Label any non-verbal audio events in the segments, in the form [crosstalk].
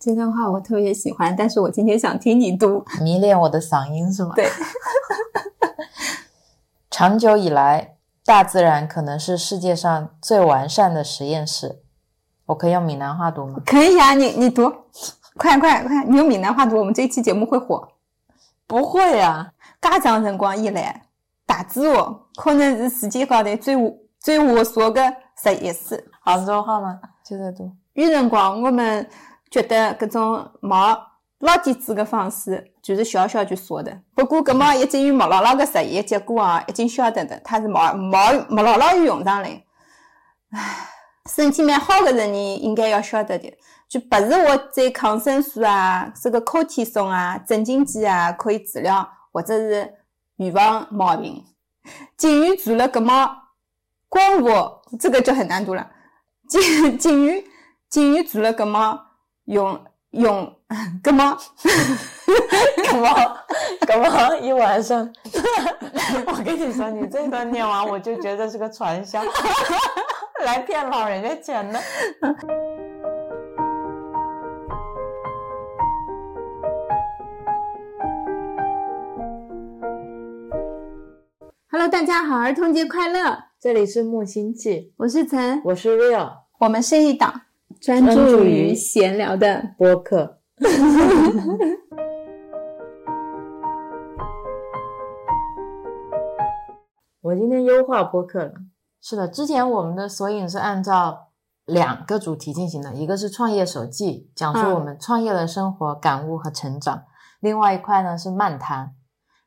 这段话我特别喜欢，但是我今天想听你读。迷恋我的嗓音是吗？对。[laughs] 长久以来，大自然可能是世界上最完善的实验室。我可以用闽南话读吗？可以啊，你你读，快快快！你用闽南话读，我们这期节目会火。不会呀，介长辰光以来，大自然可能是世界高头最最完善的实验室。杭州话吗？就在读。有辰光我们。觉得搿种毛老底子的方式就是小小就说的，不过搿毛已经有毛姥姥的实验结果啊，已经晓得的，它是毛毛毛姥姥有用上来。唉，身体蛮好的人呢，应该要晓得的，就不是我在抗生素啊、这个抗体松啊、镇静剂啊可以治疗，或者是预防毛病。竟然做了搿毛光伏，这个就很难读了。竟竟然竟然做了搿毛。用用干嘛？干嘛？干嘛？一晚上。[laughs] 我跟你说，你这段念完，我就觉得是个传销，[laughs] 来骗老人家钱的。Hello，大家好，儿童节快乐！这里是木星记，我是陈，我是 Real，我们是一档。专注于闲聊的播客。[laughs] 我今天优化播客了。是的，之前我们的索引是按照两个主题进行的，一个是创业手记，讲述我们创业的生活感悟和成长；另外一块呢是漫谈，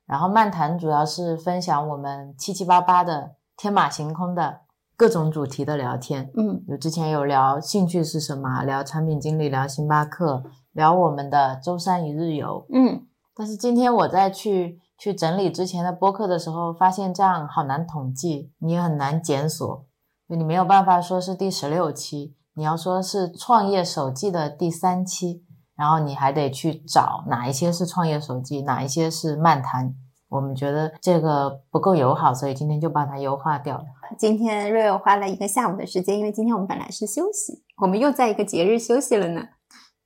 然后漫谈主要是分享我们七七八八的天马行空的。各种主题的聊天，嗯，有之前有聊兴趣是什么，聊产品经理，聊星巴克，聊我们的周三一日游，嗯，但是今天我在去去整理之前的播客的时候，发现这样好难统计，你也很难检索，你没有办法说是第十六期，你要说是创业手记的第三期，然后你还得去找哪一些是创业手记，哪一些是漫谈。我们觉得这个不够友好，所以今天就把它优化掉了。今天瑞欧花了一个下午的时间，因为今天我们本来是休息，我们又在一个节日休息了呢。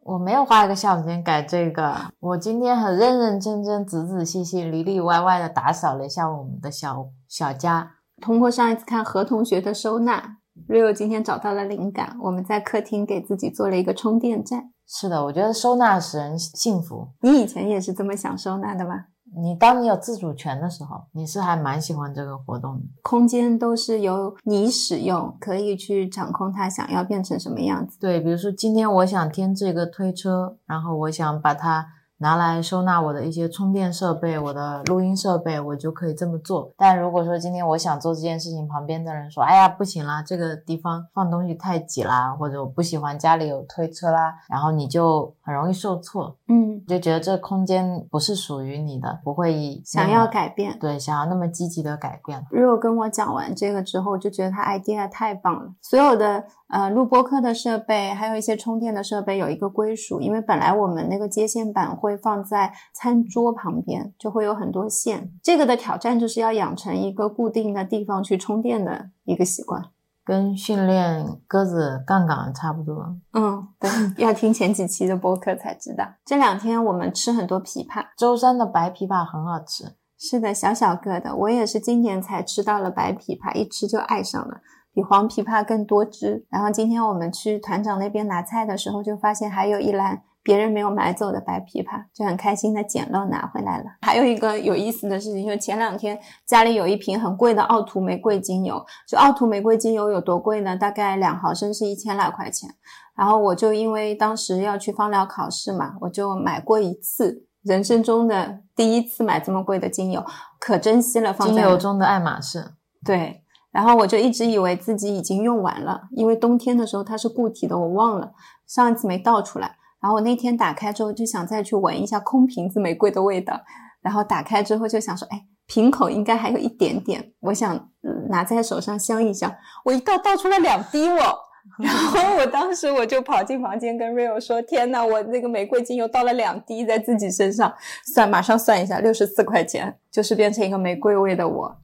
我没有花一个下午时间改这个，我今天很认认真真、仔仔细细、里里外外的打扫了一下我们的小小家。通过上一次看何同学的收纳，瑞欧今天找到了灵感，我们在客厅给自己做了一个充电站。是的，我觉得收纳使人幸福。你以前也是这么想收纳的吗？你当你有自主权的时候，你是还蛮喜欢这个活动的。空间都是由你使用，可以去掌控它想要变成什么样子。对，比如说今天我想添置一个推车，然后我想把它。拿来收纳我的一些充电设备，我的录音设备，我就可以这么做。但如果说今天我想做这件事情，旁边的人说：“哎呀，不行啦，这个地方放东西太挤啦，或者我不喜欢家里有推车啦。”然后你就很容易受挫，嗯，就觉得这空间不是属于你的，不会想要改变，对，想要那么积极的改变。如果跟我讲完这个之后，我就觉得他 idea 太棒了，所有的。呃，录播课的设备，还有一些充电的设备有一个归属，因为本来我们那个接线板会放在餐桌旁边，就会有很多线。这个的挑战就是要养成一个固定的地方去充电的一个习惯，跟训练鸽子杠杠差不多。嗯，对，[laughs] 要听前几期的播客才知道。这两天我们吃很多枇杷，舟山的白枇杷很好吃。是的，小小个的，我也是今年才吃到了白枇杷，一吃就爱上了。比黄枇杷更多汁。然后今天我们去团长那边拿菜的时候，就发现还有一篮别人没有买走的白枇杷，就很开心的捡漏拿回来了。还有一个有意思的事情，就是前两天家里有一瓶很贵的奥图玫瑰精油。就奥图玫瑰精油有多贵呢？大概两毫升是一千来块钱。然后我就因为当时要去芳疗考试嘛，我就买过一次，人生中的第一次买这么贵的精油，可珍惜了。精油中的爱马仕，对。然后我就一直以为自己已经用完了，因为冬天的时候它是固体的，我忘了上一次没倒出来。然后我那天打开之后就想再去闻一下空瓶子玫瑰的味道，然后打开之后就想说，哎，瓶口应该还有一点点，我想拿在手上香一香。我一倒倒出来两滴哦，然后我当时我就跑进房间跟 Rio 说，天呐，我那个玫瑰精油倒了两滴在自己身上，算马上算一下，六十四块钱，就是变成一个玫瑰味的我。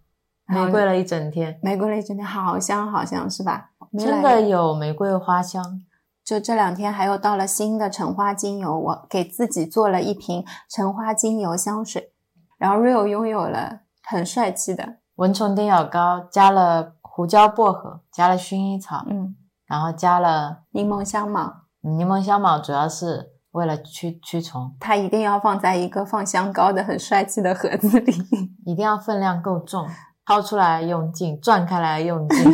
玫瑰了一整天，玫瑰了一整天，好香好香，是吧？真的有玫瑰花香。就这两天还有到了新的橙花精油，我给自己做了一瓶橙花精油香水，然后 Real 拥有了很帅气的蚊虫叮咬膏，加了胡椒薄荷，加了薰衣草，嗯然后加了柠檬香茅，柠檬香茅，主要是为了驱驱虫，它一定要放在一个放香膏的很帅气的盒子里，一定要分量够重，掏出来用劲，转开来用劲。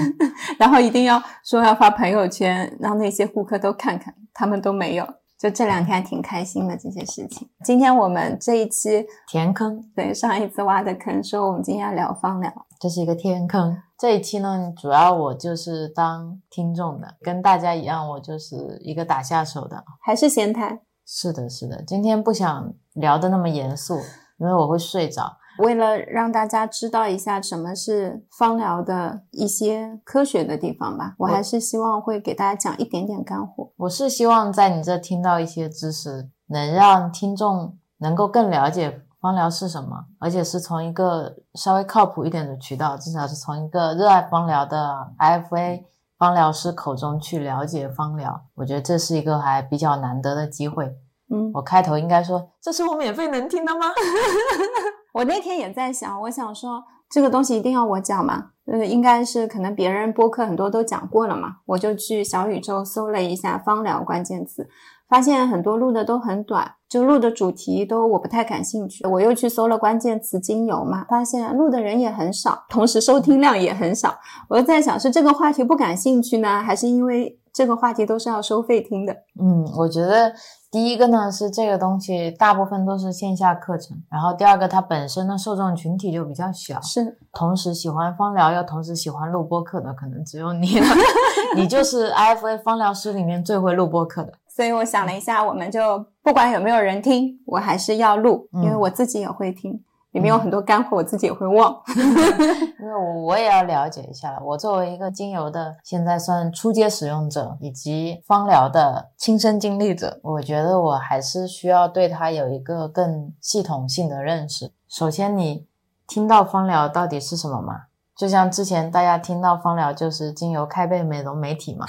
然后一定要说要发朋友圈，让那些顾客都看看，他们都没有。就这两天还挺开心的这些事情。今天我们这一期填坑，对上一次挖的坑，说我们今天要聊芳疗，这是一个天坑。这一期呢，主要我就是当听众的，跟大家一样，我就是一个打下手的。还是闲谈。是的，是的，今天不想聊的那么严肃，因为我会睡着。为了让大家知道一下什么是芳疗的一些科学的地方吧，我还是希望会给大家讲一点点干货。我是希望在你这听到一些知识，能让听众能够更了解芳疗是什么，而且是从一个稍微靠谱一点的渠道，至少是从一个热爱芳疗的 IFA 芳疗师口中去了解芳疗。我觉得这是一个还比较难得的机会。嗯，我开头应该说，这是我免费能听的吗？[laughs] 我那天也在想，我想说这个东西一定要我讲吗？呃，应该是可能别人播客很多都讲过了嘛，我就去小宇宙搜了一下芳疗关键词，发现很多录的都很短，就录的主题都我不太感兴趣。我又去搜了关键词精油嘛，发现录的人也很少，同时收听量也很少。我就在想，是这个话题不感兴趣呢，还是因为这个话题都是要收费听的？嗯，我觉得第一个呢是这个东西大部分都是线下课程，然后第二个它本身的受众群体就比较小，是。同时喜欢芳疗又同时喜欢录播课的可能只有你了，[laughs] 你就是 IFA 芳疗师里面最会录播课的。所以我想了一下，我们就不管有没有人听，我还是要录，嗯因为我自己也会听，里面有很多干货，我自己也会忘。[laughs] 因为我我也要了解一下了。我作为一个精油的现在算初阶使用者，以及芳疗的亲身经历者，我觉得我还是需要对它有一个更系统性的认识。首先，你听到芳疗到底是什么嘛？就像之前大家听到芳疗就是精油开背美容美体嘛，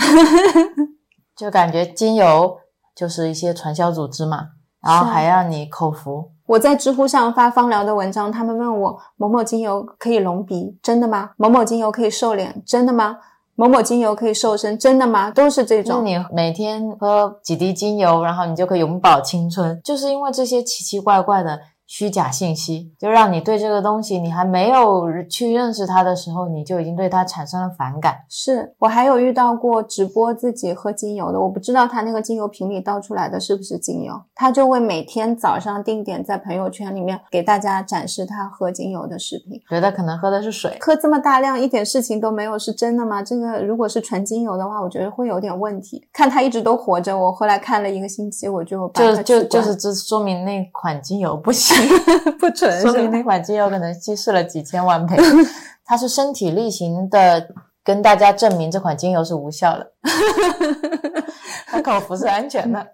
[laughs] 就感觉精油就是一些传销组织嘛，然后还让你口服，我在知乎上发芳疗的文章，他们问我某某精油可以隆鼻，真的吗？某某精油可以瘦脸，真的吗？某某精油可以瘦身，真的吗？都是这种。就是你每天喝几滴精油，然后你就可以永葆青春，就是因为这些奇奇怪怪的虚假信息，就让你对这个东西，你还没有去认识它的时候，你就已经对它产生了反感。是我还有遇到过直播自己喝精油的，我不知道他那个精油瓶里倒出来的是不是精油，他就会每天早上定点在朋友圈里面给大家展示他喝精油的视频。觉得可能喝的是水，喝这么大量一点事情都没有，是真的吗？这个如果是纯精油的话，我觉得会有点问题。看他一直都活着，我后来看了一个星期，我就就就是这说明那款精油不行，[laughs] 不纯说明那款精油可能稀释了几千万倍，[laughs] 它是身体力行的跟大家证明这款精油是无效的，[laughs] 它口服是安全的。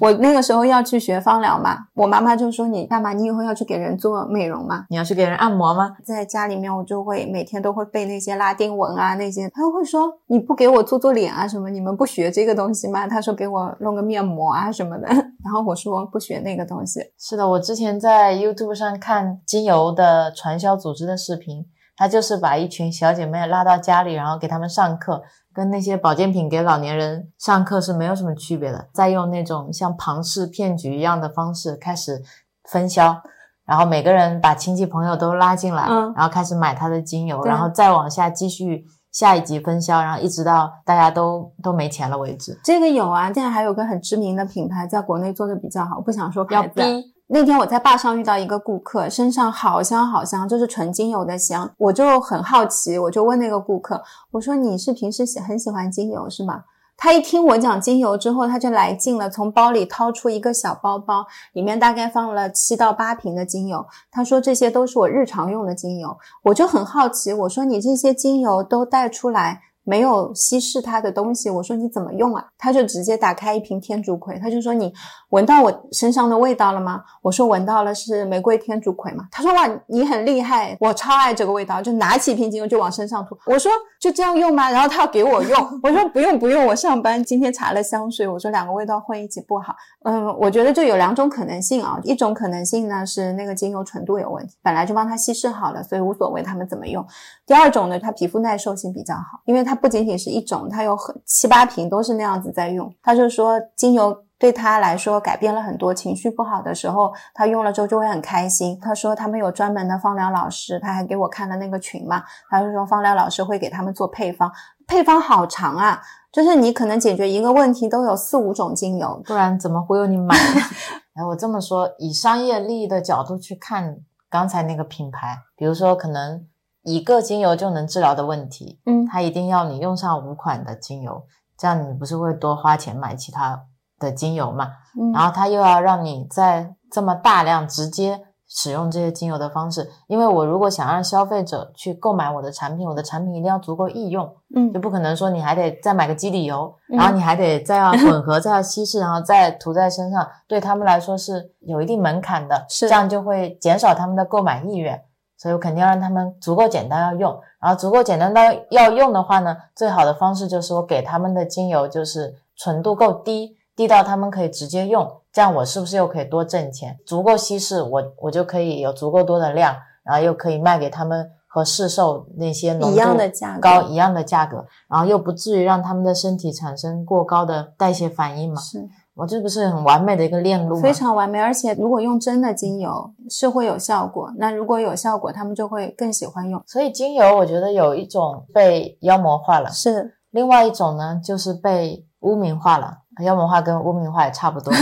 我那个时候要去学芳疗嘛，我妈妈就说你干嘛？你以后要去给人做美容吗？你要去给人按摩吗？在家里面，我就会每天都会背那些拉丁文啊，那些他会说你不给我做做脸啊什么，你们不学这个东西吗？他说给我弄个面膜啊什么的，[laughs] 然后我说不学那个东西。是的，我之前在 YouTube 上看精油的传销组织的视频，他就是把一群小姐妹拉到家里，然后给他们上课，跟那些保健品给老年人上课是没有什么区别的。再用那种像庞氏骗局一样的方式开始分销，然后每个人把亲戚朋友都拉进来，嗯然后开始买他的精油，然后再往下继续下一级分销，然后一直到大家都都没钱了为止。这个有啊，现在还有个很知名的品牌在国内做的比较好，我不想说要牌子啊。逼那天我在坝上遇到一个顾客，身上好香好香，就是纯精油的香，我就很好奇，我就问那个顾客，我说你是平时喜很喜欢精油是吗？他一听我讲精油之后，他就来劲了，从包里掏出一个小包包，里面大概放了七到八瓶的精油。他说这些都是我日常用的精油，我就很好奇，我说你这些精油都带出来没有稀释它的东西。我说你怎么用啊？他就直接打开一瓶天竺葵，他就说你闻到我身上的味道了吗？我说闻到了，是玫瑰天竺葵嘛？他说哇，你很厉害，我超爱这个味道，就拿起一瓶精油就往身上涂。我说就这样用吗？然后他要给我用，我说不用不用，我上班今天擦了香水，我说两个味道混一起不好。嗯，我觉得就有两种可能性啊，一种可能性呢是那个精油纯度有问题，本来就帮他稀释好了，所以无所谓他们怎么用。第二种呢，它皮肤耐受性比较好，因为它不仅仅是一种，它有很七八瓶都是那样子在用。他就说精油对他来说改变了很多，情绪不好的时候他用了之后就会很开心。他说他们有专门的芳疗老师，他还给我看了那个群嘛，他就说芳疗老师会给他们做配方，配方好长啊，就是你可能解决一个问题都有四五种精油，不然怎么会有你买？[laughs] 哎，我这么说，以商业利益的角度去看刚才那个品牌，比如说可能一个精油就能治疗的问题，嗯。他一定要你用上五款的精油，这样你不是会多花钱买其他的精油嘛？嗯。然后它又要让你在这么大量直接使用这些精油的方式，因为我如果想让消费者去购买我的产品，我的产品一定要足够易用，嗯。就不可能说你还得再买个基底油，嗯。然后你还得再要混合、再要稀释，[laughs] 然后再涂在身上，对他们来说是有一定门槛的，是。这样就会减少他们的购买意愿。所以我肯定要让他们足够简单要用，然后足够简单到要用的话呢，最好的方式就是我给他们的精油就是纯度够低，低到他们可以直接用，这样我是不是又可以多挣钱？足够稀释，我我就可以有足够多的量，然后又可以卖给他们和市售那些浓度一样的价格高一样的价格，然后又不至于让他们的身体产生过高的代谢反应嘛？是我这不是很完美的一个链路吗？非常完美，而且如果用真的精油是会有效果，那如果有效果，他们就会更喜欢用。所以精油我觉得有一种被妖魔化了，是另外一种呢就是被污名化了。妖魔化跟污名化也差不多。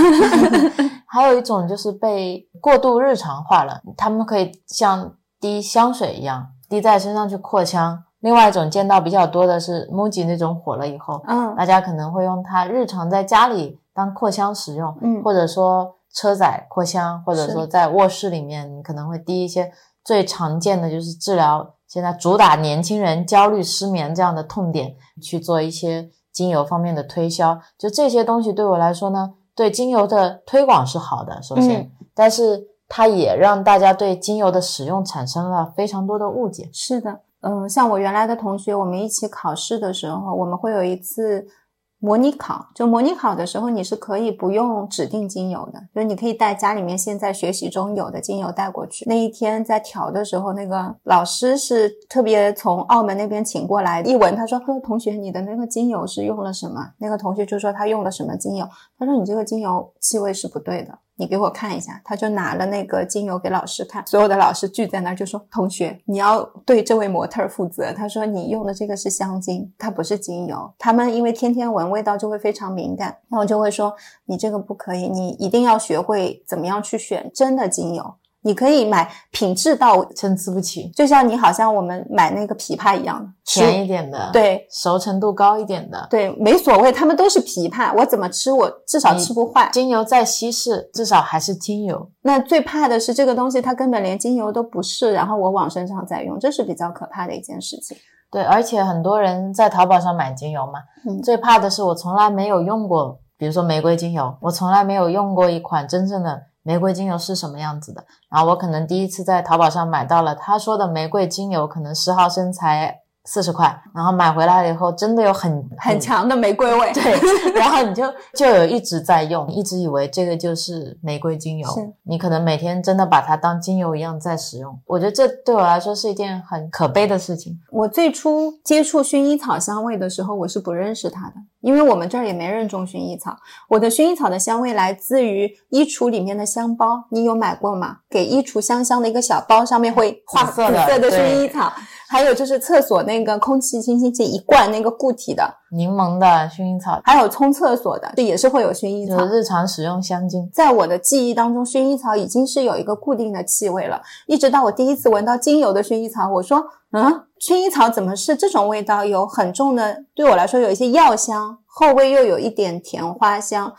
[laughs] 还有一种就是被过度日常化了，他们可以像滴香水一样滴在身上去扩香。另外一种见到比较多的是 MUJI 那种火了以后，嗯大家可能会用它日常在家里当扩香使用，嗯或者说车载扩香，或者说在卧室里面，你可能会滴一些最常见的就是治疗现在主打年轻人焦虑失眠这样的痛点，去做一些精油方面的推销。就这些东西对我来说呢，对精油的推广是好的，首先，嗯但是它也让大家对精油的使用产生了非常多的误解。是的，嗯、像我原来的同学，我们一起考试的时候，我们会有一次模拟考。就模拟考的时候，你是可以不用指定精油的，就是你可以带家里面现在学习中有的精油带过去。那一天在调的时候，那个老师是特别从澳门那边请过来，一闻他说：“说同学，你的那个精油是用了什么？”那个同学就说他用了什么精油，他说：“你这个精油气味是不对的。”你给我看一下，他就拿了那个精油给老师看，所有的老师聚在那儿就说：“同学，你要对这位模特负责。”他说：“你用的这个是香精，它不是精油。他们因为天天闻味道就会非常敏感，那我就会说你这个不可以，你一定要学会怎么样去选真的精油。你可以买品质到，参差不齐，就像你好像我们买那个枇杷一样的，甜一点的，，对熟成度高一点的，对，没所谓，他们都是枇杷，我怎么吃我至少吃不坏。精油再稀释，至少还是精油。那最怕的是这个东西，它根本连精油都不是，然后我往身上再用，这是比较可怕的一件事情。对，而且很多人在淘宝上买精油嘛，嗯最怕的是我从来没有用过，比如说玫瑰精油，我从来没有用过一款真正的玫瑰精油是什么样子的。然后我可能第一次在淘宝上买到了他说的玫瑰精油，可能十毫升才四十块，然后买回来了以后，真的有很很强的玫瑰味，对，然后你就就有一直在用，一直以为这个就是玫瑰精油，你可能每天真的把它当精油一样在使用。我觉得这对我来说是一件很可悲的事情。我最初接触薰衣草香味的时候，我是不认识它的，因为我们这儿也没人种薰衣草。我的薰衣草的香味来自于衣橱里面的香包，你有买过吗？给衣橱香香的一个小包，上面会画色的薰衣草，还有就是厕所那个空气清新剂一罐那个固体的，柠檬的薰衣草还有冲厕所的，这也是会有薰衣草就是。日常使用香精。在我的记忆当中，薰衣草已经是有一个固定的气味了。一直到我第一次闻到精油的薰衣草，我说：“嗯，薰衣草怎么是这种味道？有很重的，对我来说有一些药香，后味又有一点甜花香，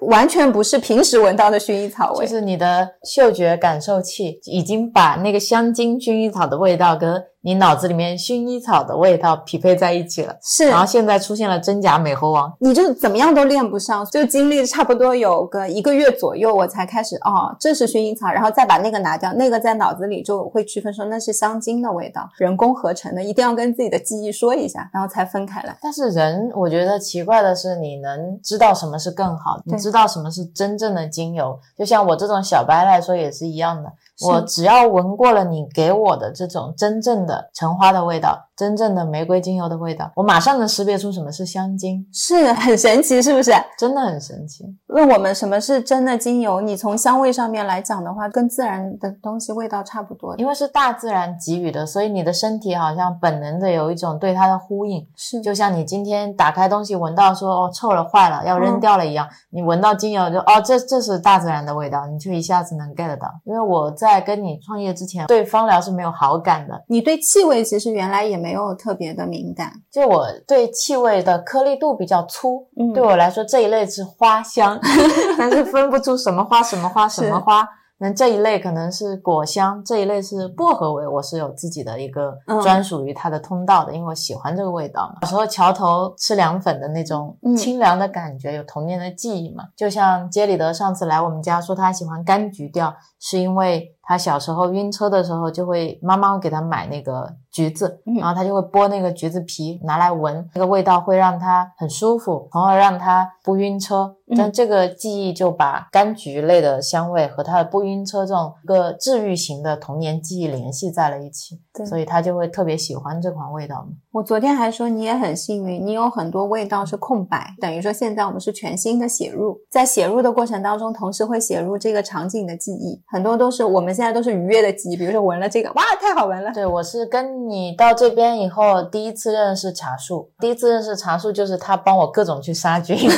完全不是平时闻到的薰衣草味。就是你的嗅觉感受器已经把那个香精薰衣草的味道跟你脑子里面薰衣草的味道匹配在一起了。是，然后现在出现了真假美猴王，你就怎么样都练不上，[laughs] 就经历差不多有个一个月左右，我才开始哦，这是薰衣草，然后再把那个拿掉，那个在脑子里就会区分说那是香精的味道，人工合成的，一定要跟自己的记忆说一下，然后才分开来。但是人，我觉得奇怪的是，你能知道什么是更好，你知道什么是真正的精油，就像我这种小白来说也是一样的。我只要闻过了你给我的这种真正的橙花的味道。真正的玫瑰精油的味道，我马上能识别出什么是香精，是很神奇，是不是？真的很神奇。问我们什么是真的精油？你从香味上面来讲的话，跟自然的东西味道差不多，因为是大自然给予的，所以你的身体好像本能的有一种对它的呼应。是，就像你今天打开东西闻到说哦臭了坏了要扔掉了一样，你闻到精油就哦这这是大自然的味道，你就一下子能 get 到。因为我在跟你创业之前，对芳疗是没有好感的。你对气味其实原来也没有特别的。敏感，就我对气味的颗粒度比较粗，对我来说这一类是花香，[laughs] 但是分不出什么花什么花什么花。那这一类可能是果香，这一类是薄荷味，我是有自己的一个专属于它的通道的，因为我喜欢这个味道嘛。有时候桥头吃凉粉的那种清凉的感觉，有童年的记忆嘛。就像杰里德上次来我们家说他喜欢柑橘调，是因为他小时候晕车的时候就会妈妈会给他买那个橘子，然后他就会剥那个橘子皮拿来闻，那个味道会让他很舒服，从而让他不晕车。但这个记忆就把柑橘类的香味和他的不晕车这种一个治愈型的童年记忆联系在了一起，所以他就会特别喜欢这款味道嘛。我昨天还说你也很幸运，你有很多味道是空白，等于说现在我们是全新的写入，在写入的过程当中，同时会写入这个场景的记忆，很多都是我们现在都是愉悦的记忆，比如说闻了这个，哇，太好闻了。对我是跟你到这边以后第一次认识茶树，第一次认识茶树就是他帮我各种去杀菌。[laughs]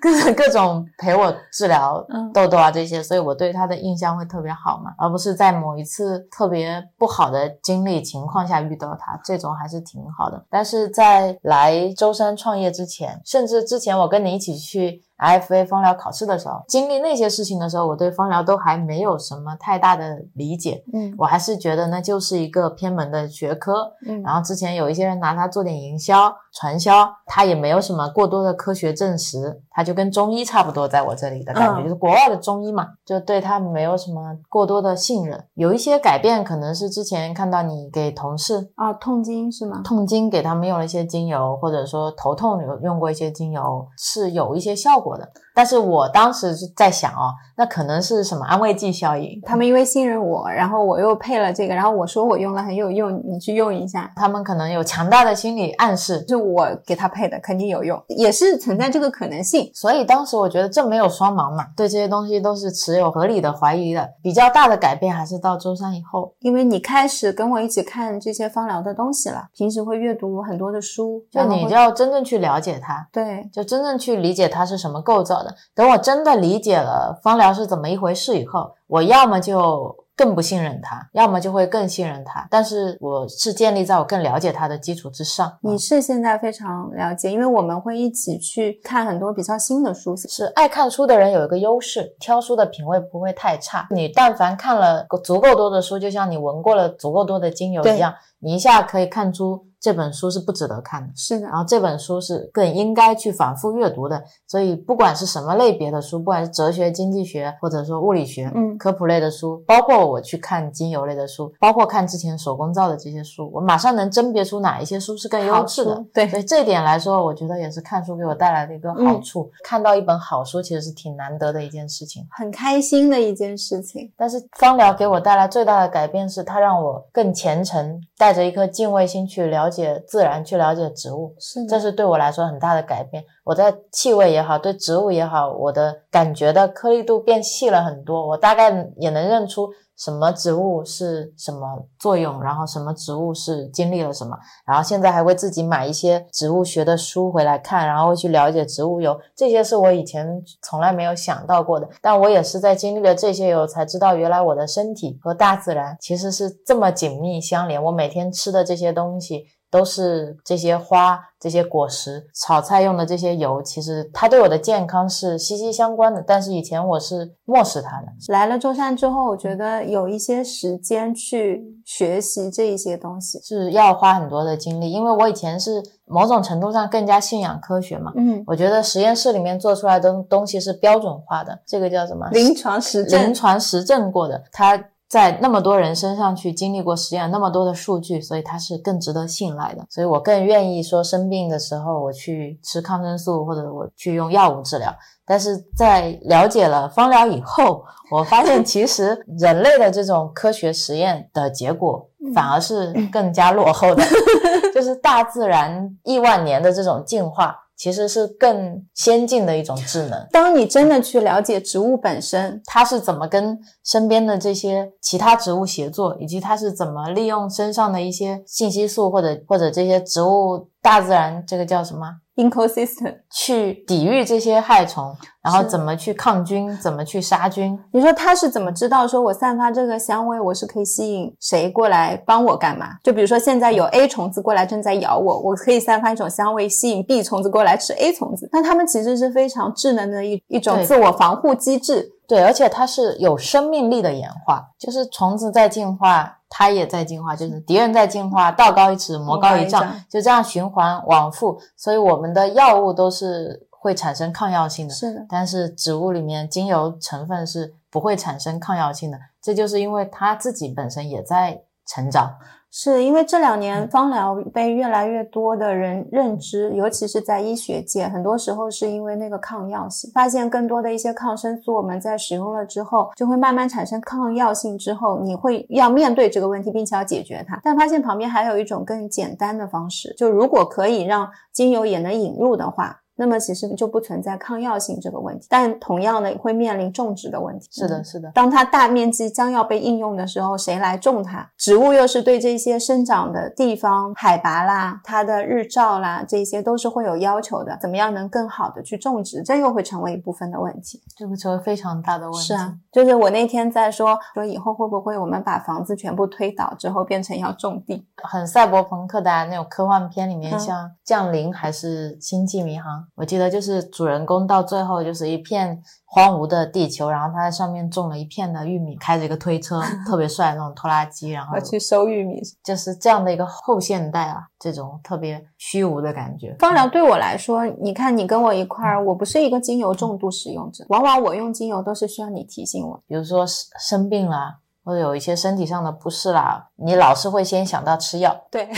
各种各种陪我治疗痘痘啊这些，所以我对他的印象会特别好嘛，而不是在某一次特别不好的经经历情况下遇到他，这种还是挺好的。但是在来舟山创业之前，甚至之前我跟你一起去。IFA 芳疗考试的时候，经历那些事情的时候，我对芳疗都还没有什么太大的理解。嗯，我还是觉得那就是一个偏门的学科。嗯，然后之前有一些人拿它做点营销传销，它也没有什么过多的科学证实，它就跟中医差不多，在我这里的感觉就是国外的中医嘛，就对它没有什么过多的信任。有一些改变可能是之前看到你给同事啊痛经是吗？痛经给他们用了一些精油，或者说头痛有用过一些精油，是有一些效果。过的。但是我当时是在想哦，那可能是什么安慰剂效应？他们因为信任我，然后我又配了这个，然后我说我用了很有用，你去用一下。他们可能有强大的心理暗示，就我给他配的肯定有用，也是存在这个可能性。所以当时我觉得这没有双盲嘛，对这些东西都是持有合理的怀疑的。比较大的改变还是到周三以后，因为你开始跟我一起看这些芳疗的东西了，平时会阅读很多的书，就你就要真正去了解它，对，就真正去理解它是什么构造。等我真的理解了芳疗是怎么一回事以后，我要么就更不信任他，要么就会更信任他。但是我是建立在我更了解他的基础之上。你是现在非常了解，因为我们会一起去看很多比较新的书。是爱看书的人有一个优势，挑书的品味不会太差。你但凡看了足够多的书，就像你闻过了足够多的精油一样，你一下可以看出。这本书是不值得看的，是的。然后这本书是更应该去反复阅读的。所以不管是什么类别的书，不管是哲学、经济学，或者说物理学、嗯，科普类的书，包括我去看精油类的书，包括看之前手工皂的这些书，我马上能甄别出哪一些书是更优质的。对，所以这一点来说，我觉得也是看书给我带来的一个好处。看到一本好书，其实是挺难得的一件事情，很开心的一件事情。但是芳疗给我带来最大的改变是，它让我更虔诚，带着一颗敬畏心去了解自然。去了解植物，是这是对我来说很大的改变。我在气味也好，对植物也好，我的感觉的颗粒度变细了很多。我大概也能认出什么植物是什么作用，然后什么植物是经历了什么。然后现在还会自己买一些植物学的书回来看，然后会去了解植物油。这些是我以前从来没有想到过的。但我也是在经历了这些以后，才知道原来我的身体和大自然其实是这么紧密相连。我每天吃的这些东西。都是这些花、这些果实、炒菜用的这些油，其实它对我的健康是息息相关的。但是以前我是漠视它的。来了舟山之后，我觉得有一些时间去学习这一些东西。是要花很多的精力，因为我以前是某种程度上更加信仰科学嘛。嗯，我觉得实验室里面做出来的东西是标准化的，这个叫什么？临床实证。临床实证过的，它在那么多人身上去经历过实验，那么多的数据，所以它是更值得信赖的。所以我更愿意说生病的时候我去吃抗生素，或者我去用药物治疗。但是在了解了芳疗以后，我发现其实人类的这种科学实验的结果反而是更加落后的，[laughs] 就是大自然亿万年的这种进化。其实是更先进的一种智能。当你真的去了解植物本身，它是怎么跟身边的这些其他植物协作，以及它是怎么利用身上的一些信息素或者或者这些植物大自然这个叫什么？ecosystem 去抵御这些害虫，然后怎么去抗菌，怎么去杀菌？你说他是怎么知道说我散发这个香味，我是可以吸引谁过来帮我干嘛？就比如说现在有 A 虫子过来正在咬我，我可以散发一种香味吸引 B 虫子过来吃 A 虫子。那它们其实是非常智能的一一种自我防护机制。对，而且它是有生命力的演化，就是虫子在进化，它也在进化，就是敌人在进化，道高一尺，魔高一丈，就这样循环往复。所以我们的药物都是会产生抗药性的，是的。但是植物里面精油成分是不会产生抗药性的，这就是因为它自己本身也在成长。是因为这两年芳疗被越来越多的人认知，尤其是在医学界，很多时候是因为那个抗药性，发现更多的一些抗生素，我们在使用了之后，就会慢慢产生抗药性，之后你会要面对这个问题，并且要解决它。但发现旁边还有一种更简单的方式，就如果可以让精油也能引入的话。那么其实就不存在抗药性这个问题，但同样的会面临种植的问题。是的，是的。当它大面积将要被应用的时候，谁来种它？植物又是对这些生长的地方、海拔啦、它的日照啦，这些都是会有要求的。怎么样能更好的去种植？这又会成为一部分的问题，这个成为非常大的问题。是啊，就是我那天在说说以后会不会我们把房子全部推倒之后变成要种地，很赛博朋克的那种科幻片里面，像《降临》还是《星际迷航》。我记得就是主人公到最后就是一片荒芜的地球，然后他在上面种了一片的玉米，开着一个推车，特别帅那种拖拉机，然后去收玉米，就是这样的一个后现代啊，这种特别虚无的感觉。芳疗对我来说，你看你跟我一块儿，我不是一个精油重度使用者，往往我用精油都是需要你提醒我，比如说生病了。或者有一些身体上的不适啦，你老是会先想到吃药。对，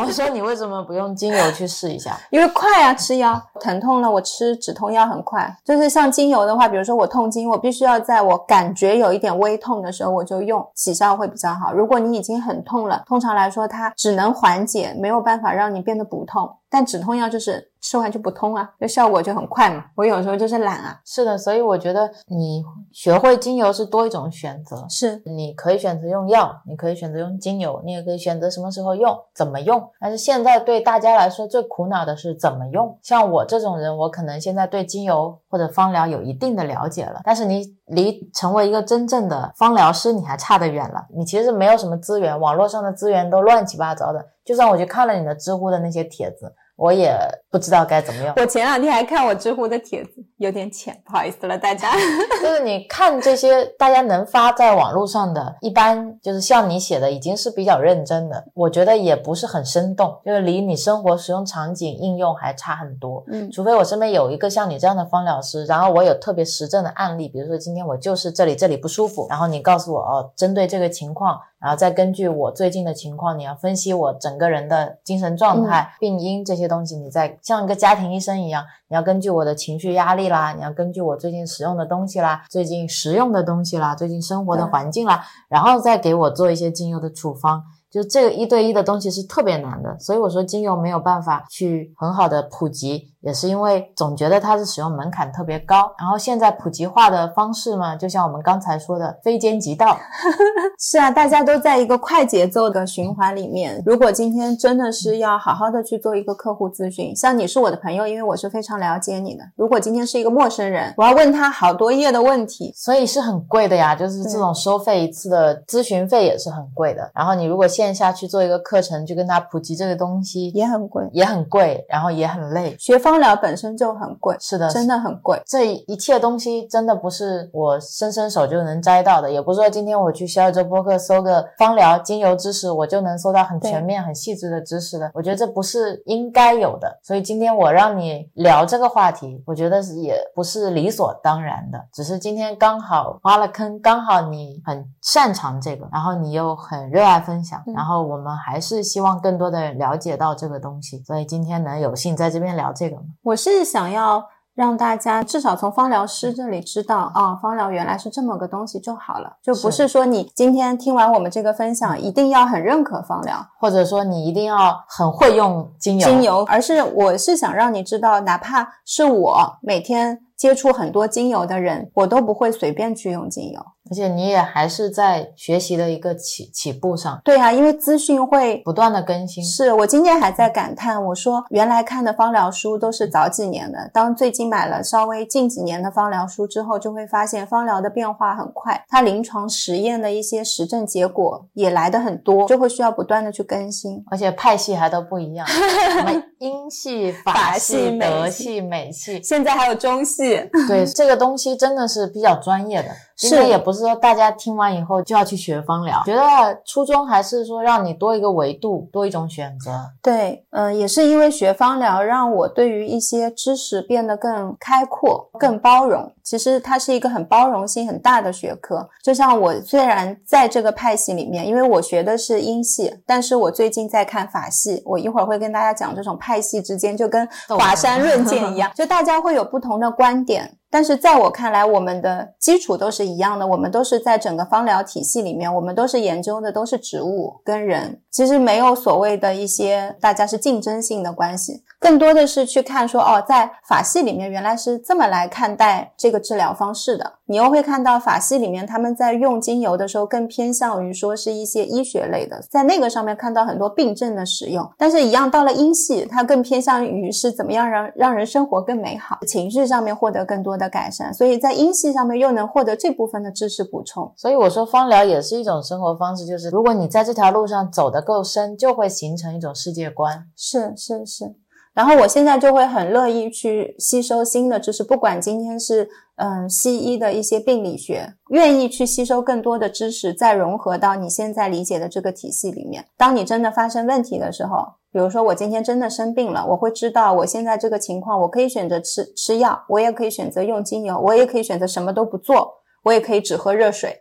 我说你为什么不用精油去试一下？因为快啊，吃药疼痛了，我吃止痛药很快。就是像精油的话，比如说我痛经，我必须要在我感觉有一点微痛的时候我就用，起效会比较好。如果你已经很痛了，通常来说它只能缓解，没有办法让你变得不痛。但止痛药就是吃完就不痛啊，就效果就很快嘛。我有时候就是懒啊。是的，所以我觉得你学会精油是多一种选择。是，你可以选择用药，你可以选择用精油，你也可以选择什么时候用，怎么用。但是现在对大家来说最苦恼的是怎么用。像我这种人，我可能现在对精油或者芳疗有一定的了解了，但是你离成为一个真正的芳疗师，你还差得远了。你其实没有什么资源，网络上的资源都乱七八糟的。就算我去看了你的知乎的那些帖子。我也不知道该怎么用。我前两天还看我知乎的帖子，有点浅，不好意思了大家。[laughs] 就是你看这些大家能发在网络上的，一般就是像你写的，已经是比较认真的。我觉得也不是很生动，就是离你生活使用场景应用还差很多。嗯，除非我身边有一个像你这样的方疗师，然后我有特别实证的案例，比如说今天我就是这里这里不舒服，然后你告诉我哦，针对这个情况。然后再根据我最近的情况，你要分析我整个人的精神状态、病因这些东西。你再像一个家庭医生一样，你要根据我的情绪压力啦，你要根据我最近使用的东西啦、最近食用的东西啦、最近生活的环境啦，然后再给我做一些精油的处方。就这个一对一的东西是特别难的，所以我说精油没有办法去很好的普及，也是因为总觉得它是使用门槛特别高。然后现在普及化的方式嘛，就像我们刚才说的，非奸即盗。[laughs] 是啊，大家都在一个快节奏的循环里面。如果今天真的是要好好的去做一个客户咨询，像你是我的朋友，因为我是非常了解你的。如果今天是一个陌生人，我要问他好多页的问题，所以是很贵的呀。就是这种收费一次的咨询费也是很贵的。然后你如果线下去做一个课程，去跟他普及这个东西，也很贵，也很贵，然后也很累。学芳疗本身就很贵，是的，真的很贵。这一切东西真的不是我伸伸手就能摘到的，也不是说今天我去小宇宙播客搜个芳疗精油知识，我就能搜到很全面、很细致的知识的。我觉得这不是应该有的。所以今天我让你聊这个话题，我觉得是也不是理所当然的，只是今天刚好挖了坑，刚好你很擅长这个，然后你又很热爱分享，然后我们还是希望更多的人了解到这个东西，所以今天能有幸在这边聊这个吗？我是想要。让大家至少从芳疗师这里知道啊，芳疗原来是这么个东西就好了，就不是说你今天听完我们这个分享一定要很认可芳疗，或者说你一定要很会用精油，精油，而是我是想让你知道，哪怕是我每天接触很多精油的人，我都不会随便去用精油。而且你也还是在学习的一个起起步上，对啊，因为资讯会不断的更新。是我今天还在感叹，我说原来看的芳疗书都是早几年的，当最近买了稍微近几年的芳疗书之后，就会发现芳疗的变化很快，它临床实验的一些实证结果也来的很多，就会需要不断的去更新，而且派系还都不一样，[laughs] 英系、法系、德系、美系，现在还有中系。对，这个东西真的是比较专业的。是，也不是说大家听完以后就要去学芳疗，觉得初衷还是说让你多一个维度，多一种选择。对，嗯，也是因为学芳疗，让我对于一些知识变得更开阔、更包容。其实它是一个很包容性很大的学科。就像我虽然在这个派系里面，因为我学的是英系，但是我最近在看法系。我一会儿会跟大家讲这种派系之间就跟华山论剑一样，[laughs] 就大家会有不同的观点。但是在我看来，我们的基础都是一样的，我们都是在整个芳疗体系里面，我们都是研究的都是植物跟人，其实没有所谓的一些大家是竞争性的关系。更多的是去看说，哦，在法系里面原来是这么来看待这个治疗方式的。你又会看到法系里面他们在用精油的时候更偏向于说是一些医学类的，在那个上面看到很多病症的使用。但是，一样到了英系，它更偏向于是怎么样让让人生活更美好，情绪上面获得更多的改善。所以在英系上面又能获得这部分的知识补充。所以我说，芳疗也是一种生活方式，就是如果你在这条路上走的够深，就会形成一种世界观。是是是。然后我现在就会很乐意去吸收新的知识，不管今天是嗯西医的一些病理学，愿意去吸收更多的知识，再融合到你现在理解的这个体系里面。当你真的发生问题的时候，比如说我今天真的生病了，我会知道我现在这个情况，我可以选择吃吃药，我也可以选择用精油，我也可以选择什么都不做。我也可以只喝热水，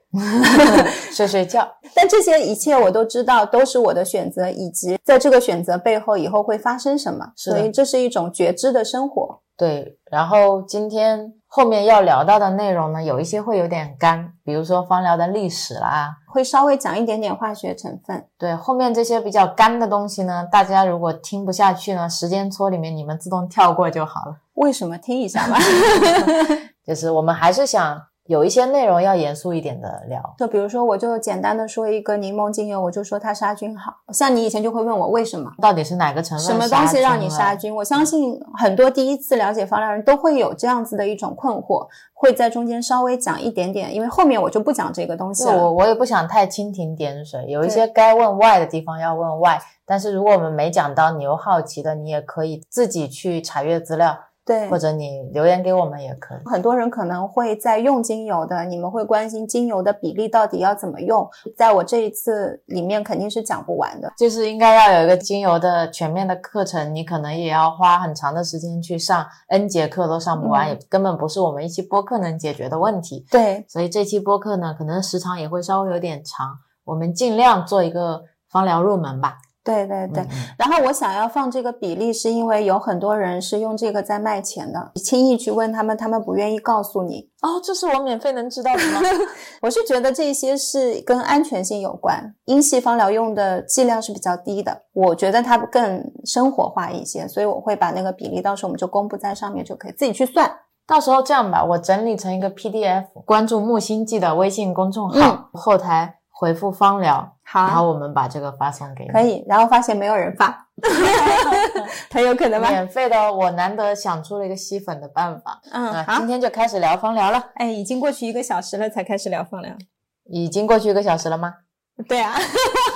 [laughs] 睡睡觉。但这些一切我都知道，都是我的选择，以及在这个选择背后以后会发生什么。所以这是一种觉知的生活。对。然后今天后面要聊到的内容呢，有一些会有点干，比如说芳疗的历史啦，会稍微讲一点点化学成分。对，后面这些比较干的东西呢，大家如果听不下去呢，时间戳里面你们自动跳过就好了。为什么？听一下吧。[laughs] 就是我们还是想。有一些内容要严肃一点的聊，就比如说，我就简单的说一个柠檬精油，我就说它杀菌好。像你以前就会问我为什么，到底是哪个成分，什么东西让你杀菌？我相信很多第一次了解芳疗人都会有这样子的一种困惑，会在中间稍微讲一点点，因为后面我就不讲这个东西了。我我也不想太蜻蜓点水，有一些该问 why 的地方要问 why，但是如果我们没讲到，你又好奇的，你也可以自己去查阅资料。对，或者你留言给我们也可以。很多人可能会在用精油的，你们会关心精油的比例到底要怎么用，在我这一次里面肯定是讲不完的。就是应该要有一个精油的全面的课程，你可能也要花很长的时间去上，n 节课都上不完，也根本不是我们一期播客能解决的问题。对，所以这期播客呢，可能时长也会稍微有点长，我们尽量做一个芳疗入门吧。对对对。然后我想要放这个比例，是因为有很多人是用这个在卖钱的，你轻易去问他们，他们不愿意告诉你。哦，这是我免费能知道的吗？[laughs] 我是觉得这些是跟安全性有关，英系芳疗用的剂量是比较低的，我觉得它更生活化一些，所以我会把那个比例到时候我们就公布在上面就可以自己去算。到时候这样吧，我整理成一个 PDF，关注木星记的微信公众号，后台回复芳疗，好然后，我们把这个发送给你。可以，然后发现没有人发，[laughs] 很有可能吧？免费的哦，我难得想出了一个吸粉的办法。嗯，那好今，天就开始聊芳疗了。哎，已经过去一个小时了才开始聊芳疗。已经过去一个小时了吗？对啊，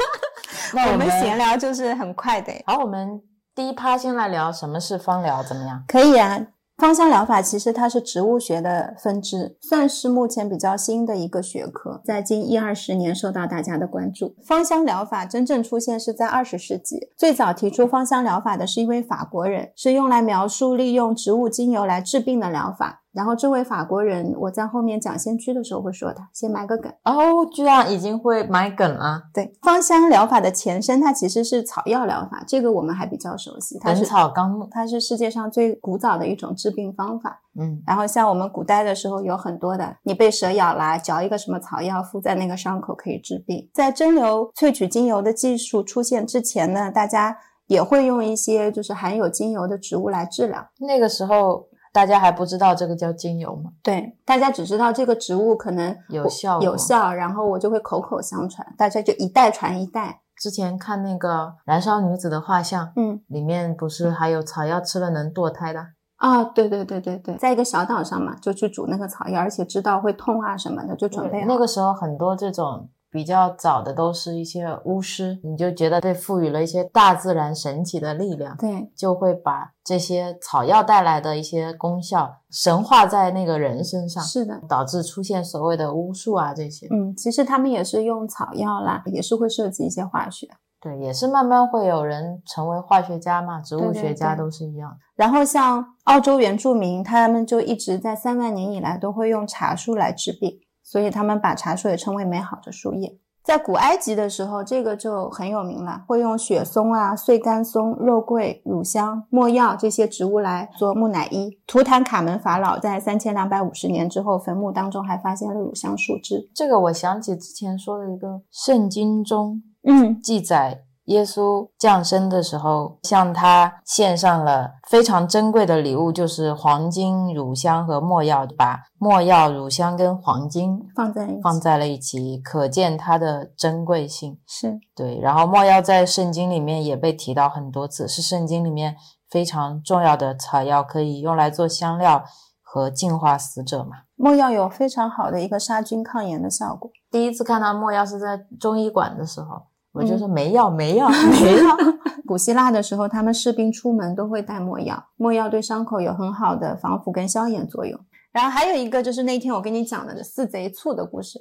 [laughs] 那我们闲聊就是很快的。好，我们第一趴先来聊什么是芳疗，怎么样？可以啊。芳香疗法其实它是植物学的分支，算是目前比较新的一个学科，在近一二十年受到大家的关注。芳香疗法真正出现是在二十世纪，最早提出芳香疗法的是一位法国人，是用来描述利用植物精油来治病的疗法。然后这位法国人，我在后面讲先驱的时候会说他，先埋个梗。哦，居然已经会埋梗了，对，芳香疗法的前身它其实是草药疗法，这个我们还比较熟悉，《本它是草纲目》。它是世界上最古早的一种治病方法。嗯，然后像我们古代的时候有很多的，你被蛇咬啦，嚼一个什么草药敷在那个伤口可以治病。在蒸馏萃取精油的技术出现之前呢，大家也会用一些就是含有精油的植物来治疗。那个时候大家还不知道这个叫精油吗，对，大家只知道这个植物可能有效有效，然后我就会口口相传，大家就一代传一代。之前看那个《燃烧女子的画像》，嗯，里面不是还有草药吃了能堕胎的？啊，对对对对对，在一个小岛上嘛，就去煮那个草药，而且知道会痛啊什么的，就准备好。那个时候很多这种比较早的都是一些巫师，你就觉得被赋予了一些大自然神奇的力量，对，就会把这些草药带来的一些功效神化在那个人身上，是的。导致出现所谓的巫术啊这些。嗯，其实他们也是用草药啦，也是会涉及一些化学。对，也是慢慢会有人成为化学家嘛，植物学家都是一样的。然后像澳洲原住民，他们就一直在三万年以来都会用茶树来治病，所以他们把茶树也称为美好的树叶。在古埃及的时候，这个就很有名了，会用雪松啊、碎干松、肉桂、乳香、没药这些植物来做木乃伊。图坦卡门法老在三千两百五十年之后，坟墓当中还发现了乳香树枝。这个我想起之前说的一个圣经中嗯，记载，耶稣降生的时候，向他献上了非常珍贵的礼物，就是黄金、乳香和没药，把没药、乳香跟黄金放在放在了一起，可见它的珍贵性。是对，然后没药在圣经里面也被提到很多次，是圣经里面非常重要的草药，可以用来做香料和净化死者嘛。没药有非常好的一个杀菌抗炎的效果。第一次看到没药是在中医馆的时候，我就嗯说没药，没药，没药。[laughs] [laughs] 古希腊的时候，他们士兵出门都会带没药，没药对伤口有很好的防腐跟消炎作用。然后还有一个就是那天我跟你讲的四贼醋的故事。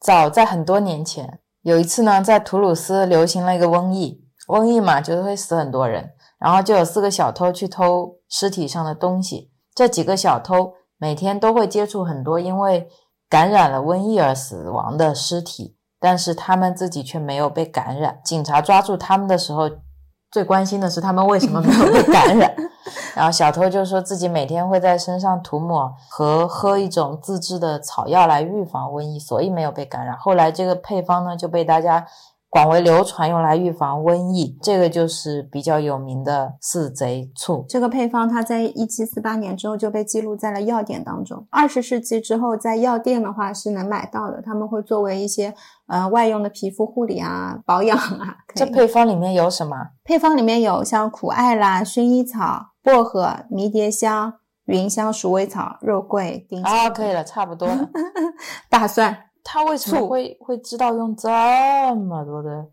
早在很多年前，有一次呢，在图鲁斯流行了一个瘟疫，瘟疫嘛，就是会死很多人，然后就有四个小偷去偷尸体上的东西。这几个小偷每天都会接触很多因为感染了瘟疫而死亡的尸体，但是他们自己却没有被感染。警察抓住他们的时候，最关心的是他们为什么没有被感染。[laughs] 然后小偷就说自己每天会在身上涂抹和喝一种自制的草药来预防瘟疫，所以没有被感染。后来这个配方呢就被大家广为流传，用来预防瘟疫。这个就是比较有名的四贼醋。这个配方它在一七四八年之后就被记录在了药典当中。二十世纪之后，在药店的话是能买到的，他们会作为一些呃外用的皮肤护理啊、保养啊。这配方里面有什么？配方里面有像苦艾啦、薰衣草、薄荷、迷迭香、芸香、鼠尾草、肉桂、丁香、啊，可以了，差不多了。[laughs] 大蒜。他为什么会会知道用这么多的？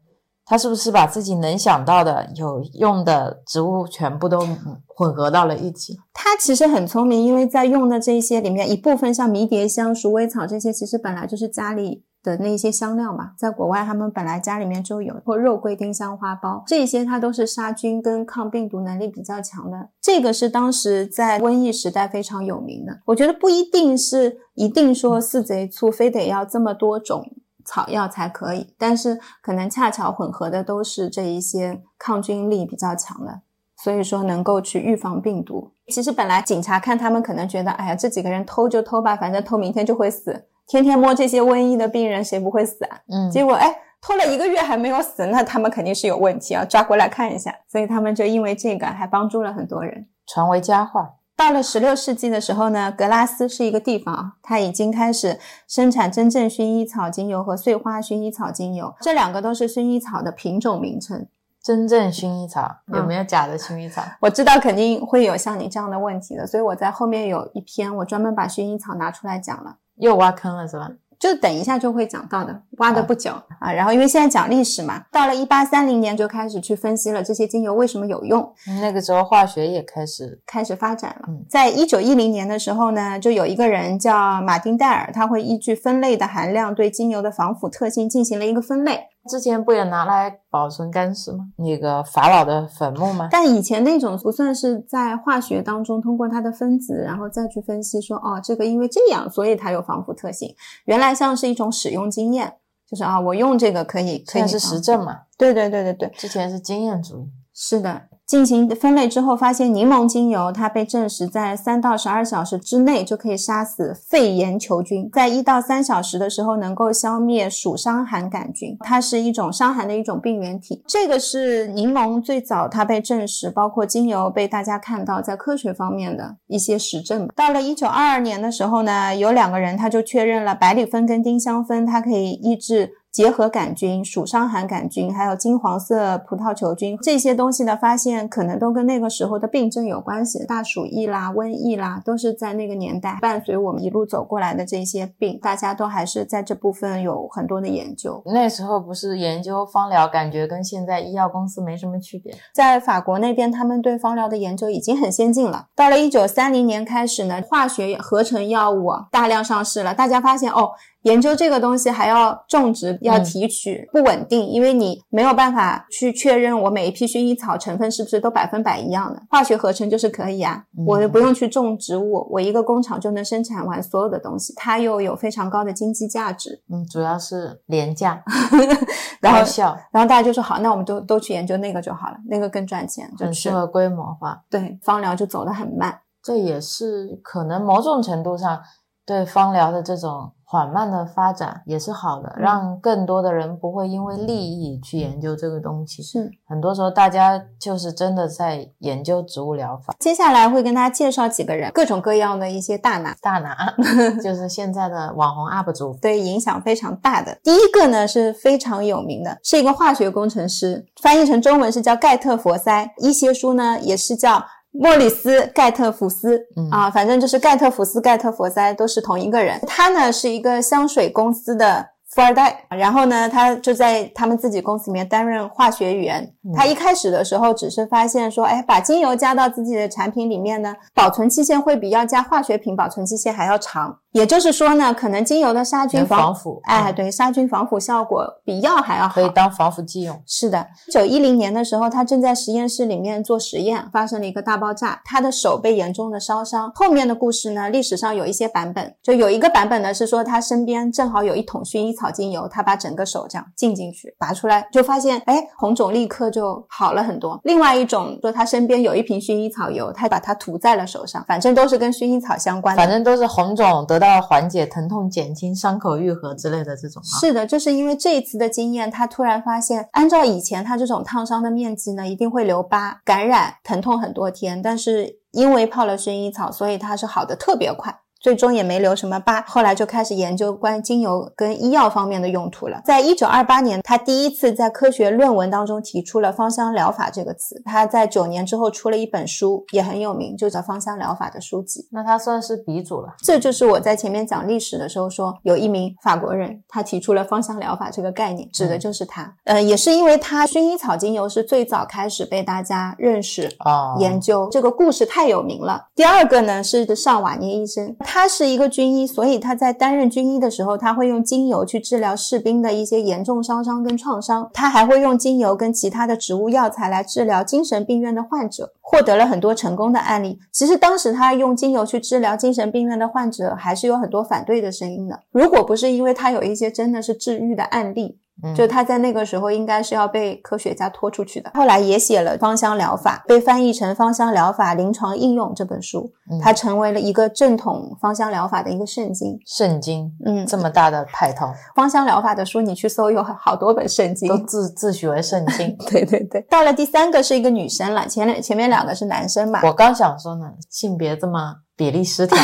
他是不是把自己能想到的有用的植物全部都混合到了一起？他其实很聪明，因为在用的这些里面，一部分像迷迭香、鼠尾草这些，其实本来就是家里的那些香料嘛，在国外他们本来家里面就有，或肉桂、丁香花苞这些，它都是杀菌跟抗病毒能力比较强的。这个是当时在瘟疫时代非常有名的。我觉得不一定是一定说四贼醋非得要这么多种。草药才可以，但是可能恰巧混合的都是这一些抗菌力比较强的，所以说能够去预防病毒。其实本来警察看他们可能觉得，哎呀，这几个人偷就偷吧，反正偷明天就会死。天天摸这些瘟疫的病人，谁不会死啊？嗯，结果哎，拖了一个月还没有死，那他们肯定是有问题啊，抓过来看一下。所以他们就因为这个还帮助了很多人，传为佳话。到了十六世纪的时候呢，格拉斯是一个地方啊，它已经开始生产真正薰衣草精油和碎花薰衣草精油，这两个都是薰衣草的品种名称。真正薰衣草有没有假的薰衣草？我知道肯定会有像你这样的问题的，所以我在后面有一篇，我专门把薰衣草拿出来讲了。又挖坑了是吧？就等一下就会讲到的，挖的不久啊。然后因为现在讲历史嘛，到了一八三零年就开始去分析了这些精油为什么有用。那个时候化学也开始开始发展了。在一九一零年的时候呢，就有一个人叫马丁戴尔，他会依据分类的含量对精油的防腐特性进行了一个分类。之前不也拿来保存干尸吗？那个法老的坟墓吗？但以前那种不算是在化学当中通过它的分子，然后再去分析说，哦，这个因为这样，所以它有防腐特性。原来像是一种使用经验，就是啊，我用这个可以，可以是实证嘛？对对对对对，之前是经验主义，是的。进行分类之后，发现柠檬精油它被证实在三到十二小时之内就可以杀死肺炎球菌，在一到三小时的时候能够消灭鼠伤寒杆菌，它是一种伤寒的一种病原体。这个是柠檬最早它被证实，包括精油被大家看到在科学方面的一些实证。到了一九二二年的时候呢，有两个人他就确认了百里芬跟丁香酚它可以抑制。结核杆菌、鼠伤寒杆菌，还有金黄色葡萄球菌这些东西的发现，可能都跟那个时候的病症有关系。大鼠疫啦、瘟疫啦，都是在那个年代伴随我们一路走过来的这些病，大家都还是在这部分有很多的研究。那时候不是研究芳疗，感觉跟现在医药公司没什么区别。在法国那边，他们对芳疗的研究已经很先进了。到了一九三零年开始呢，化学合成药物大量上市了，大家发现哦。研究这个东西还要种植，要提取，不稳定，因为你没有办法去确认我每一批薰衣草成分是不是都百分百一样的。化学合成就是可以啊，我不用去种植物，我一个工厂就能生产完所有的东西，它又有非常高的经济价值。嗯，主要是廉价，[laughs] 然后然后大家就说好，那我们都都去研究那个就好了，那个更赚钱，很适合规模化。对，芳疗就走得很慢，这也是可能某种程度上对芳疗的这种。缓慢的发展也是好的，让更多的人不会因为利益去研究这个东西。是，很多时候大家就是真的在研究植物疗法。接下来会跟大家介绍几个人，各种各样的一些大拿，大拿 [laughs] 就是现在的网红 UP 主，对影响非常大的。第一个呢是非常有名的，是一个化学工程师，翻译成中文是叫盖特佛塞，一些书呢也是叫。莫里斯·盖特福斯啊，反正就是盖特福斯、盖特佛塞都是同一个人。他呢是一个香水公司的富二代，然后呢，他就在他们自己公司里面担任化学员。他一开始的时候只是发现说，哎，把精油加到自己的产品里面呢，保存期限会比要加化学品保存期限还要长。也就是说呢，可能精油的杀菌防腐，哎，对，杀菌防腐效果比药还要好，可以当防腐剂用。是的，九一零年的时候，他正在实验室里面做实验，发生了一个大爆炸，他的手被严重的烧伤。后面的故事呢，历史上有一些版本，就有一个版本呢是说他身边正好有一桶薰衣草精油，他把整个手这样浸进去，拔出来就发现，哎，红肿立刻就好了很多。另外一种说他身边有一瓶薰衣草油，他把它涂在了手上，反正都是跟薰衣草相关的，反正都是红肿得。到缓解疼痛、减轻伤口愈合之类的这种，是的，就是因为这一次的经验，他突然发现，按照以前他这种烫伤的面积呢，一定会留疤、感染、疼痛很多天，但是因为泡了薰衣草，所以它是好的特别快。最终也没留什么疤，后来就开始研究关于精油跟医药方面的用途了。在一九二八年，他第一次在科学论文当中提出了芳香疗法这个词。他在九年之后出了一本书，也很有名，就叫《芳香疗法》的书籍。那他算是鼻祖了。这就是我在前面讲历史的时候说，有一名法国人，他提出了芳香疗法这个概念，指的就是他。呃，也是因为他薰衣草精油是最早开始被大家认识啊，研究这个故事太有名了。第二个呢是尚瓦涅医生。他他是一个军医，所以他在担任军医的时候，他会用精油去治疗士兵的一些严重烧伤跟创伤。他还会用精油跟其他的植物药材来治疗精神病院的患者，获得了很多成功的案例。其实当时他用精油去治疗精神病院的患者，还是有很多反对的声音的。如果不是因为他有一些真的是治愈的案例。就他在那个时候应该是要被科学家拖出去的。后来也写了芳香疗法，被翻译成《芳香疗法临床应用》这本书，它成为了一个正统芳香疗法的一个圣经。圣经，嗯，这么大的派头，芳香疗法的书你去搜有好多本圣经，都自自诩为圣经。[laughs] 对对对，到了第三个是一个女生了，前两前面两个是男生嘛。我刚想说呢，性别这么。比例失调。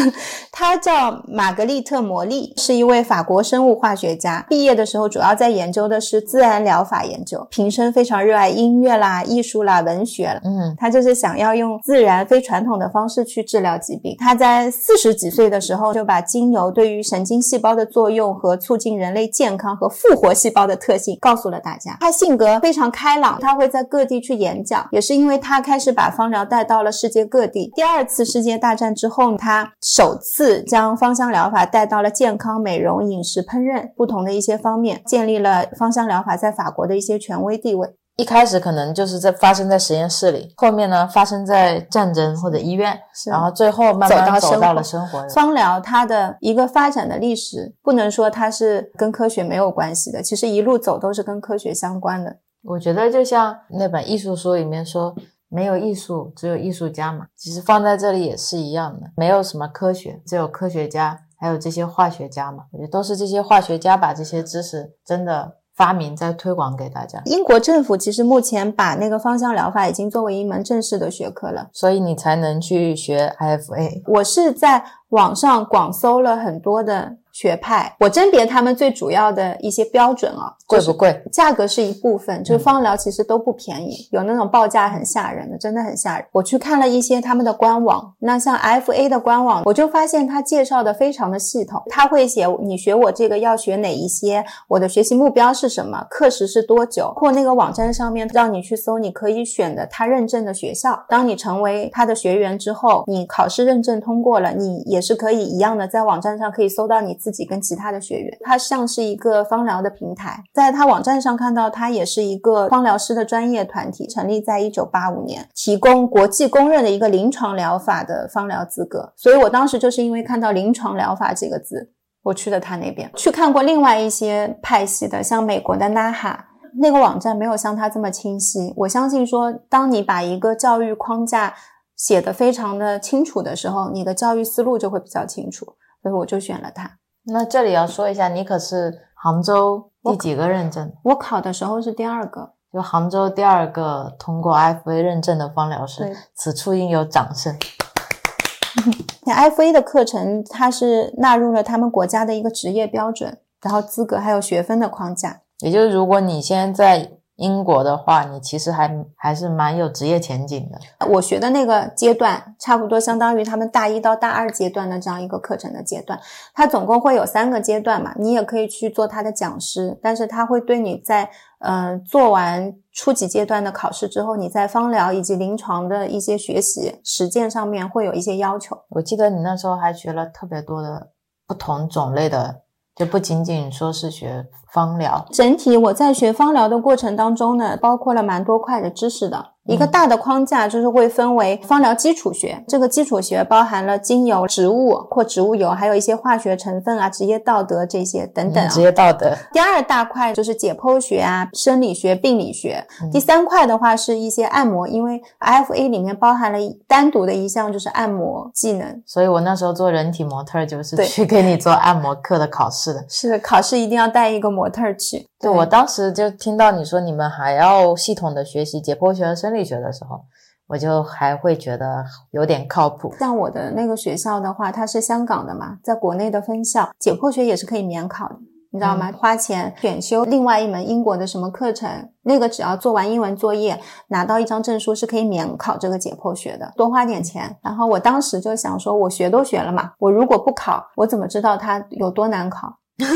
[laughs] 他叫玛格丽特·摩利，是一位法国生物化学家。毕业的时候，主要在研究的是自然疗法研究。平生非常热爱音乐啦、艺术啦、文学。嗯，他就是想要用自然、非传统的方式去治疗疾病。他在四十几岁的时候，就把精油对于神经细胞的作用和促进人类健康和复活细胞的特性告诉了大家。他性格非常开朗，他会在各地去演讲。也是因为他开始把芳疗带到了世界各地。第二次世界大战之后，他首次将芳香疗法带到了健康、美容、饮食、烹饪不同的一些方面，建立了芳香疗法在法国的一些权威地位。一开始可能就是在发生在实验室里，后面呢发生在战争或者医院，然后最后慢慢走到了生活。芳疗它的一个发展的历史，不能说它是跟科学没有关系的，其实一路走都是跟科学相关的。我觉得就像那本艺术书里面说。没有艺术，只有艺术家嘛。其实放在这里也是一样的，没有什么科学，只有科学家，还有这些化学家嘛。我觉得都是这些化学家把这些知识真的发明，在推广给大家。英国政府其实目前把那个芳香疗法已经作为一门正式的学科了，所以你才能去学 IFA。我是在网上广搜了很多的。学派，我甄别他们最主要的一些标准啊，贵不贵？价格是一部分，就是芳疗其实都不便宜，有那种报价很吓人的，真的很吓人。我去看了一些他们的官网，那像 FA 的官网，我就发现他介绍的非常的系统，他会写你学我这个要学哪一些，我的学习目标是什么，课时是多久，或那个网站上面让你去搜，你可以选的他认证的学校。当你成为他的学员之后，你考试认证通过了，你也是可以一样的在网站上可以搜到你。自己跟其他的学员，它像是一个芳疗的平台，在他网站上看到，它也是一个芳疗师的专业团体，成立在一九八五年，提供国际公认的一个临床疗法的芳疗资格。所以我当时就是因为看到“临床疗法”这个字，我去了他那边，去看过另外一些派系的，像美国的 NAHA 那个网站没有像他这么清晰。我相信说，当你把一个教育框架写得非常的清楚的时候，你的教育思路就会比较清楚，所以我就选了它。那这里要说一下，你可是杭州第几个认证？我考的时候是第二个，就杭州第二个通过 FA 认证的芳疗师，此处应有掌声。[laughs] 那 FA 的课程，它是纳入了他们国家的一个职业标准，然后资格还有学分的框架。也就是如果你现在在。英国的话，你其实还还是蛮有职业前景的。我学的那个阶段，差不多相当于他们大一到大二阶段的这样一个课程的阶段。它总共会有三个阶段嘛，你也可以去做他的讲师，但是他会对你在呃做完初级阶段的考试之后，你在芳疗以及临床的一些学习实践上面会有一些要求。我记得你那时候还学了特别多的不同种类的。就不仅仅说是学方疗，整体我在学方疗的过程当中呢，包括了蛮多块的知识的。一个大的框架就是会分为芳疗基础学，这个基础学包含了精油、植物或植物油，还有一些化学成分啊、职业道德这些等等。职业道德。第二大块就是解剖学啊、生理学、病理学。第三块的话是一些按摩，因为 IFA 里面包含了单独的一项就是按摩技能。所以我那时候做人体模特就是去给你做按摩课的考试的。是考试一定要带一个模特去。对，我当时就听到你说你们还要系统的学习解剖学和生理学的时候，我就还会觉得有点靠谱。像我的那个学校的话，它是香港的嘛，在国内的分校，解剖学也是可以免考的，你知道吗？花钱选修另外一门英国的什么课程，那个只要做完英文作业，拿到一张证书是可以免考这个解剖学的，多花点钱。然后我当时就想说，我学都学了嘛，我如果不考，我怎么知道它有多难考？[laughs]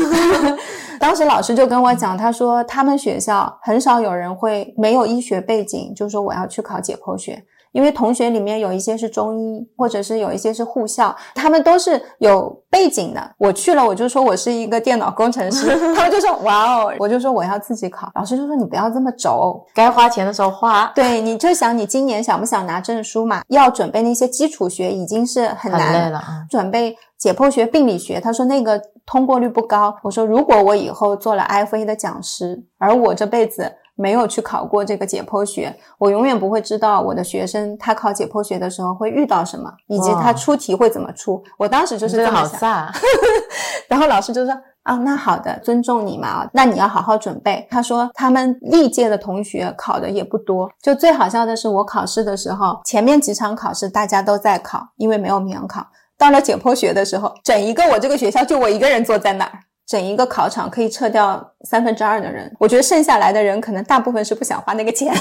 当时老师就跟我讲，他说他们学校很少有人会没有医学背景，就说我要去考解剖学，因为同学里面有一些是中医，或者是有一些是护校，他们都是有背景的。我去了，我就说我是一个电脑工程师，[laughs] 他们就说哇哦，我就说我要自己考。老师就说你不要这么轴，该花钱的时候花。对，你就想你今年想不想拿证书嘛？要准备那些基础学已经是很难了，准备解剖学、病理学，他说那个通过率不高。我说如果我以后做了 IFA 的讲师，而我这辈子。没有去考过这个解剖学，我永远不会知道我的学生他考解剖学的时候会遇到什么，以及他出题会怎么出。我当时就是这么想。[laughs] 然后老师就说：“啊，那好的，尊重你嘛，那你要好好准备。”他说他们历届的同学考的也不多，就最好笑的是我考试的时候，前面几场考试大家都在考，因为没有免考。到了解剖学的时候，整一个我这个学校就我一个人坐在那儿。整一个考场可以撤掉三分之二的人，我觉得剩下来的人可能大部分是不想花那个钱，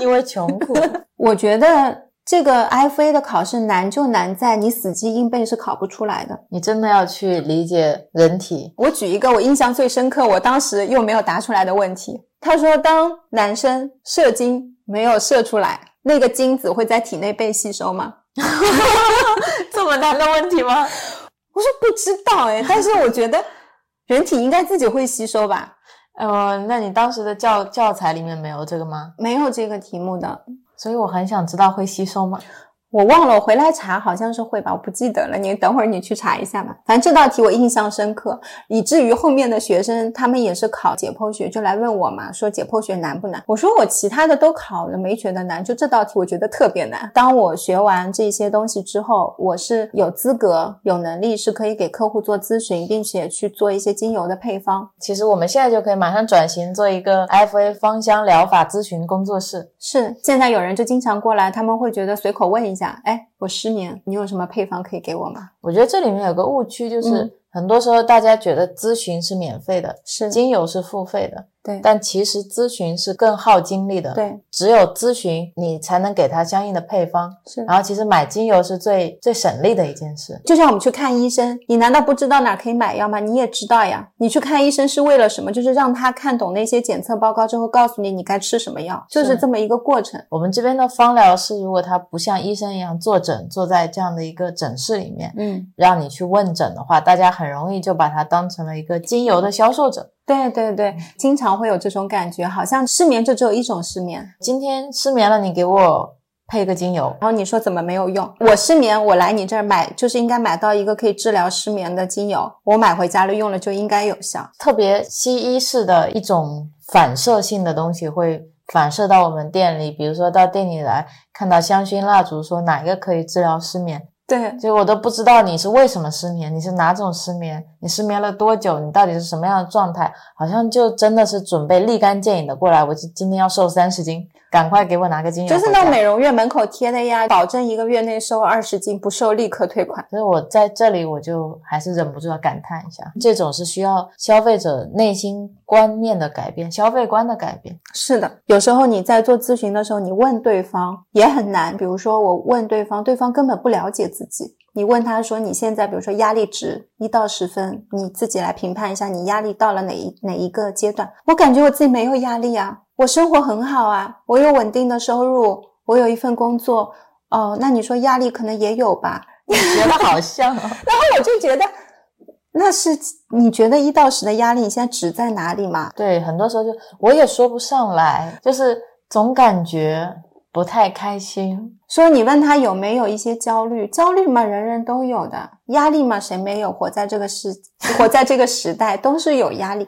因为穷苦。[laughs] 我觉得这个 IFA 的考试难就难在你死记硬背是考不出来的，你真的要去理解人体。我举一个我印象最深刻，我当时又没有答出来的问题。他说，当男生射精没有射出来，那个精子会在体内被吸收吗？[laughs] 这么难的问题吗？[laughs] 我说不知道哎，但是我觉得。人体应该自己会吸收吧？呃，那你当时的教教材里面没有这个吗？没有这个题目的，所以我很想知道会吸收吗？我忘了，我回来查，好像是会吧，我不记得了。你等会儿你去查一下吧。反正这道题我印象深刻，以至于后面的学生他们也是考解剖学，就来问我嘛，说解剖学难不难？我说我其他的都考了，没觉得难，就这道题我觉得特别难。当我学完这些东西之后，我是有资格、有能力，是可以给客户做咨询，并且去做一些精油的配方。其实我们现在就可以马上转型做一个 FA 芳香疗法咨询工作室。是，现在有人就经常过来，他们会觉得随口问一下。哎，我失眠，你有什么配方可以给我吗？我觉得这里面有个误区，就是很多时候大家觉得咨询是免费的，是精油是付费的。对，但其实咨询是更耗精力的。对，只有咨询你才能给他相应的配方。是，然后其实买精油是最最省力的一件事。就像我们去看医生，你难道不知道哪可以买药吗？你也知道呀。你去看医生是为了什么？就是让他看懂那些检测报告之后，告诉你你该吃什么药，就是这么一个过程。我们这边的芳疗师，如果他不像医生一样坐诊，坐在这样的一个诊室里面，嗯，让你去问诊的话，大家很容易就把他当成了一个精油的销售者。对对对，经常会有这种感觉，好像失眠就只有一种失眠。今天失眠了，你给我配个精油，然后你说怎么没有用？我失眠，我来你这儿买，就是应该买到一个可以治疗失眠的精油，我买回家了用了就应该有效。特别西医式的一种反射性的东西会反射到我们店里，比如说到店里来看到香薰蜡烛，说哪个可以治疗失眠。对，就我都不知道你是为什么失眠，你是哪种失眠，你失眠了多久，你到底是什么样的状态？好像就真的是准备立竿见影的过来，我今今天要瘦三十斤。赶快给我拿个精油，就是那美容院门口贴的呀，保证一个月内瘦二十斤，不瘦立刻退款。所以我在这里，我就还是忍不住要感叹一下，这种是需要消费者内心观念的改变，消费观的改变。是的，有时候你在做咨询的时候，你问对方也很难。比如说我问对方，对方根本不了解自己。你问他说你现在，比如说压力值一到十分，你自己来评判一下，你压力到了哪一哪一个阶段？我感觉我自己没有压力啊。我生活很好啊，我有稳定的收入，我有一份工作。哦，那你说压力可能也有吧？你觉得好像，[laughs] 然后我就觉得，那是你觉得一到十的压力，你现在值在哪里嘛？对，很多时候就我也说不上来，就是总感觉不太开心。说你问他有没有一些焦虑？焦虑嘛，人人都有的。压力嘛，谁没有？活在这个世，[laughs] 活在这个时代，都是有压力。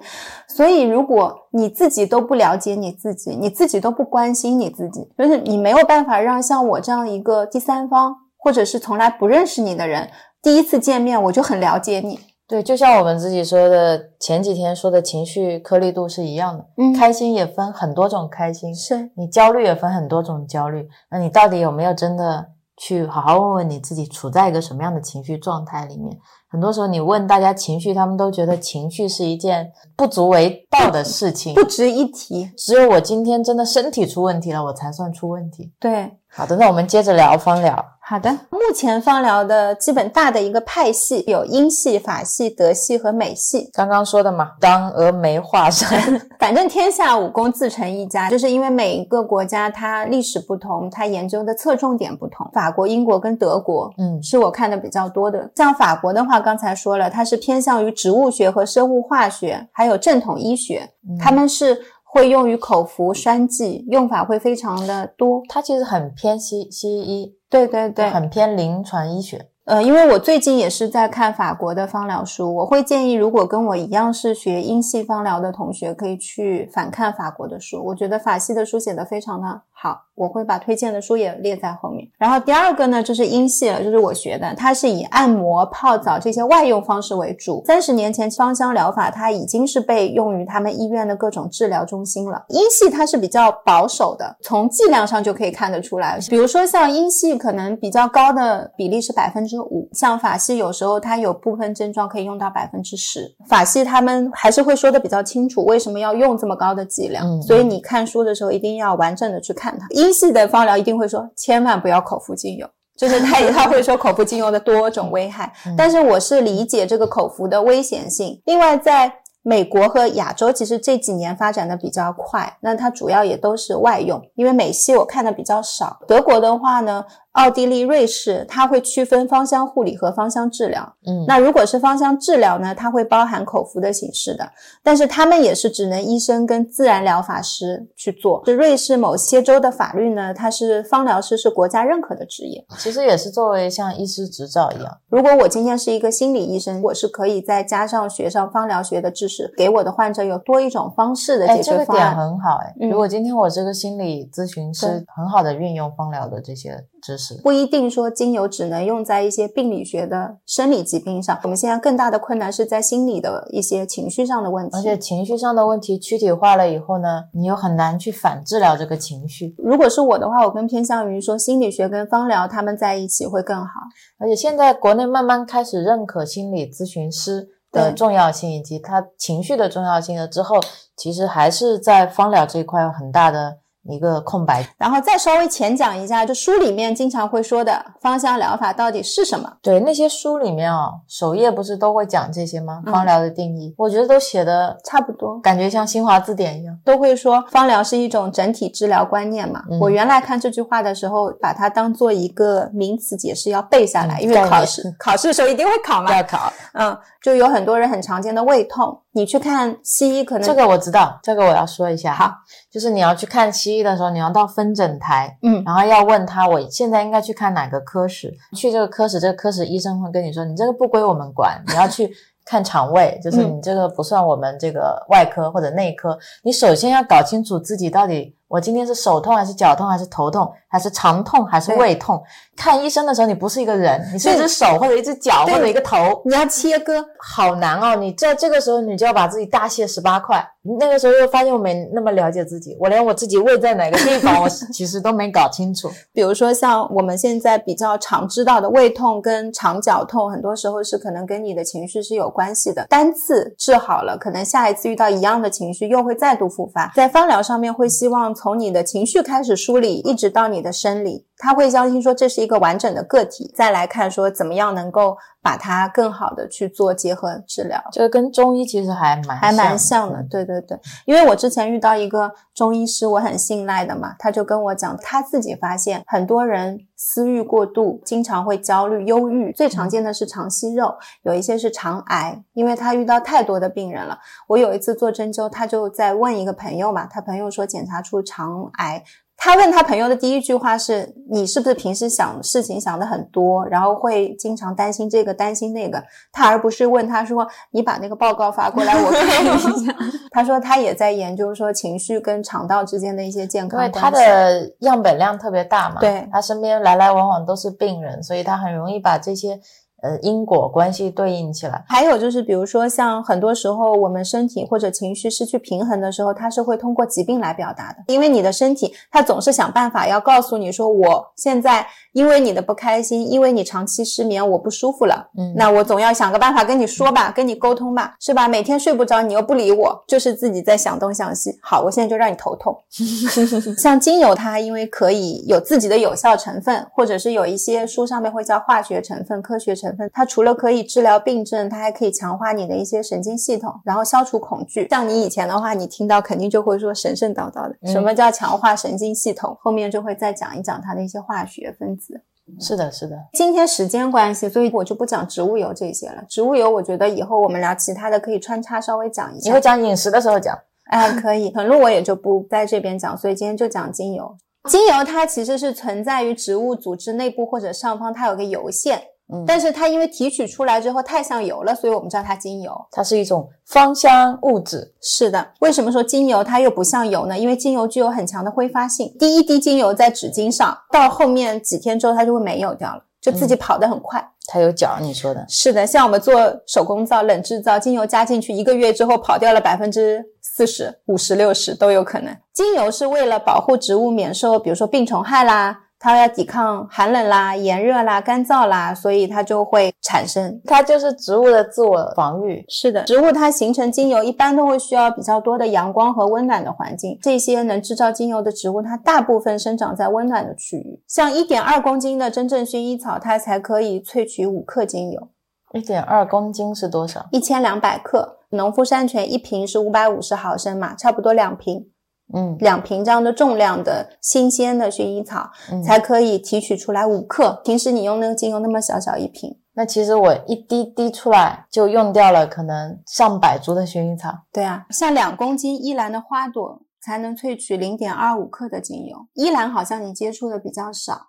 所以，如果你自己都不了解你自己，你自己都不关心你自己，就是你没有办法让像我这样一个第三方，或者是从来不认识你的人，第一次见面我就很了解你。对，就像我们自己说的，前几天说的情绪颗粒度是一样的。嗯，开心也分很多种开心，是你焦虑也分很多种焦虑。那你到底有没有真的去好好问问你自己，处在一个什么样的情绪状态里面？很多时候你问大家情绪，他们都觉得情绪是一件不足为道的事情，不值一提。只有我今天真的身体出问题了，我才算出问题。对，好的，那我们接着聊芳疗。好的，目前芳疗的基本大的一个派系有英系、法系、德系和美系。刚刚说的嘛，当峨眉画山，[laughs] 反正天下武功自成一家，就是因为每一个国家它历史不同，它研究的侧重点不同。法国、英国跟德国，嗯是我看的比较多的。像法国的话，刚才说了，它是偏向于植物学和生物化学，还有正统医学，他们是会用于口服栓剂，用法会非常的多。它其实很偏西西医，对对对，很偏临床医学。呃，因为我最近也是在看法国的芳疗书，我会建议，如果跟我一样是学英系芳疗的同学，可以去反看法国的书。我觉得法系的书写的非常的好，我会把推荐的书也列在后面。然后第二个呢，就是英系了，就是我学的，它是以按摩、泡澡这些外用方式为主。三十年前，芳香疗法它已经是被用于他们医院的各种治疗中心了。英系它是比较保守的，从剂量上就可以看得出来。比如说像英系，可能比较高的比例是百分之五，像法系有时候它有部分症状可以用到百分之十。法系他们还是会说的比较清楚，为什么要用这么高的剂量。嗯所以你看书的时候一定要完整的去看它。英系的方疗一定会说，千万不要口服精油。就是他他会说口服精油的多种危害，嗯但是我是理解这个口服的危险性。另外，在美国和亚洲，其实这几年发展的比较快，那它主要也都是外用，因为美系我看的比较少。德国的话呢，奥地利、瑞士，它会区分芳香护理和芳香治疗。嗯，那如果是芳香治疗呢，它会包含口服的形式的，但是他们也是只能医生跟自然疗法师去做。是瑞士某些州的法律呢，它是芳疗师是国家认可的职业。其实也是作为像医师执照一样。如果我今天是一个心理医生，我是可以再加上学上芳疗学的知识，给我的患者有多一种方式的哎，解这个点决方案。很好哎。嗯如果今天我这个心理咨询师很好的运用芳疗的这些知识，不一定说精油只能用在一些病理学的生理疾病上，我们现在更大的困难是在心理的一些情绪上的问题。而且情绪上的问题躯体化了以后呢，你又很难去反治疗这个情绪。如果是我的话，我更偏向于说心理学跟芳疗他们在一起会更好。而且现在国内慢慢开始认可心理咨询师的重要性以及他情绪的重要性了之后，其实还是在芳疗这一块有很大的一个空白。然后再稍微浅讲一下，就书里面经常会说的芳香疗法到底是什么？对那些书里面啊、首页不是都会讲这些吗？嗯芳疗的定义，我觉得都写的差不多感觉像新华字典一样。都会说芳疗是一种整体治疗观念嘛。嗯我原来看这句话的时候，把它当做一个名词解释要背下来，因为考试 [laughs] 考试的时候一定会考嘛。要考嗯，就有很多人很常见的胃痛，你去看西医可能这个我知道，这个我要说一下。好，就是你要去看西医的时候，你要到分诊台，嗯然后要问他我现在应该去看哪个科室。去这个科室，这个科室医生会跟你说，你这个不归我们管，你要去看肠胃，就是嗯你这个不算我们这个外科或者内科。你首先要搞清楚自己到底。我今天是手痛还是脚痛还是头痛还是肠痛还是胃痛？看医生的时候，你不是一个人，你是一只手或者一只脚或者一个头，你要切割，好难哦！你在这个时候，你就要把自己大卸十八块。那个时候又发现我没那么了解自己，我连我自己胃在哪个地方，我 [laughs] 其实都没搞清楚。比如说像我们现在比较常知道的胃痛跟肠绞痛，很多时候是可能跟你的情绪是有关系的。单次治好了，可能下一次遇到一样的情绪又会再度复发。在方疗上面会希望从你的情绪开始梳理，一直到你的生理，他会相信说这是一个完整的个体，再来看说怎么样能够把它更好的去做结合治疗。这个跟中医其实还蛮还蛮像的嗯，对对对，因为我之前遇到一个中医师，我很信赖的嘛，他就跟我讲，他自己发现很多人私欲过度，经常会焦虑、忧郁，最常见的是肠息肉，有一些是肠癌，因为他遇到太多的病人了。我有一次做针灸，他就在问一个朋友嘛，他朋友说检查出肠癌。他问他朋友的第一句话是：“你是不是平时想事情想的很多，然后会经常担心这个担心那个？”他而不是问他说：“你把那个报告发过来，我看一下。[laughs] ”他说他也在研究说情绪跟肠道之间的一些健康因为关系。他的样本量特别大嘛，对他身边来来往往都是病人，所以他很容易把这些呃因果关系对应起来。还有就是，比如说像很多时候我们身体或者情绪失去平衡的时候，它是会通过疾病来表达的，因为你的身体它总是想办法要告诉你说，我现在因为你的不开心，因为你长期失眠，我不舒服了，嗯那我总要想个办法跟你说吧，跟你沟通吧，是吧？每天睡不着，你又不理我，就是自己在想东想西。好，我现在就让你头痛。[laughs] 像精油，它因为可以有自己的有效成分，或者是有一些书上面会叫化学成分、科学成分，它除了可以治疗病症，它还可以强化你的一些神经系统，然后消除恐惧。像你以前的话，你听到肯定就会说神神叨叨的。嗯什么叫强化神经系统？后面就会再讲一讲它的一些化学分子。是的，是的，今天时间关系，所以我就不讲植物油这些了。植物油，我觉得以后我们聊其他的可以穿插稍微讲一下你会。讲饮食的时候讲。哎，可以，纯露我也就不在这边讲，所以今天就讲精油。精油它其实是存在于植物组织内部或者上方，它有个油腺，嗯，但是它因为提取出来之后太像油了，所以我们叫它精油。它是一种芳香物质。是的，为什么说精油它又不像油呢？因为精油具有很强的挥发性，滴一滴精油在纸巾上，到后面几天之后它就会没有掉了，就自己跑得很快。它有角，你说的。是的，像我们做手工皂、冷制皂，精油加进去一个月之后跑掉了百分之四十、五十、六十都有可能。精油是为了保护植物免受，比如说病虫害啦，它要抵抗寒冷啦、炎热啦、干燥啦，所以它就会产生。它就是植物的自我防御。是的，植物它形成精油一般都会需要比较多的阳光和温暖的环境。这些能制造精油的植物，它大部分生长在温暖的区域。像一点二公斤的真正薰衣草，它才可以萃取五克精油。一点二公斤是多少？一千两百克。农夫山泉一瓶是五百五十毫升嘛，差不多两瓶，嗯，两瓶这样的重量的新鲜的薰衣草、嗯才可以提取出来五克。平时你用那个精油那么小小一瓶，那其实我一滴滴出来就用掉了可能上百株的薰衣草。对啊，像两公斤依兰的花朵才能萃取零点二五克的精油。依兰好像你接触的比较少，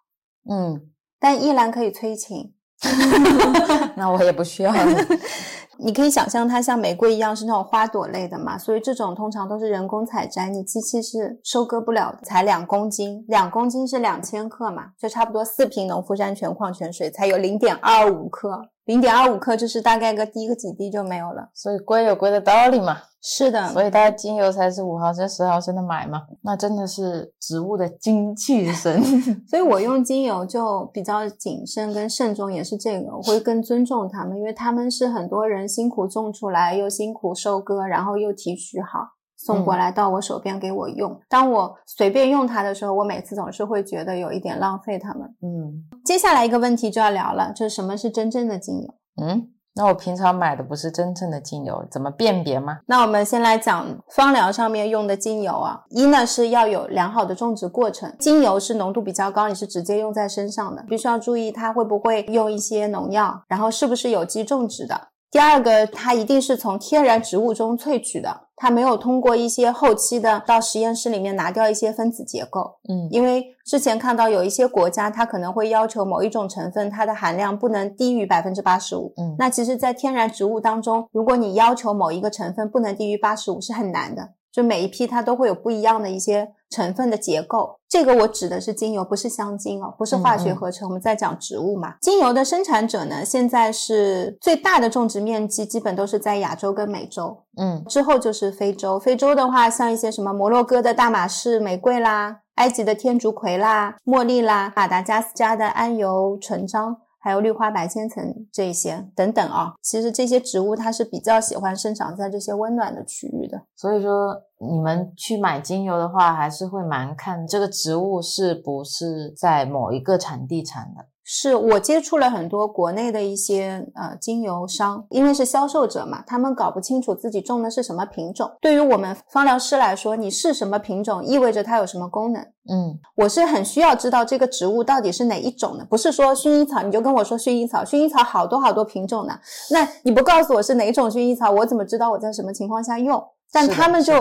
嗯，但依兰可以催情。[laughs] 那我也不需要了。[laughs] 你可以想象它像玫瑰一样是那种花朵类的嘛，所以这种通常都是人工采摘，你机器是收割不了的。才两公斤，两公斤是两千克嘛，就差不多四瓶农夫山泉矿泉水才有零点二五克，零点二五克就是大概个滴个几滴就没有了。所以贵有贵的道理嘛。是的，所以大家精油才是五毫升、十毫升的买嘛。那真的是植物的精气神。[laughs] 所以我用精油就比较谨慎跟慎重，也是这个，我会更尊重他们，因为他们是很多人辛苦种出来，又辛苦收割，然后又提取好。送过来到我手边给我用，当我随便用它的时候，我每次总是会觉得有一点浪费它们。嗯接下来一个问题就要聊了，就是什么是真正的精油？嗯，那我平常买的不是真正的精油，怎么辨别吗？那我们先来讲芳疗上面用的精油啊，一呢是要有良好的种植过程，精油是浓度比较高，你是直接用在身上的，必须要注意它会不会用一些农药，然后是不是有机种植的。第二个，它一定是从天然植物中萃取的，它没有通过一些后期的到实验室里面拿掉一些分子结构，嗯因为之前看到有一些国家，它可能会要求某一种成分它的含量不能低于百分之八十五。嗯那其实，在天然植物当中，如果你要求某一个成分不能低于八十五，是很难的。就每一批它都会有不一样的一些成分的结构。这个我指的是精油，不是香精哦，不是化学嗯嗯合成。我们在讲植物嘛。精油的生产者呢，现在是最大的种植面积基本都是在亚洲跟美洲。嗯之后就是非洲，非洲的话，像一些什么摩洛哥的大马士玫瑰啦，埃及的天竺葵啦，茉莉啦，马达加斯加的桉油纯樟，还有绿花白千层这些等等啊。其实这些植物它是比较喜欢生长在这些温暖的区域的。所以说你们去买精油的话，还是会蛮看这个植物是不是在某一个产地产的。是我接触了很多国内的一些呃精油商，因为是销售者嘛，他们搞不清楚自己种的是什么品种。对于我们芳疗师来说，你是什么品种，意味着它有什么功能。嗯我是很需要知道这个植物到底是哪一种的，不是说薰衣草你就跟我说薰衣草，薰衣草好多好多品种呢，那你不告诉我是哪种薰衣草，我怎么知道我在什么情况下用？但他们就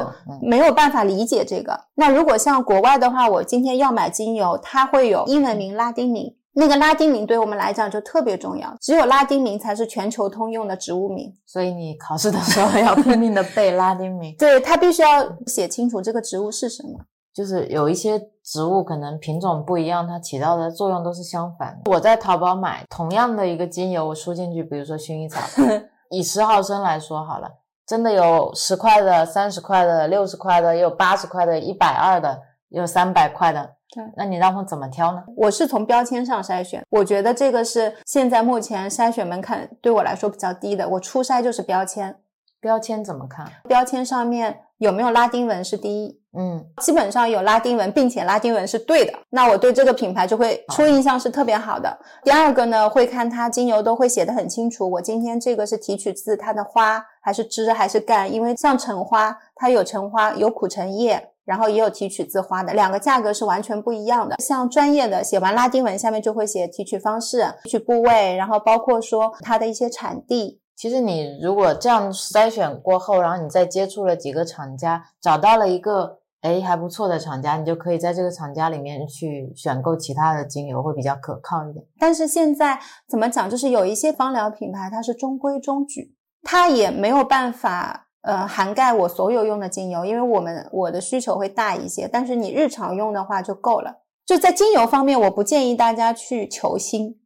没有办法理解这个。那如果像国外的话，我今天要买精油，它会有英文名、拉丁名，那个拉丁名对我们来讲就特别重要，只有拉丁名才是全球通用的植物名。所以你考试的时候要拼命的背拉丁名。[laughs] 对，它必须要写清楚这个植物是什么。就是有一些植物可能品种不一样，它起到的作用都是相反的。我在淘宝买同样的一个精油，我输进去，比如说薰衣草，[laughs] 以十毫升来说好了，真的有十块的、三十块的、六十块的，也有八十块的、一百二的，也有三百块的。对，那你让我怎么挑呢？我是从标签上筛选，我觉得这个是现在目前筛选门槛对我来说比较低的。我初筛就是标签，标签怎么看？标签上面有没有拉丁文是第一，嗯，基本上有拉丁文，并且拉丁文是对的，那我对这个品牌就会初印象是特别好的。第二个呢，会看它精油都会写的很清楚，我今天这个是提取自它的花还是枝还是干，因为像橙花，它有橙花有苦橙叶。然后也有提取自花的，两个价格是完全不一样的。像专业的写完拉丁文，下面就会写提取方式、提取部位，然后包括说它的一些产地。其实你如果这样筛选过后，然后你再接触了几个厂家，找到了一个哎还不错的厂家，你就可以在这个厂家里面去选购其他的精油，会比较可靠一点。但是现在怎么讲，就是有一些芳疗品牌它是中规中矩，它也没有办法。呃，涵盖我所有用的精油，因为我们我的需求会大一些，但是你日常用的话就够了。就在精油方面，我不建议大家去求新。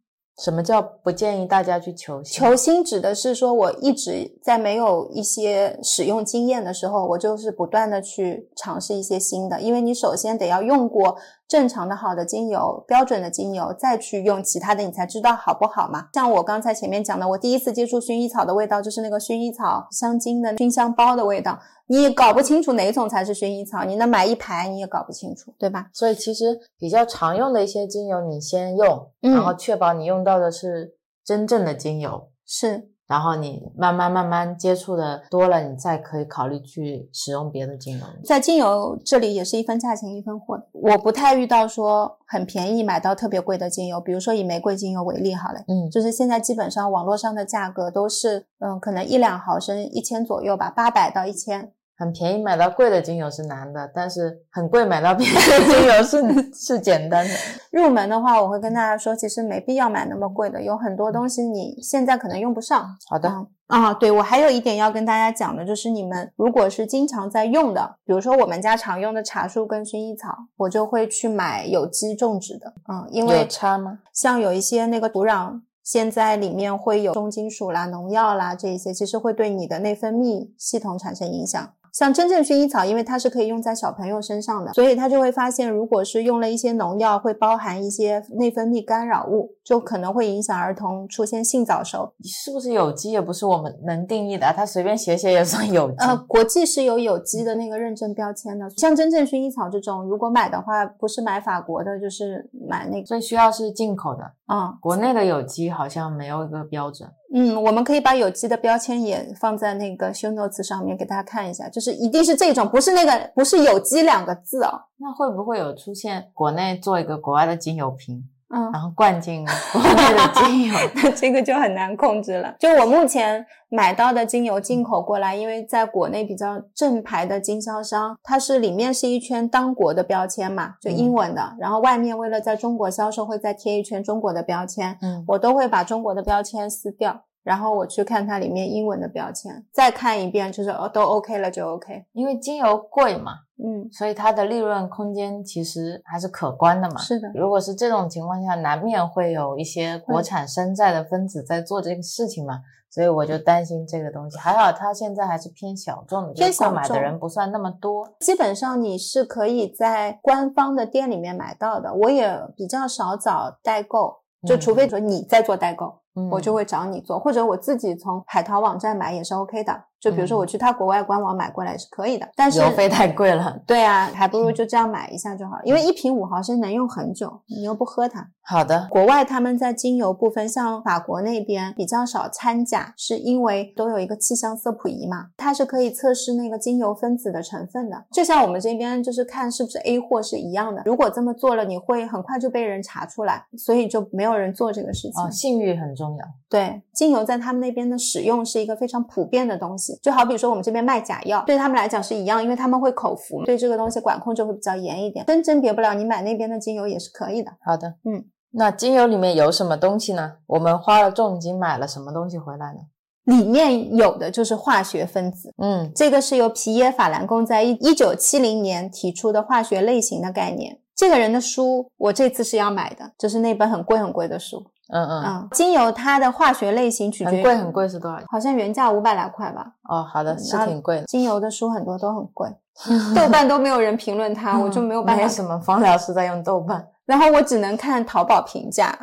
什么叫不建议大家去求新？求新指的是说，我一直在没有一些使用经验的时候，我就是不断的去尝试一些新的。因为你首先得要用过正常的好的精油、标准的精油，再去用其他的，你才知道好不好嘛。像我刚才前面讲的，我第一次接触薰衣草的味道，就是那个薰衣草香精的熏香包的味道。你也搞不清楚哪种才是薰衣草，你能买一排你也搞不清楚，对吧？所以其实比较常用的一些精油，你先用，然后确保你用到的是真正的精油，是。然后你慢慢慢慢接触的多了，你再可以考虑去使用别的精油。在精油这里也是一分价钱一分货，我不太遇到说很便宜买到特别贵的精油。比如说以玫瑰精油为例好了，嗯，就是现在基本上网络上的价格都是，嗯，可能一两毫升一千左右吧，八百到一千。很便宜买到贵的精油是难的，但是很贵买到便宜的精油是 [laughs] 是简单的。入门的话，我会跟大家说，其实没必要买那么贵的，有很多东西你现在可能用不上。好的啊，对我还有一点要跟大家讲的，就是你们如果是经常在用的，比如说我们家常用的茶树跟薰衣草，我就会去买有机种植的。嗯，因为有差吗？像有一些那个土壤。现在里面会有重金属啦、农药啦这一些，其实会对你的内分泌系统产生影响。像真正薰衣草，因为它是可以用在小朋友身上的，所以他就会发现，如果是用了一些农药，会包含一些内分泌干扰物，就可能会影响儿童出现性早熟。是不是有机也不是我们能定义的，它随便写写也算有机。呃，国际是有有机的那个认证标签的，像真正薰衣草这种，如果买的话，不是买法国的，就是买那个，所以需要是进口的。嗯，国内的有机好像没有一个标准。嗯，我们可以把有机的标签也放在那个 show notes 上面给大家看一下，就是一定是这种，不是那个不是有机两个字哦。那会不会有出现国内做一个国外的精油瓶？嗯，然后灌进国内的精油，[laughs] 那这个就很难控制了。就我目前买到的精油进口过来，因为在国内比较正牌的经销商，它是里面是一圈当国的标签嘛，就英文的，然后外面为了在中国销售，会再贴一圈中国的标签。嗯，我都会把中国的标签撕掉。然后我去看它里面英文的标签，再看一遍，就是哦都 OK 了就 OK。因为精油贵嘛，嗯，所以它的利润空间其实还是可观的嘛。是的，如果是这种情况下，难免会有一些国产山寨的分子在做这个事情嘛，所以我就担心这个东西。还好它现在还是偏小众的，偏小众，买的人不算那么多。基本上你是可以在官方的店里面买到的，我也比较少找代购，就除非说你在做代购。我就会找你做，或者我自己从海淘网站买也是 OK 的。就比如说我去他国外官网买过来也是可以的，但是邮费太贵了。对啊，还不如就这样买一下就好了，因为一瓶五毫升能用很久，你又不喝它。好的，国外他们在精油部分，像法国那边比较少掺假，是因为都有一个气象色谱仪嘛，它是可以测试那个精油分子的成分的。就像我们这边就是看是不是 A 货是一样的，如果这么做了，你会很快就被人查出来，所以就没有人做这个事情。哦，信誉很重要。对，精油在他们那边的使用是一个非常普遍的东西，就好比说我们这边卖假药，对他们来讲是一样，因为他们会口服，对这个东西管控就会比较严一点。真甄别不了，你买那边的精油也是可以的。好的，嗯。那精油里面有什么东西呢？我们花了重金买了什么东西回来呢？里面有的就是化学分子。嗯这个是由皮耶法兰贡在一一九七零年提出的化学类型的概念。这个人的书我这次是要买的，就是那本很贵很贵的书。嗯嗯，嗯，精油它的化学类型取决于很贵很，贵是多少？好像原价五百来块吧。哦，好的，是挺贵的。精油的书很多都很贵，[laughs] 豆瓣都没有人评论它，[laughs] 我就没有办法没什么芳疗师在用豆瓣。然后我只能看淘宝评价，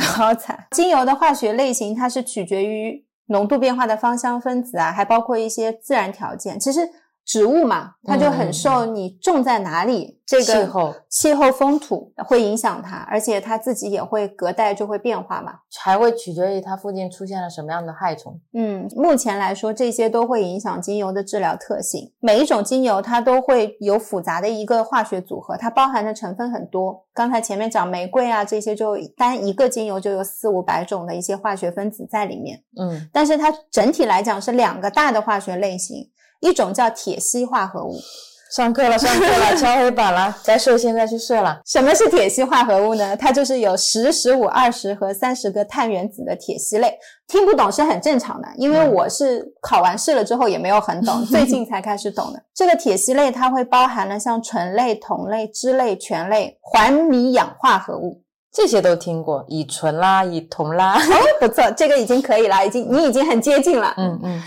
好惨。精油的化学类型它是取决于浓度变化的芳香分子啊，还包括一些自然条件。其实植物嘛，它就很受你种在哪里、这个气候气候风土会影响它，而且它自己也会隔代就会变化嘛。还会取决于它附近出现了什么样的害虫。嗯，目前来说，这些都会影响精油的治疗特性。每一种精油它都会有复杂的一个化学组合，它包含的成分很多。刚才前面讲玫瑰啊，这些就单一个精油就有四五百种的一些化学分子在里面。嗯，但是它整体来讲是两个大的化学类型，一种叫铁烯化合物。上课了，上课了，[laughs] 敲黑板了，该睡现在去睡了。什么是铁烯化合物呢？它就是有十、十五、二十和三十个碳原子的铁烯类。听不懂是很正常的，因为我是考完试了之后也没有很懂，[laughs] 最近才开始懂的。这个铁烯类它会包含了像醇类、酮类、酯类、醛类、环醚氧化合物。这些都听过，乙醇啦，乙酮啦。不错，这个已经可以了，已经你已经很接近了。嗯嗯，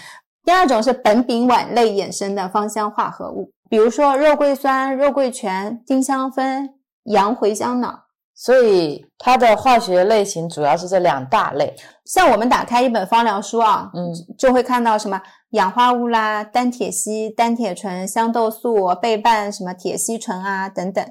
第二种是苯丙烷类衍生的芳香化合物，比如说肉桂酸、肉桂醛、丁香酚、洋茴香脑。所以它的化学类型主要是这两大类。像我们打开一本芳疗书啊，嗯，就会看到什么氧化物啦、单铁烯、单铁醇、香豆素、倍半什么铁烯醇啊等等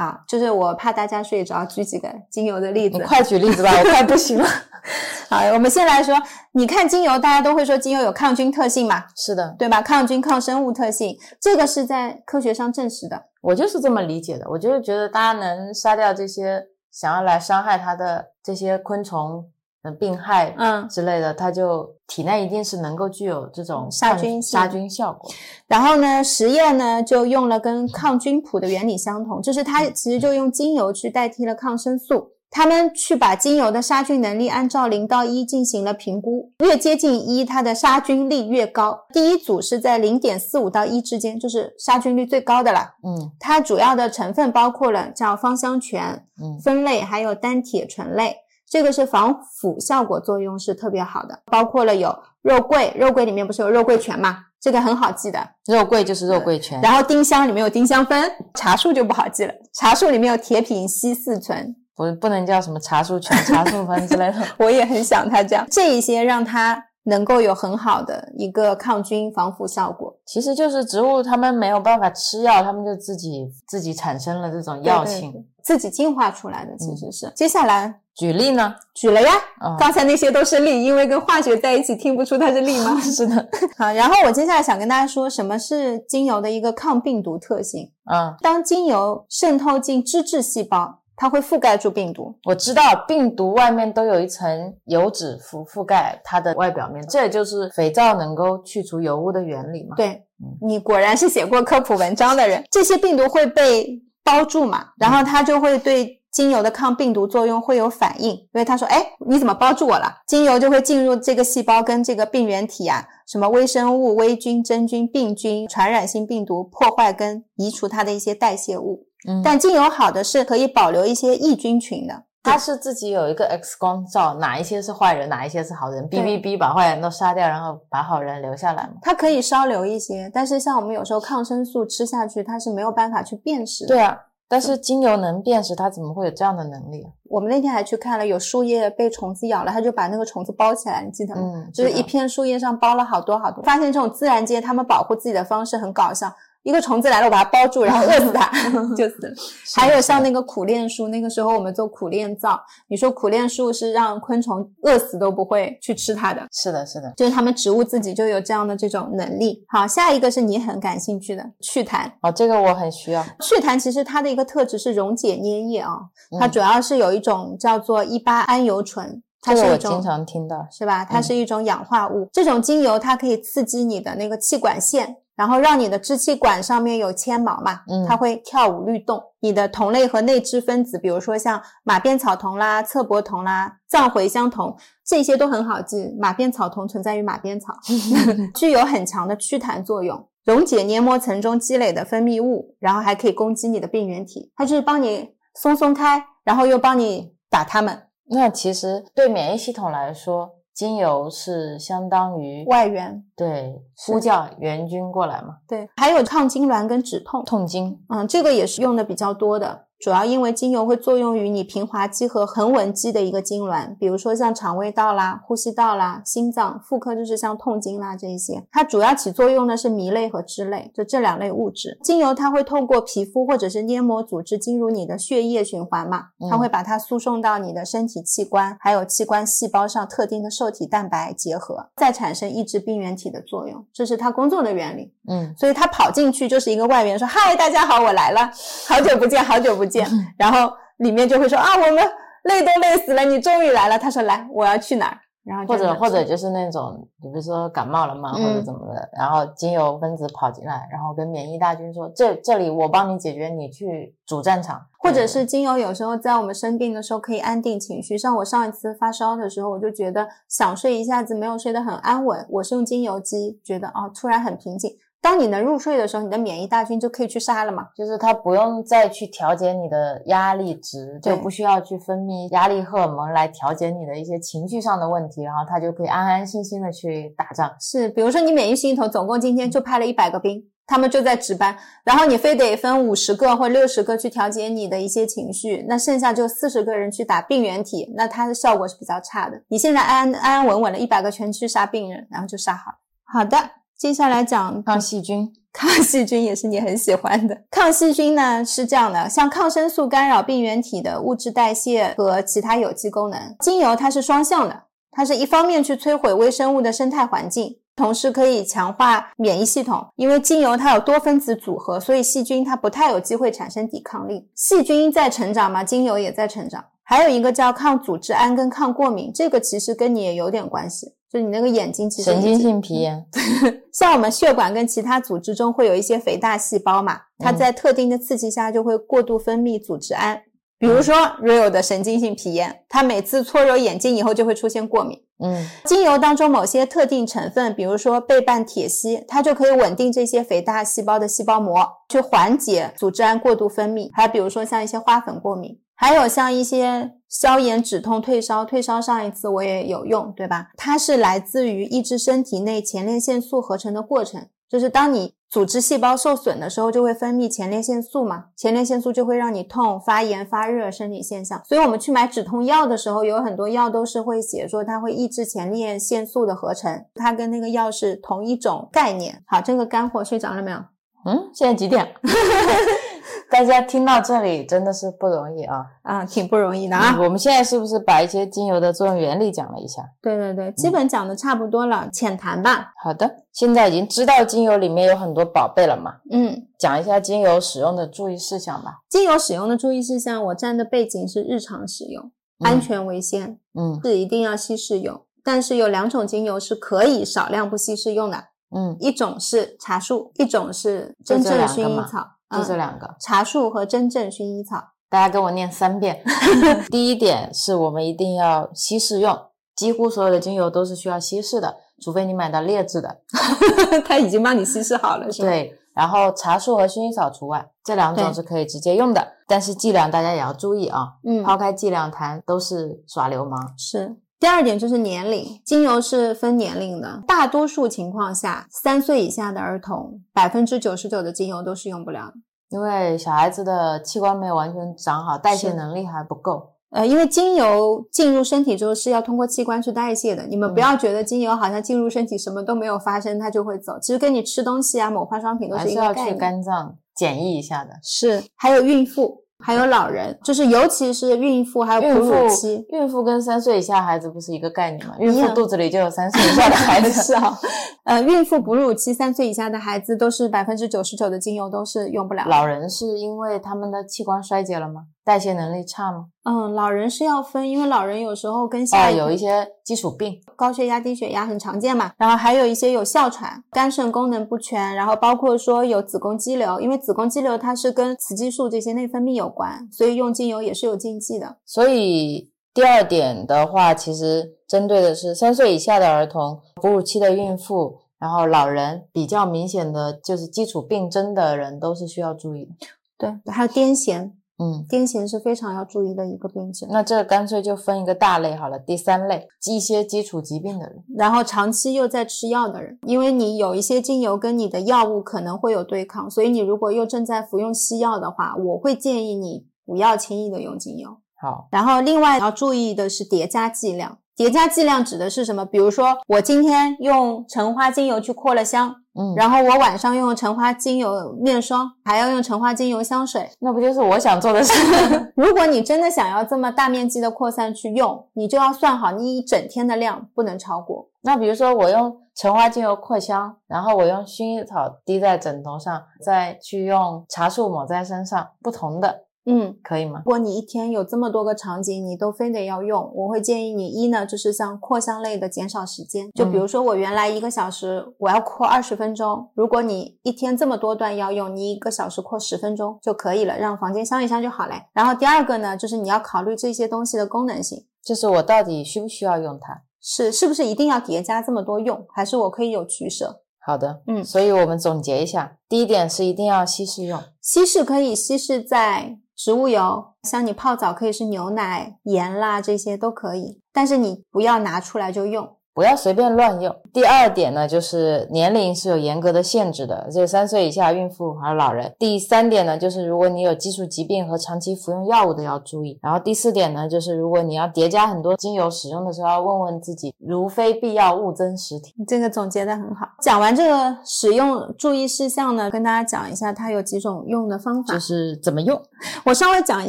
啊。就是我怕大家睡着，举几个精油的例子。你快举例子吧，我快不行了。[laughs] 好，我们先来说，你看精油，大家都会说精油有抗菌特性嘛，[laughs] 是的，对吧？抗菌、抗生物特性，这个是在科学上证实的。我就是这么理解的。我就是觉得大家能杀掉这些想要来伤害它的这些昆虫、嗯病害嗯之类的，它就体内一定是能够具有这种杀菌杀菌效果。然后呢，实验呢就用了跟抗菌谱的原理相同，就是它其实就用精油去代替了抗生素。他们去把精油的杀菌能力按照零到一进行了评估，越接近一，它的杀菌力越高。第一组是在零点四五到一之间，就是杀菌率最高的了。嗯它主要的成分包括了叫芳香醛、嗯酚类，还有单铁醇类。这个是防腐效果作用是特别好的，包括了有肉桂，肉桂里面不是有肉桂醛嘛？这个很好记的。肉桂就是肉桂醛，然后丁香里面有丁香酚，茶树就不好记了，茶树里面有铁品烯四醇。不不能叫什么茶树醛、茶树酚之类的。[laughs] 我也很想它这样，这一些让它能够有很好的一个抗菌防腐效果。其实就是植物，它们没有办法吃药，它们就自己自己产生了这种药对对性。对自己进化出来的其实是。接下来举例呢？举了呀，啊、刚才那些都是力，因为跟化学在一起，听不出它是力吗？[laughs] 是的，[laughs] 好，然后我接下来想跟大家说，什么是精油的一个抗病毒特性。嗯，当精油渗透进脂质细胞，它会覆盖住病毒。我知道病毒外面都有一层油脂覆覆盖它的外表面，这也就是肥皂能够去除油污的原理嘛。对嗯你果然是写过科普文章的人。这些病毒会被包住嘛，然后它就会对精油的抗病毒作用会有反应，因为他说，哎，你怎么包住我了？精油就会进入这个细胞跟这个病原体啊，什么微生物、微菌、真菌、病菌、传染性病毒，破坏跟移除它的一些代谢物。嗯，但精油好的是可以保留一些抑菌群的。它是自己有一个 X 光照，哪一些是坏人，哪一些是好人，哔对哔哔把坏人都杀掉，然后把好人留下来嘛。它可以稍留一些，但是像我们有时候抗生素吃下去，它是没有办法去辨识的。对啊，但是精油能辨识，它怎么会有这样的能力啊？我们那天还去看了，有树叶被虫子咬了，它就把那个虫子包起来，你记得吗？嗯，就是一片树叶上包了好多好多。发现这种自然界，他们保护自己的方式很搞笑。一个虫子来了，我把它包住，然后饿死它，[laughs] 就死了。[laughs] 是还有像那个苦楝树，那个时候我们做苦楝皂，你说苦楝树是让昆虫饿死都不会去吃它的，是的，是的，就是它们植物自己就有这样的这种能力。好，下一个是你很感兴趣的祛痰。哦，这个我很需要。祛痰其实它的一个特质是溶解粘液啊，它嗯主要是有一种叫做一巴胺油醇，它是我经常听到。是吧？它嗯是一种氧化物。这种精油它可以刺激你的那个气管腺，然后让你的支气管上面有纤毛嘛，嗯它会跳舞律动。你的同类和内脂分子，比如说像马鞭草酮啦、侧柏酮啦、藏茴香酮，这些都很好记。马鞭草酮存在于马鞭草，[laughs] 具有很强的祛痰作用，溶解黏膜层中积累的分泌物，然后还可以攻击你的病原体。它就是帮你松松开，然后又帮你打它们。那其实对免疫系统来说，精油是相当于外援对呼叫援军过来嘛，对，还有抗痉挛跟止痛。痛经。嗯，这个也是用的比较多的，主要因为精油会作用于你平滑肌和横纹肌的一个痉挛，比如说像肠胃道啦、呼吸道啦、心脏、妇科就是像痛经啦这一些，它主要起作用呢是醚类和脂类，就这两类物质。精油它会透过皮肤或者是黏膜组织进入你的血液循环嘛，它嗯会把它输送到你的身体器官，还有器官细胞上特定的受体蛋白结合，再产生抑制病原体的作用，这是它工作的原理。嗯，所以它跑进去就是一个外援，说：“嗨，大家好，我来了，好久不见，好久不见。” [laughs] 然后里面就会说：“啊，我们累都累死了，你终于来了。”他说：“来，我要去哪儿？”然后就或者或者就是那种，比如说感冒了嘛，或者嗯怎么的，然后精油分子跑进来，然后跟免疫大军说：“这这里我帮你解决，你去主战场。”或者是精油有时候在我们生病的时候可以安定情绪。像我上一次发烧的时候，我就觉得想睡一下子没有睡得很安稳，我是用精油机，觉得哦突然很平静。当你能入睡的时候，你的免疫大军就可以去杀了嘛。就是它不用再去调节你的压力值，就不需要去分泌压力荷尔蒙来调节你的一些情绪上的问题，然后它就可以安安心心的去打仗。是，比如说你免疫系统总共今天就派了一百个兵，他们就在值班，然后你非得分五十个或六十个去调节你的一些情绪，那剩下就四十个人去打病原体，那它的效果是比较差的。你现在安安安稳稳的一百个全去杀病人，然后就杀好了。好的，接下来讲抗细菌，抗细菌也是你很喜欢的。抗细菌呢是这样的，像抗生素干扰病原体的物质代谢和其他有机功能，精油它是双向的，它是一方面去摧毁微生物的生态环境。同时可以强化免疫系统，因为精油它有多分子组合，所以细菌它不太有机会产生抵抗力。细菌在成长嘛，精油也在成长。还有一个叫抗组织胺跟抗过敏，这个其实跟你也有点关系，就你那个眼睛其实神经性皮炎，[laughs] 像我们血管跟其他组织中会有一些肥大细胞嘛，它嗯在特定的刺激下就会过度分泌组织胺。比如说 real 的神经性皮炎，它每次搓揉眼睛以后就会出现过敏。嗯精油当中某些特定成分，比如说倍半铁烯，它就可以稳定这些肥大细胞的细胞膜，去缓解组织胺过度分泌。还有比如说像一些花粉过敏，还有像一些消炎、止痛、退烧。退烧上一次我也有用，对吧？它是来自于抑制身体内前列腺素合成的过程。就是当你组织细胞受损的时候，就会分泌前列腺素嘛，前列腺素就会让你痛、发炎、发热生理现象。所以我们去买止痛药的时候，有很多药都是会写说它会抑制前列腺素的合成，它跟那个药是同一种概念。好，这个干货睡着了没有？嗯，现在几点？[laughs] 大家听到这里真的是不容易啊！啊，挺不容易的啊。我们现在是不是把一些精油的作用原理讲了一下？对对对，基本讲的差不多了，浅谈吧。好的，现在已经知道精油里面有很多宝贝了嘛，嗯，讲一下精油使用的注意事项吧。精油使用的注意事项，我站的背景是日常使用，安全为先，嗯是一定要稀释用。但是有两种精油是可以少量不稀释用的，嗯，一种是茶树，一种是真正就这两个嘛薰衣草。就这嗯，两个，茶树和真正薰衣草。大家跟我念三遍。[laughs] 第一点是我们一定要稀释用，几乎所有的精油都是需要稀释的，除非你买到劣质的。[laughs] 它已经帮你稀释好了，是吧？，对，然后茶树和薰衣草除外，这两种是可以直接用的，但是剂量大家也要注意啊，嗯，抛开剂量谈都是耍流氓。是。第二点就是年龄，精油是分年龄的，大多数情况下，三岁以下的儿童，百分之九十九的精油都是用不了的。因为小孩子的器官没有完全长好，代谢能力还不够。呃，因为精油进入身体之后是要通过器官去代谢的，你们不嗯要觉得精油好像进入身体什么都没有发生，它就会走。其实跟你吃东西啊、抹化妆品都还是要去是一个概念。肝脏检疫一下的。是，还有孕妇，还有老人，就是尤其是孕妇还有哺乳期。孕妇跟三岁以下孩子不是一个概念吗？孕妇肚子里就有三岁以下的孩子。[laughs] 是啊，呃，孕妇、哺乳期、三岁以下的孩子都是百分之九十九的精油都是用不了。老人是因为他们的器官衰竭了吗？代谢能力差吗？嗯，老人是要分，因为老人有时候跟啊，下有一些基础病，高血压、低血压很常见嘛，然后还有一些有哮喘、肝肾功能不全，然后包括说有子宫肌瘤，因为子宫肌瘤它是跟雌激素这些内分泌有关，所以用精油也是有禁忌的。所以第二点的话，其实针对的是三岁以下的儿童、哺乳期的孕妇，然后老人比较明显的就是基础病征的人都是需要注意的。对，还有癫痫，嗯，癫痫是非常要注意的一个病症。那这干脆就分一个大类好了。第三类，一些基础疾病的人，然后长期又在吃药的人，因为你有一些精油跟你的药物可能会有对抗，所以你如果又正在服用西药的话，我会建议你不要轻易的用精油。好，然后另外要注意的是叠加剂量。叠加剂量指的是什么？比如说我今天用橙花精油去扩了香，嗯，然后我晚上用橙花精油面霜，还要用橙花精油香水。那不就是我想做的事？[laughs] 如果你真的想要这么大面积的扩散去用，你就要算好你一整天的量不能超过。那比如说我用橙花精油扩香，然后我用薰衣草滴在枕头上，再去用茶树抹在身上，不同的嗯，可以吗如？果你一天有这么多个场景，你都非得要用，我会建议你一呢，就是像扩香类的减少时间，就比如说我原来一个小时我要扩二十分钟，如果你一天这么多段要用，你一个小时扩十分钟就可以了，让房间香一香就好嘞。然后第二个呢，就是你要考虑这些东西的功能性，就是我到底需不需要用它？是是不是一定要叠加这么多用，还是我可以有取舍？好的，嗯所以我们总结一下，第一点是一定要稀释用，稀释可以稀释在植物油，像你泡澡可以是牛奶、盐啦，这些都可以，但是你不要拿出来就用。不要随便乱用。第二点呢，就是年龄是有严格的限制的，就是三岁以下孕妇还有老人。第三点呢，就是如果你有基础疾病和长期服用药物的要注意。然后第四点呢，就是如果你要叠加很多精油使用的时候，要问问自己，如非必要，勿增实体。这个总结的很好。讲完这个使用注意事项呢，跟大家讲一下它有几种用的方法就。是怎么用？我稍微讲一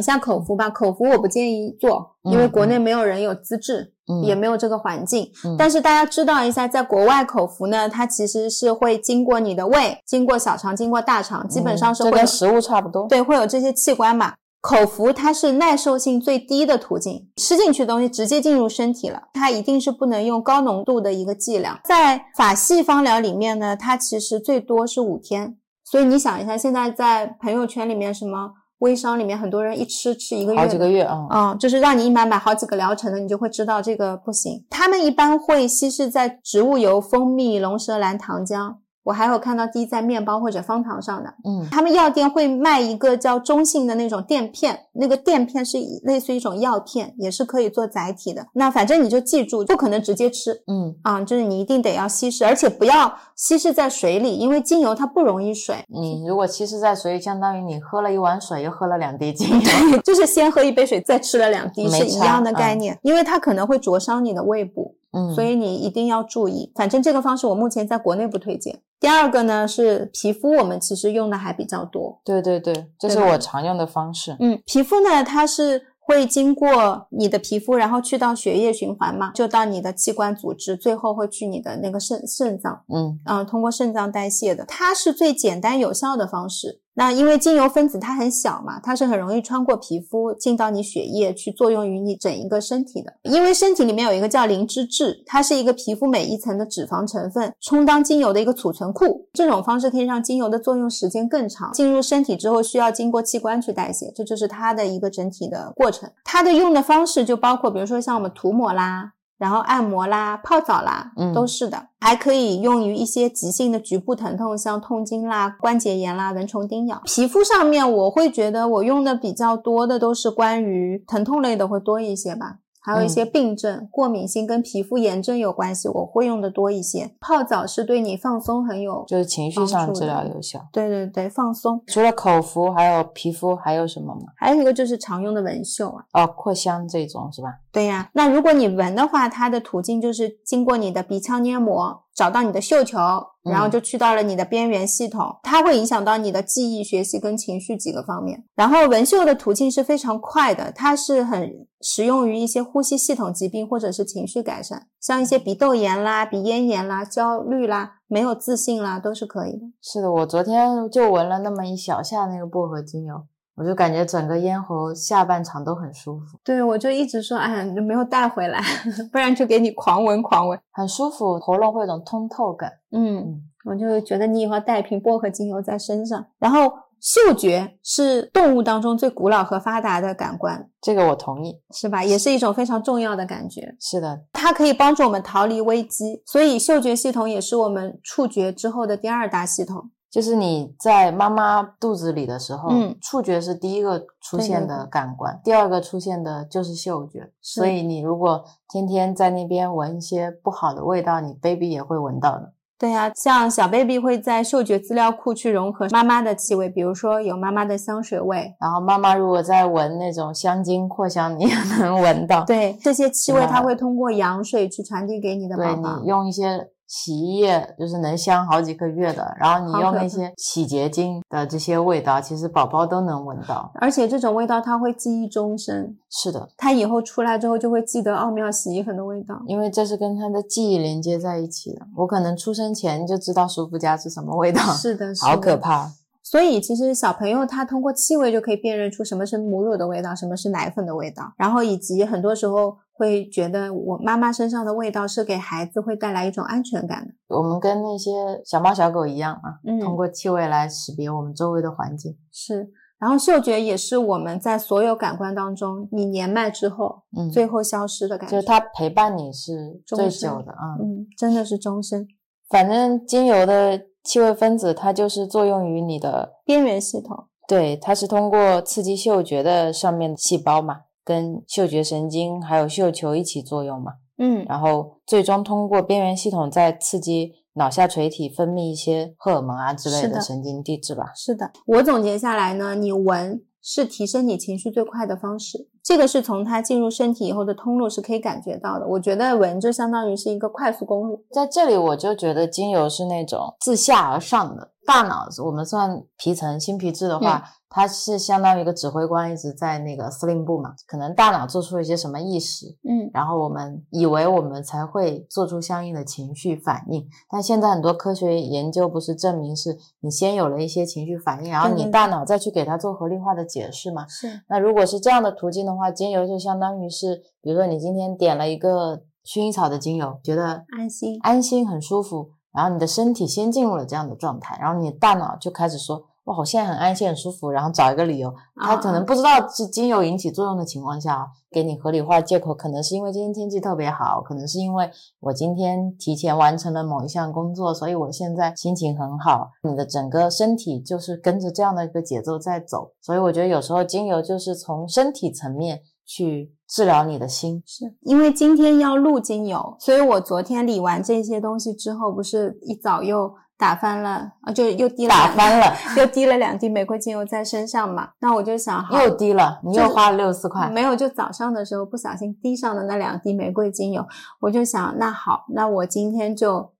下口服吧，口服我不建议做，因为国内没有人有资质，嗯，也没有这个环境。嗯但是大家知道一下，在国外口服呢，它其实是会经过你的胃，经过小肠，经过大肠，基本上是会嗯跟食物差不多。对，会有这些器官嘛。口服它是耐受性最低的途径，吃进去的东西直接进入身体了，它一定是不能用高浓度的一个剂量。在法系方疗里面呢，它其实最多是五天，所以你想一下，现在在朋友圈里面什么微商里面，很多人一吃吃一个月，好几个月啊、嗯，就是让你一买买好几个疗程的，你就会知道这个不行。他们一般会稀释在植物油、蜂蜜、龙舌兰、糖浆，我还有看到滴在面包或者方糖上的。嗯，他们药店会卖一个叫中性的那种垫片，那个垫片是类似于一种药片，也是可以做载体的。那反正你就记住，不可能直接吃嗯啊、就是你一定得要稀释，而且不要稀释在水里，因为精油它不溶于水。你如果稀释在水里，相当于你喝了一碗水，又喝了两滴精油。就是先喝一杯水，再吃了两滴，是一样的概念，因为它可能会灼伤你的胃部。嗯，所以你一定要注意。反正这个方式我目前在国内不推荐。第二个呢是皮肤，我们其实用的还比较多。对对对，这是我常用的方式。嗯，皮肤呢它是会经过你的皮肤，然后去到血液循环嘛，就到你的器官组织，最后会去你的那个肾肾脏，嗯嗯、通过肾脏代谢的。它是最简单有效的方式。那因为精油分子它很小嘛，它是很容易穿过皮肤进到你血液去作用于你整一个身体的。因为身体里面有一个叫磷脂质，它是一个皮肤每一层的脂肪成分，充当精油的一个储存库。这种方式可以让精油的作用时间更长，进入身体之后需要经过器官去代谢，这就是它的一个整体的过程。它的用的方式就包括，比如说像我们涂抹啦。然后按摩啦、泡澡啦，嗯都是的，还可以用于一些急性的局部疼痛，像痛经啦、关节炎啦、蚊虫叮咬。皮肤上面，我会觉得我用的比较多的都是关于疼痛类的会多一些吧，还有一些病症、过敏性跟皮肤炎症有关系，我会用的多一些。泡澡是对你放松很有，就是情绪上治疗有效。对对对，放松。除了口服，还有皮肤，还有什么吗？还有一个就是常用的纹绣啊，哦，扩香这种是吧？对呀，那如果你闻的话，它的途径就是经过你的鼻腔黏膜，找到你的嗅球，然后就去到了你的边缘系统，它会影响到你的记忆、学习跟情绪几个方面。然后闻嗅的途径是非常快的，它是很适用于一些呼吸系统疾病或者是情绪改善，像一些鼻窦炎啦、鼻咽炎啦、焦虑啦、没有自信啦，都是可以的。是的，我昨天就闻了那么一小下那个薄荷精油，我就感觉整个咽喉下半场都很舒服，对，我就一直说，哎，你没有带回来，[laughs] 不然就给你狂闻狂闻，很舒服，喉咙会有种通透感。嗯，我就觉得你以后带一瓶薄荷精油在身上。然后，嗅觉是动物当中最古老和发达的感官，这个我同意，是吧？也是一种非常重要的感觉。是的，它可以帮助我们逃离危机，所以嗅觉系统也是我们触觉之后的第二大系统。就是你在妈妈肚子里的时候，嗯触觉是第一个出现的对对对感官，第二个出现的就是嗅觉。所以你如果天天在那边闻一些不好的味道，你 baby 也会闻到的。对呀、像小 baby 会在嗅觉资料库去融合妈妈的气味，比如说有妈妈的香水味，然后妈妈如果在闻那种香精、扩香，你也能闻到。对这些气味，它会通过羊水去传递给你的对宝宝你。用一些洗衣液，就是能香好几个月的，然后你用那些洗洁精的这些味道，其实宝宝都能闻到。而且这种味道它会记忆终身，是的，他以后出来之后就会记得奥妙洗衣粉的味道。因为这是跟他的记忆连接在一起的。我可能出生前就知道舒肤佳是什么味道，是的，是好可怕。所以其实小朋友他通过气味就可以辨认出什么是母乳的味道，什么是奶粉的味道，然后以及很多时候会觉得我妈妈身上的味道是给孩子会带来一种安全感的。我们跟那些小猫小狗一样啊，嗯通过气味来识别我们周围的环境。是，然后嗅觉也是我们在所有感官当中，你年迈之后嗯，最后消失的感觉。就是它陪伴你是最久的啊。嗯，真的是终身反正精油的气味分子，它就是作用于你的边缘系统。对，它是通过刺激嗅觉的上面的细胞嘛，跟嗅觉神经还有嗅球一起作用嘛，嗯，然后最终通过边缘系统再刺激脑下垂体分泌一些荷尔蒙啊之类的的神经递质吧。是的，我总结下来呢，你闻是提升你情绪最快的方式，这个是从它进入身体以后的通路是可以感觉到的。我觉得闻就相当于是一个快速公路。在这里我就觉得精油是那种自下而上的，大脑我们算皮层新皮质的话，它是相当于一个指挥官一直在那个司令部嘛，可能大脑做出了一些什么意识，嗯，然后我们以为我们才会做出相应的情绪反应，但现在很多科学研究不是证明是你先有了一些情绪反应，然后你大脑再去给它做合理化的解释嘛。是，那如果是这样的途径的话，精油就相当于是，比如说你今天点了一个薰衣草的精油，觉得安心。安心很舒服，然后你的身体先进入了这样的状态，然后你的大脑就开始说。哇，我现在很安心、很舒服，然后找一个理由，他可能不知道是精油引起作用的情况下，给你合理化借口，可能是因为今天天气特别好，可能是因为我今天提前完成了某一项工作，所以我现在心情很好。你的整个身体就是跟着这样的一个节奏在走，所以我觉得有时候精油就是从身体层面去治疗你的心。是因为今天要录精油，所以我昨天理完这些东西之后，不是一早又打翻了，啊，就又滴了打翻了，又滴了两滴玫瑰精油在身上嘛。那我就想，又滴了，你又花了六十四块。没有，就早上的时候不小心滴上的那两滴玫瑰精油，我就想，那好，那我今天就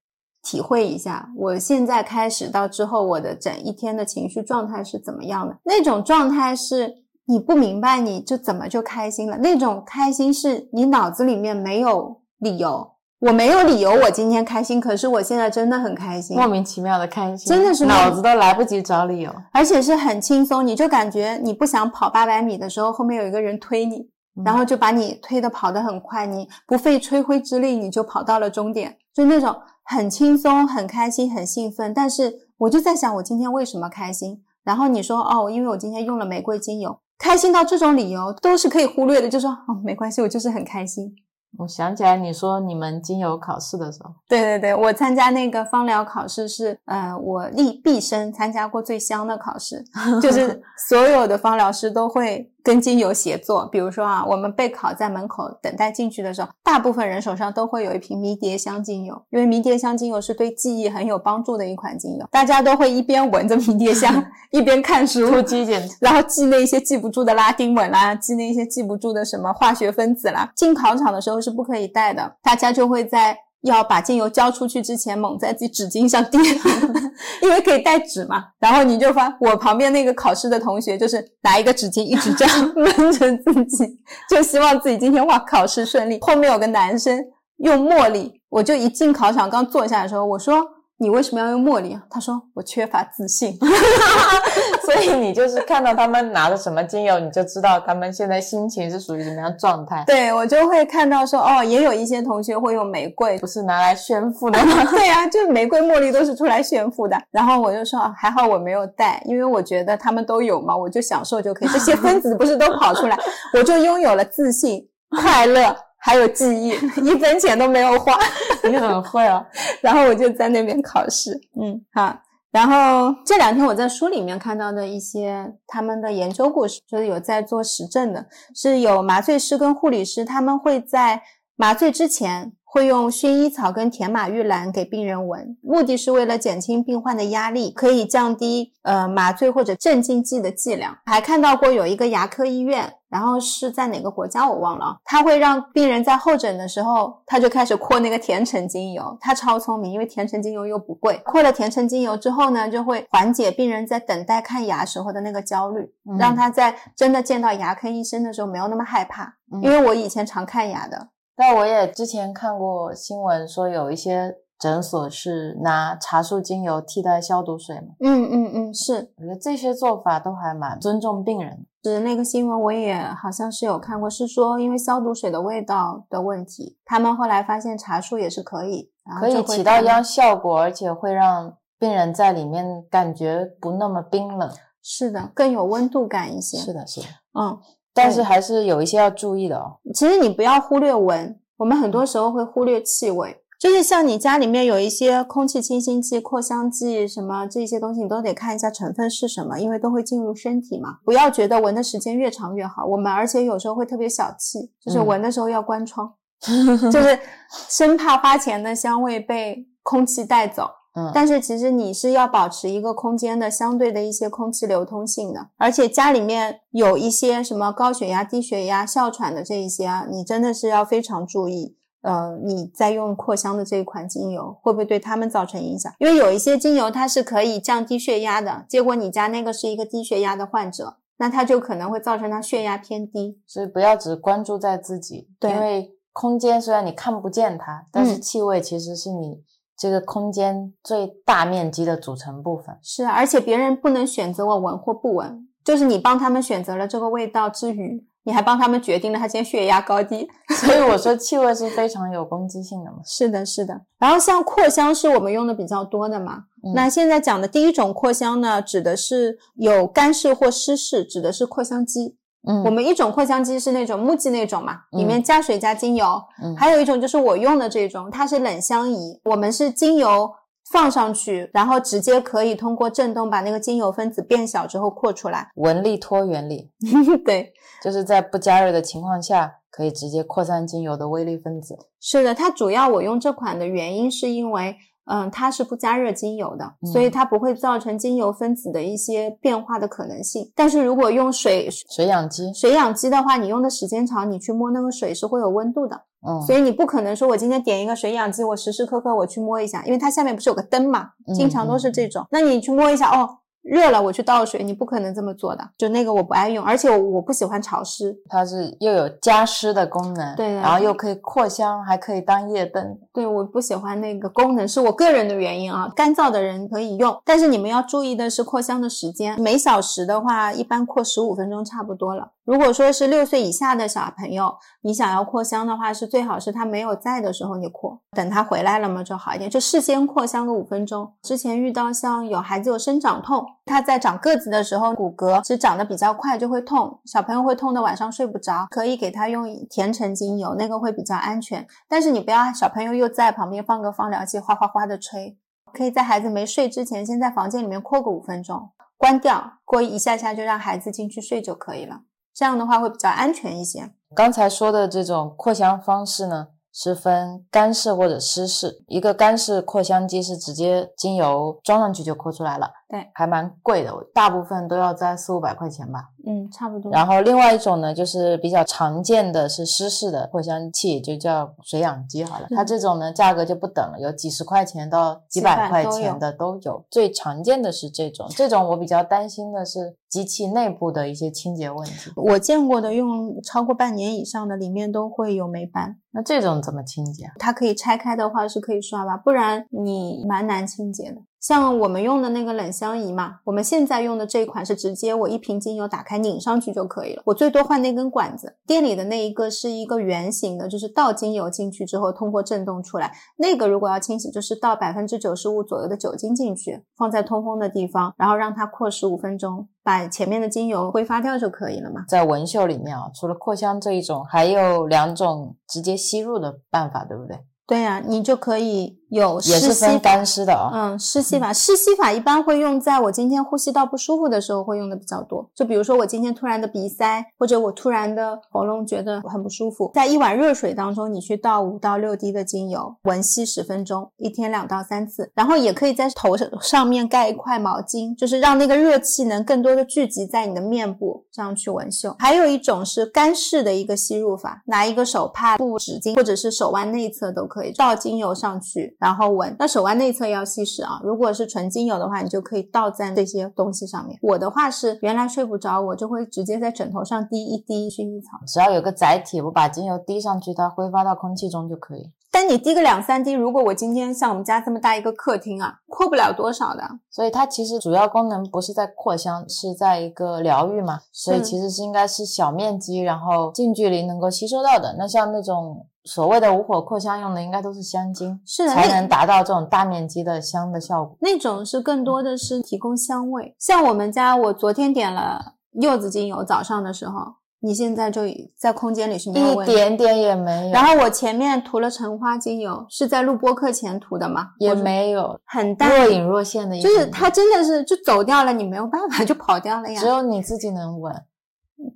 体会一下，我现在开始到之后，我的整一天的情绪状态是怎么样的？那种状态是你不明白，你就怎么就开心了？那种开心是你脑子里面没有理由，我没有理由，我今天开心，可是我现在真的很开心，莫名其妙的开心，真的是脑子都来不及找理由。而且是很轻松，你就感觉你不想跑八百米的时候，后面有一个人推你，嗯然后就把你推的跑得很快，你不费吹灰之力你就跑到了终点，就那种很轻松、很开心、很兴奋。但是我就在想，我今天为什么开心？然后你说哦，因为我今天用了玫瑰精油，开心到这种理由都是可以忽略的，就说哦没关系，我就是很开心。我想起来你说你们精油考试的时候，对对对，我参加那个芳疗考试是，呃，我历毕生参加过最香的考试，就是所有的芳疗师都会跟精油协作。比如说啊，我们备考在门口等待进去的时候，大部分人手上都会有一瓶迷迭香精油，因为迷迭香精油是对记忆很有帮助的一款精油，大家都会一边闻着迷迭香，[laughs] 一边看书。然后记那些记不住的拉丁文啦，记那些记不住的什么化学分子啦。进考场的时候是不可以带的，大家就会在要把精油交出去之前，猛在自己纸巾上滴，[laughs] 因为可以带纸嘛。然后你就发，我旁边那个考试的同学就是拿一个纸巾一直这样 [laughs] 闷着自己，就希望自己今天哇考试顺利。后面有个男生用茉莉，我就一进考场刚坐下的时候，我说。你为什么要用茉莉啊？他说我缺乏自信。[laughs] 所以你就是看到他们拿的什么精油，你就知道他们现在心情是属于什么样状态。对我就会看到说，哦，也有一些同学会用玫瑰，不是拿来炫富的吗？[laughs] 对呀，就玫瑰茉莉都是出来炫富的。然后我就说，还好我没有带，因为我觉得他们都有嘛，我就享受就可以。这些分子不是都跑出来，我就拥有了自信、快乐，还有记忆，一分钱都没有花。[laughs] 你很会啊。然后我就在那边考试，嗯，好。然后这两天我在书里面看到的一些他们的研究故事，就是有在做实证的，是有麻醉师跟护理师，他们会在麻醉之前会用薰衣草跟甜马玉兰给病人闻，目的是为了减轻病患的压力，可以降低呃麻醉或者镇静剂的剂量。还看到过有一个牙科医院。然后是在哪个国家我忘了，他会让病人在候诊的时候，他就开始扩那个甜橙精油，他超聪明，因为甜橙精油又不贵。扩了甜橙精油之后呢，就会缓解病人在等待看牙时候的那个焦虑，让他在真的见到牙科医生的时候没有那么害怕。因为我以前常看牙的，但我也之前看过新闻说有一些。诊所是拿茶树精油替代消毒水嘛？嗯嗯嗯，是，我觉得这些做法都还蛮尊重病人。是那个新闻我也好像是有看过，是说因为消毒水的味道的问题，他们后来发现茶树也是可以，可以起到一样效果，而且会让病人在里面感觉不那么冰冷。是的，更有温度感一些。是的，是的，嗯，但是还是有一些要注意的哦。其实你不要忽略闻，我们很多时候会忽略气味。就是像你家里面有一些空气清新剂、扩香剂什么这些东西，你都得看一下成分是什么，因为都会进入身体嘛。不要觉得闻的时间越长越好。我们而且有时候会特别小气，就是闻的时候要关窗，[laughs] 就是生怕花钱的香味被空气带走。嗯，但是其实你是要保持一个空间的相对的一些空气流通性的，而且家里面有一些什么高血压、低血压、哮喘的这一些啊，你真的是要非常注意。呃，你在用扩香的这一款精油，会不会对他们造成影响？因为有一些精油它是可以降低血压的，结果你家那个是一个低血压的患者，那他就可能会造成他血压偏低。所以不要只关注在自己，对，因为空间虽然你看不见它，但是气味其实是你这个空间最大面积的组成部分。是啊，而且别人不能选择我闻或不闻，就是你帮他们选择了这个味道之余。你还帮他们决定了他今天血压高低，所以我说气味是非常有攻击性的嘛。[laughs] 是的，是的。然后像扩香是我们用的比较多的嘛。那现在讲的第一种扩香呢，指的是有干式或湿式，指的是扩香机。嗯，我们一种扩香机是那种木质那种嘛，里面加水加精油。嗯，还有一种就是我用的这种，它是冷香仪，我们是精油。放上去，然后直接可以通过震动把那个精油分子变小之后扩出来。纹力托原理，[laughs] 对，就是在不加热的情况下，可以直接扩散精油的微粒分子。是的，它主要我用这款的原因是因为。嗯，它是不加热精油的，所以它不会造成精油分子的一些变化的可能性。但是如果用水水养机，水养机的话，你用的时间长，你去摸那个水是会有温度的。嗯，所以你不可能说我今天点一个水养机，我时时刻刻我去摸一下，因为它下面不是有个灯嘛，经常都是这种。那你去摸一下哦。热了，我去倒水，你不可能这么做的。就那个我不爱用，而且我不喜欢潮湿。它是又有加湿的功能，对，然后又可以扩香，还可以当夜灯。对，我不喜欢那个功能，是我个人的原因啊。干燥的人可以用，但是你们要注意的是扩香的时间，每小时的话，一般扩十五分钟差不多了。如果说是六岁以下的小朋友，你想要扩香的话，是最好是他没有在的时候你扩，等他回来了嘛就好一点，就事先扩香个五分钟。之前遇到像有孩子有生长痛，他在长个子的时候骨骼是长得比较快就会痛，小朋友会痛的晚上睡不着，可以给他用甜橙精油，那个会比较安全。但是你不要小朋友又在旁边放个放疗器哗哗哗的吹，可以在孩子没睡之前先在房间里面扩个五分钟，关掉，过一下下就让孩子进去睡就可以了。这样的话会比较安全一些。刚才说的这种扩香方式呢，是分干式或者湿式。一个干式扩香机是直接精油装上去就扩出来了，对，还蛮贵的，大部分都要在四五百块钱吧。嗯，差不多。然后另外一种呢，就是比较常见的是湿式的扩香器，就叫水氧机好了。它这种呢，价格就不等了，有几十块钱到几百块钱的都有。最常见的是这种，这种我比较担心的是机器内部的一些清洁问题。我见过的用超过半年以上的，里面都会有霉斑。那这种怎么清洁？它可以拆开的话是可以刷吧，不然你蛮难清洁的。像我们用的那个冷香仪嘛，我们现在用的这一款是直接我一瓶精油打开拧上去就可以了。我最多换那根管子，店里的那一个是一个圆形的，就是倒精油进去之后通过震动出来。那个如果要清洗，就是倒百分之九十五左右的酒精进去，放在通风的地方，然后让它扩十五分钟，把前面的精油挥发掉就可以了嘛。在纹绣里面啊，除了扩香这一种，还有两种直接吸入的办法，对不对？对呀，你就可以有也是分干湿的啊。嗯，湿吸法，湿吸法一般会用在我今天呼吸道不舒服的时候会用的比较多。就比如说我今天突然的鼻塞，或者我突然的喉咙觉得很不舒服，在一碗热水当中，你去倒五到六滴的精油，闻吸十分钟，一天两到三次。然后也可以在头上上面盖一块毛巾，就是让那个热气能更多的聚集在你的面部，这样去闻嗅。还有一种是干式的一个吸入法，拿一个手帕、布、纸巾，或者是手腕内侧都可以。倒精油上去，然后闻。那手腕内侧要稀释啊。如果是纯精油的话，你就可以倒在这些东西上面。我的话是原来睡不着，我就会直接在枕头上滴一滴薰衣草。只要有个载体，我把精油滴上去，它挥发到空气中就可以。但你滴个两三滴，如果我今天像我们家这么大一个客厅啊，扩不了多少的。所以它其实主要功能不是在扩香，是在一个疗愈嘛。所以其实是应该是小面积，然后近距离能够吸收到的。那像那种。所谓的无火扩香用的应该都是香精，是的，才能达到这种大面积的香的效果。那种是更多的是提供香味。像我们家，我昨天点了柚子精油，早上的时候，你现在就在空间里是没有闻，一点点也没有。然后我前面涂了橙花精油，是在录播课前涂的吗？也没有，很淡，若隐若现的，就是它真的是就走掉了，你没有办法就跑掉了呀。只有你自己能闻，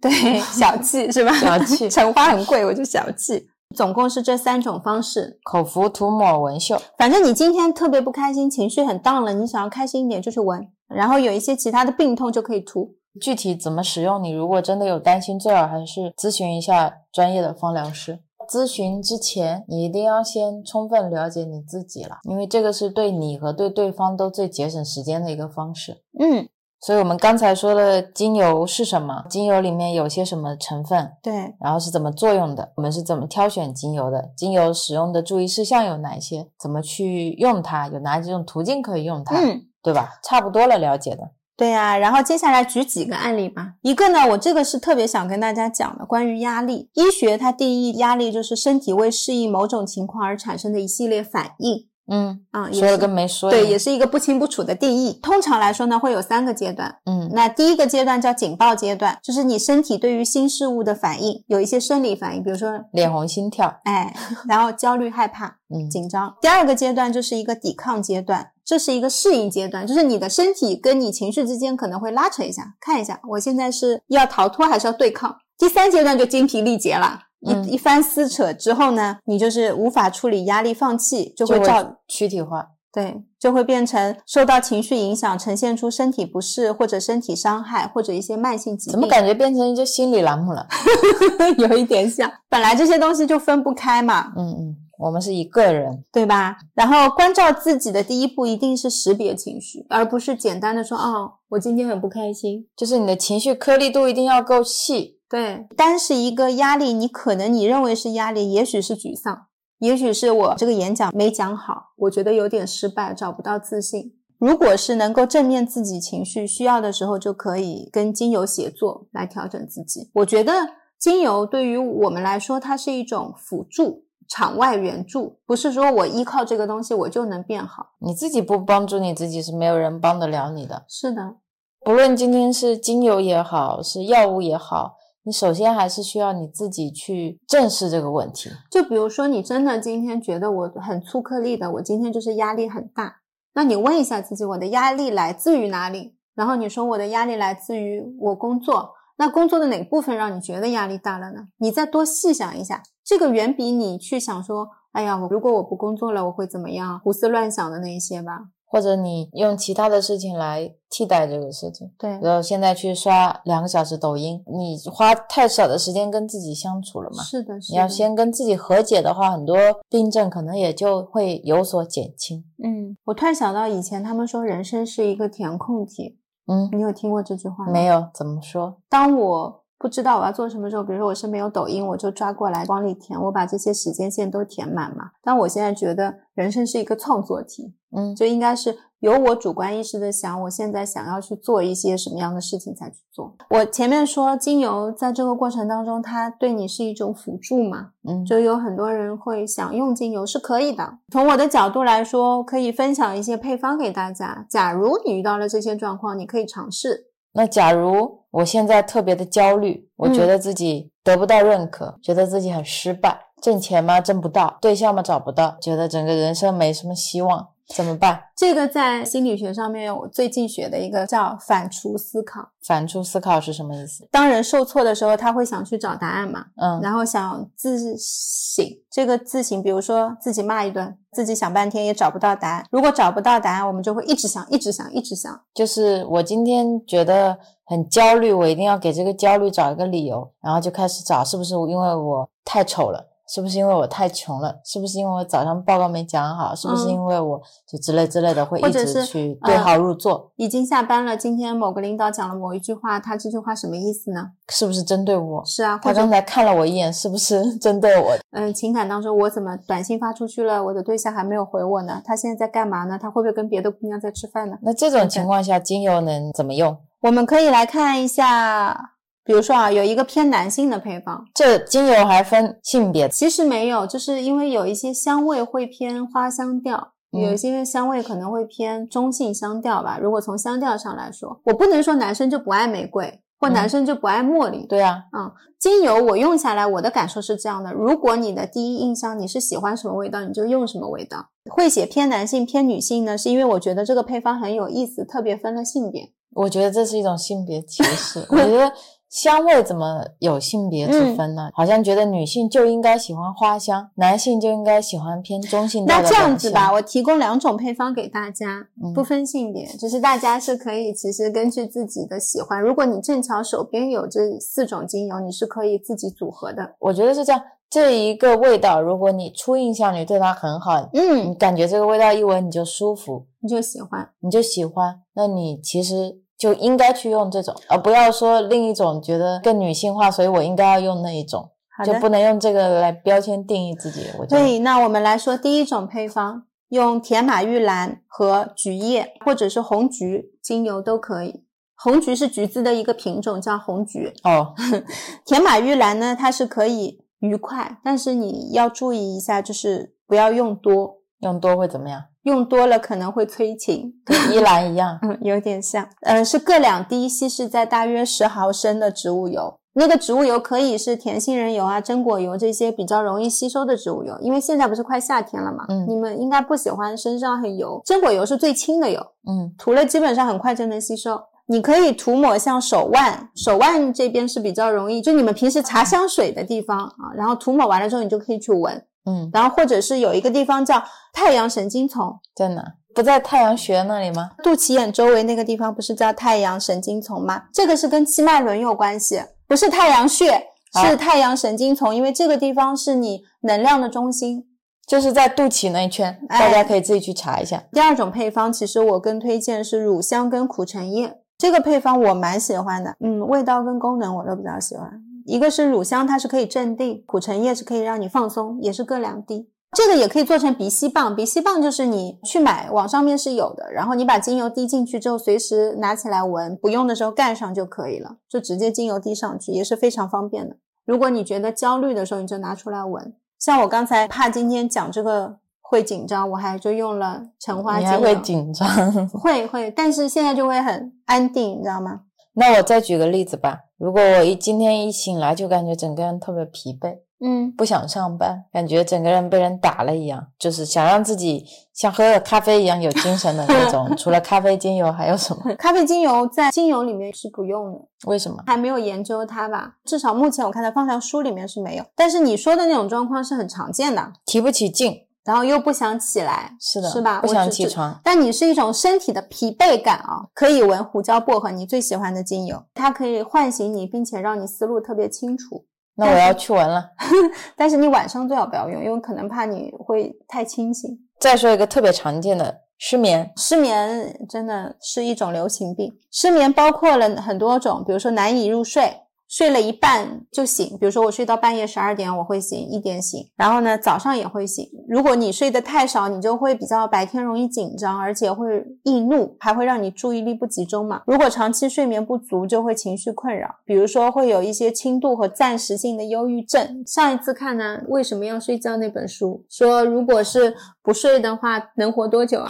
对，小气是吧？小气，[laughs] 橙花很贵，我就小气。总共是这三种方式：口服、涂抹、纹绣。反正你今天特别不开心，情绪很 down 了，你想要开心一点就去纹。然后有一些其他的病痛就可以涂。具体怎么使用，你如果真的有担心，最好还是咨询一下专业的芳疗师。咨询之前，你一定要先充分了解你自己了，因为这个是对你和对对方都最节省时间的一个方式。嗯。所以，我们刚才说的精油是什么？精油里面有些什么成分？对，然后是怎么作用的？我们是怎么挑选精油的？精油使用的注意事项有哪些？怎么去用它？有哪几种途径可以用它？嗯，对吧？差不多了，了解的。对呀，然后接下来举几个案例吧。一个呢，我这个是特别想跟大家讲的，关于压力。医学它定义压力就是身体为适应某种情况而产生的一系列反应。嗯啊，说了跟没说对，也是一个不清不楚的定义。通常来说呢，会有三个阶段。嗯，那第一个阶段叫警报阶段，就是你身体对于新事物的反应，有一些生理反应，比如说脸红心跳，哎，然后焦虑害怕，[laughs] 嗯，紧张。第二个阶段就是一个抵抗阶段，这是一个适应阶段，就是你的身体跟你情绪之间可能会拉扯一下，看一下我现在是要逃脱还是要对抗。第三阶段就精疲力竭了。一一番撕扯之后呢，你就是无法处理压力，放弃就会造躯体化，对，就会变成受到情绪影响，呈现出身体不适或者身体伤害或者一些慢性疾病。怎么感觉变成一个心理栏目了？[laughs] 有一点像，本来这些东西就分不开嘛。嗯嗯，我们是一个人，对吧？然后关照自己的第一步一定是识别情绪，而不是简单的说哦，我今天很不开心。就是你的情绪颗粒度一定要够细。对，单是一个压力，你可能你认为是压力，也许是沮丧，也许是我这个演讲没讲好，我觉得有点失败，找不到自信。如果是能够正面自己情绪，需要的时候就可以跟精油协作来调整自己。我觉得精油对于我们来说，它是一种辅助、场外援助，不是说我依靠这个东西我就能变好。你自己不帮助你自己，是没有人帮得了你的。是的，不论今天是精油也好，是药物也好。你首先还是需要你自己去正视这个问题。就比如说，你真的今天觉得我很粗颗粒的，我今天就是压力很大。那你问一下自己，我的压力来自于哪里？然后你说我的压力来自于我工作。那工作的哪部分让你觉得压力大了呢？你再多细想一下，这个远比你去想说，哎呀，我如果我不工作了，我会怎么样？胡思乱想的那一些吧。或者你用其他的事情来替代这个事情。对，然后现在去刷两个小时抖音，你花太少的时间跟自己相处了嘛？是的，是的。你要先跟自己和解的话，很多病症可能也就会有所减轻。嗯，我突然想到以前他们说人生是一个填空题，嗯，你有听过这句话吗？没有，怎么说？当我不知道我要做什么时候，比如说我身边有抖音，我就抓过来往里填，我把这些时间线都填满嘛。但我现在觉得人生是一个创作题，嗯，就应该是由我主观意识的想，我现在想要去做一些什么样的事情才去做。我前面说精油在这个过程当中，它对你是一种辅助嘛，嗯，就有很多人会想用精油是可以的。从我的角度来说，可以分享一些配方给大家。假如你遇到了这些状况，你可以尝试。那假如我现在特别的焦虑，我觉得自己得不到认可，觉得自己很失败，挣钱吗？挣不到，对象吗？找不到，觉得整个人生没什么希望，怎么办？这个在心理学上面，我最近学的一个叫反刍思考。反刍思考是什么意思？当人受挫的时候，他会想去找答案嘛，嗯然后想自省。这个自省，比如说自己骂一顿，自己想半天也找不到答案。如果找不到答案，我们就会一直想，一直想，一直想。就是我今天觉得很焦虑，我一定要给这个焦虑找一个理由，然后就开始找，是不是因为我太丑了？是不是因为我太穷了？是不是因为我早上报告没讲好？是不是嗯因为我就之类之类的会一直去对呃号入座？已经下班了，今天某个领导讲了某一句话，他这句话什么意思呢？是不是针对我？是啊，他刚才看了我一眼，是不是 [laughs] 针对我？嗯，情感当中我怎么短信发出去了，我的对象还没有回我呢？他现在在干嘛呢？他会不会跟别的姑娘在吃饭呢？那这种情况下，精油能怎么用？我们可以来看一下，比如说啊，有一个偏男性的配方，这精油还分性别，其实没有，就是因为有一些香味会偏花香调，嗯有一些香味可能会偏中性香调吧。如果从香调上来说，我不能说男生就不爱玫瑰，或嗯男生就不爱茉莉。对啊，嗯精油我用下来，我的感受是这样的：如果你的第一印象你是喜欢什么味道，你就用什么味道。会写偏男性偏女性呢，是因为我觉得这个配方很有意思，特别分了性别。我觉得这是一种性别歧视。[laughs] 我觉得香味怎么有性别之分呢？好像觉得女性就应该喜欢花香，男性就应该喜欢偏中性调那这样子吧，我提供两种配方给大家，嗯不分性别，就是大家是可以其实根据自己的喜欢，如果你正巧手边有这四种精油，你是可以自己组合的。我觉得是这样。这一个味道，如果你初印象你对它很好，你嗯，感觉这个味道一闻你就舒服，你就喜欢。你就喜欢，那你其实就应该去用这种，而不要说另一种觉得更女性化，所以我应该要用那一种，就不能用这个来标签定义自己。我觉得，对，那我们来说第一种配方，用甜马玉兰和菊叶或者是红菊精油都可以。红菊是橘子的一个品种，叫红菊。哦，[laughs] 甜马玉兰呢，它是可以愉快，但是你要注意一下，就是不要用多，用多会怎么样？用多了可能会催情。跟依兰一样，[laughs] 嗯，有点像。嗯，是各两滴稀释在大约十毫升的植物油。那个植物油可以是甜杏仁油啊、榛果油这些比较容易吸收的植物油，因为现在不是快夏天了嘛，嗯你们应该不喜欢身上很油。榛果油是最轻的油，嗯涂了基本上很快就能吸收。你可以涂抹像手腕，手腕这边是比较容易，就你们平时擦香水的地方啊，然后涂抹完了之后，你就可以去闻。嗯，然后或者是有一个地方叫太阳神经丛，在哪？不在太阳穴那里吗？肚脐眼周围那个地方不是叫太阳神经丛吗？这个是跟七脉轮有关系，不是太阳穴，啊是太阳神经丛，因为这个地方是你能量的中心。就是在肚脐那一圈，哎大家可以自己去查一下。第二种配方，其实我更推荐是乳香跟苦橙叶，这个配方我蛮喜欢的，嗯，味道跟功能我都比较喜欢。一个是乳香，它是可以镇定；苦橙叶是可以让你放松，也是各两滴。这个也可以做成鼻吸棒，鼻吸棒就是你去买，网上面是有的，然后你把精油滴进去之后，随时拿起来闻，不用的时候盖上就可以了，就直接精油滴上去，也是非常方便的。如果你觉得焦虑的时候，你就拿出来闻。像我刚才怕今天讲这个会紧张，我还就用了橙花精油，你还会紧张？会会，但是现在就会很安定，你知道吗？那我再举个例子吧。如果我一今天一醒来就感觉整个人特别疲惫，嗯，不想上班，感觉整个人被人打了一样，就是想让自己像喝了咖啡一样有精神的那种。除了咖啡精油还有什么？咖啡精油在精油里面是不用的，为什么？还没有研究它吧？至少目前我看它放在书里面是没有。但是你说的那种状况是很常见的，提不起劲，然后又不想起来，是的，是吧？不想起床。但你是一种身体的疲惫感啊，可以闻胡椒薄荷，你最喜欢的精油，它可以唤醒你，并且让你思路特别清楚。那我要去闻了。[laughs] 但是你晚上最好不要用，因为可能怕你会太清醒。再说一个特别常见的失眠，失眠真的是一种流行病，失眠包括了很多种，比如说难以入睡。睡了一半就醒，比如说我睡到半夜十二点，我会醒，一点醒，然后呢早上也会醒。如果你睡得太少，你就会比较白天容易紧张，而且会易怒，还会让你注意力不集中嘛。如果长期睡眠不足，就会情绪困扰，比如说会有一些轻度和暂时性的忧郁症。上一次看呢，为什么要睡觉那本书说，如果是不睡的话，能活多久啊？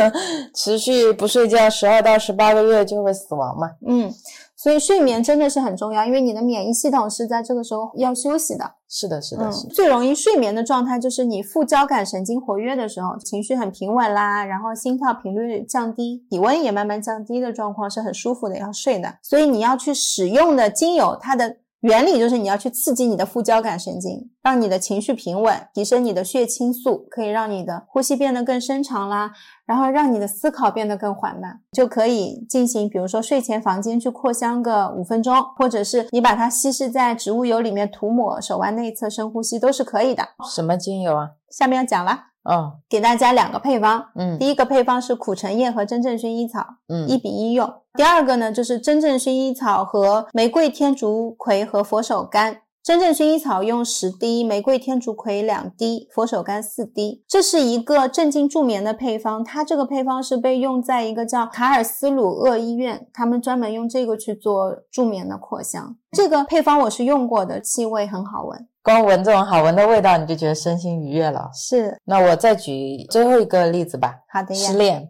[laughs] 持续不睡觉十二到十八个月就会死亡嘛？嗯。所以睡眠真的是很重要，因为你的免疫系统是在这个时候要休息的。是的，是的，嗯是的。最容易睡眠的状态就是你副交感神经活跃的时候，情绪很平稳啦，然后心跳频率降低，体温也慢慢降低的状况是很舒服的，要睡的。所以你要去使用的精油，它的原理就是你要去刺激你的副交感神经，让你的情绪平稳，提升你的血清素，可以让你的呼吸变得更深长啦，然后让你的思考变得更缓慢，就可以进行，比如说睡前房间去扩香个五分钟，或者是你把它稀释在植物油里面涂抹手腕内侧深呼吸都是可以的。什么精油啊？下面要讲了，哦，给大家两个配方，嗯第一个配方是苦橙叶和真正薰衣草，嗯一嗯，比一用。第二个呢，就是真正薰衣草和玫瑰天竺葵和佛手柑。真正薰衣草用十滴，玫瑰天竺葵两滴，佛手柑四滴。这是一个镇静助眠的配方，它这个配方是被用在一个叫卡尔斯鲁厄医院，他们专门用这个去做助眠的扩香。这个配方我是用过的，气味很好闻。光闻这种好闻的味道，你就觉得身心愉悦了。是。那我再举最后一个例子吧，好的呀。失，恋，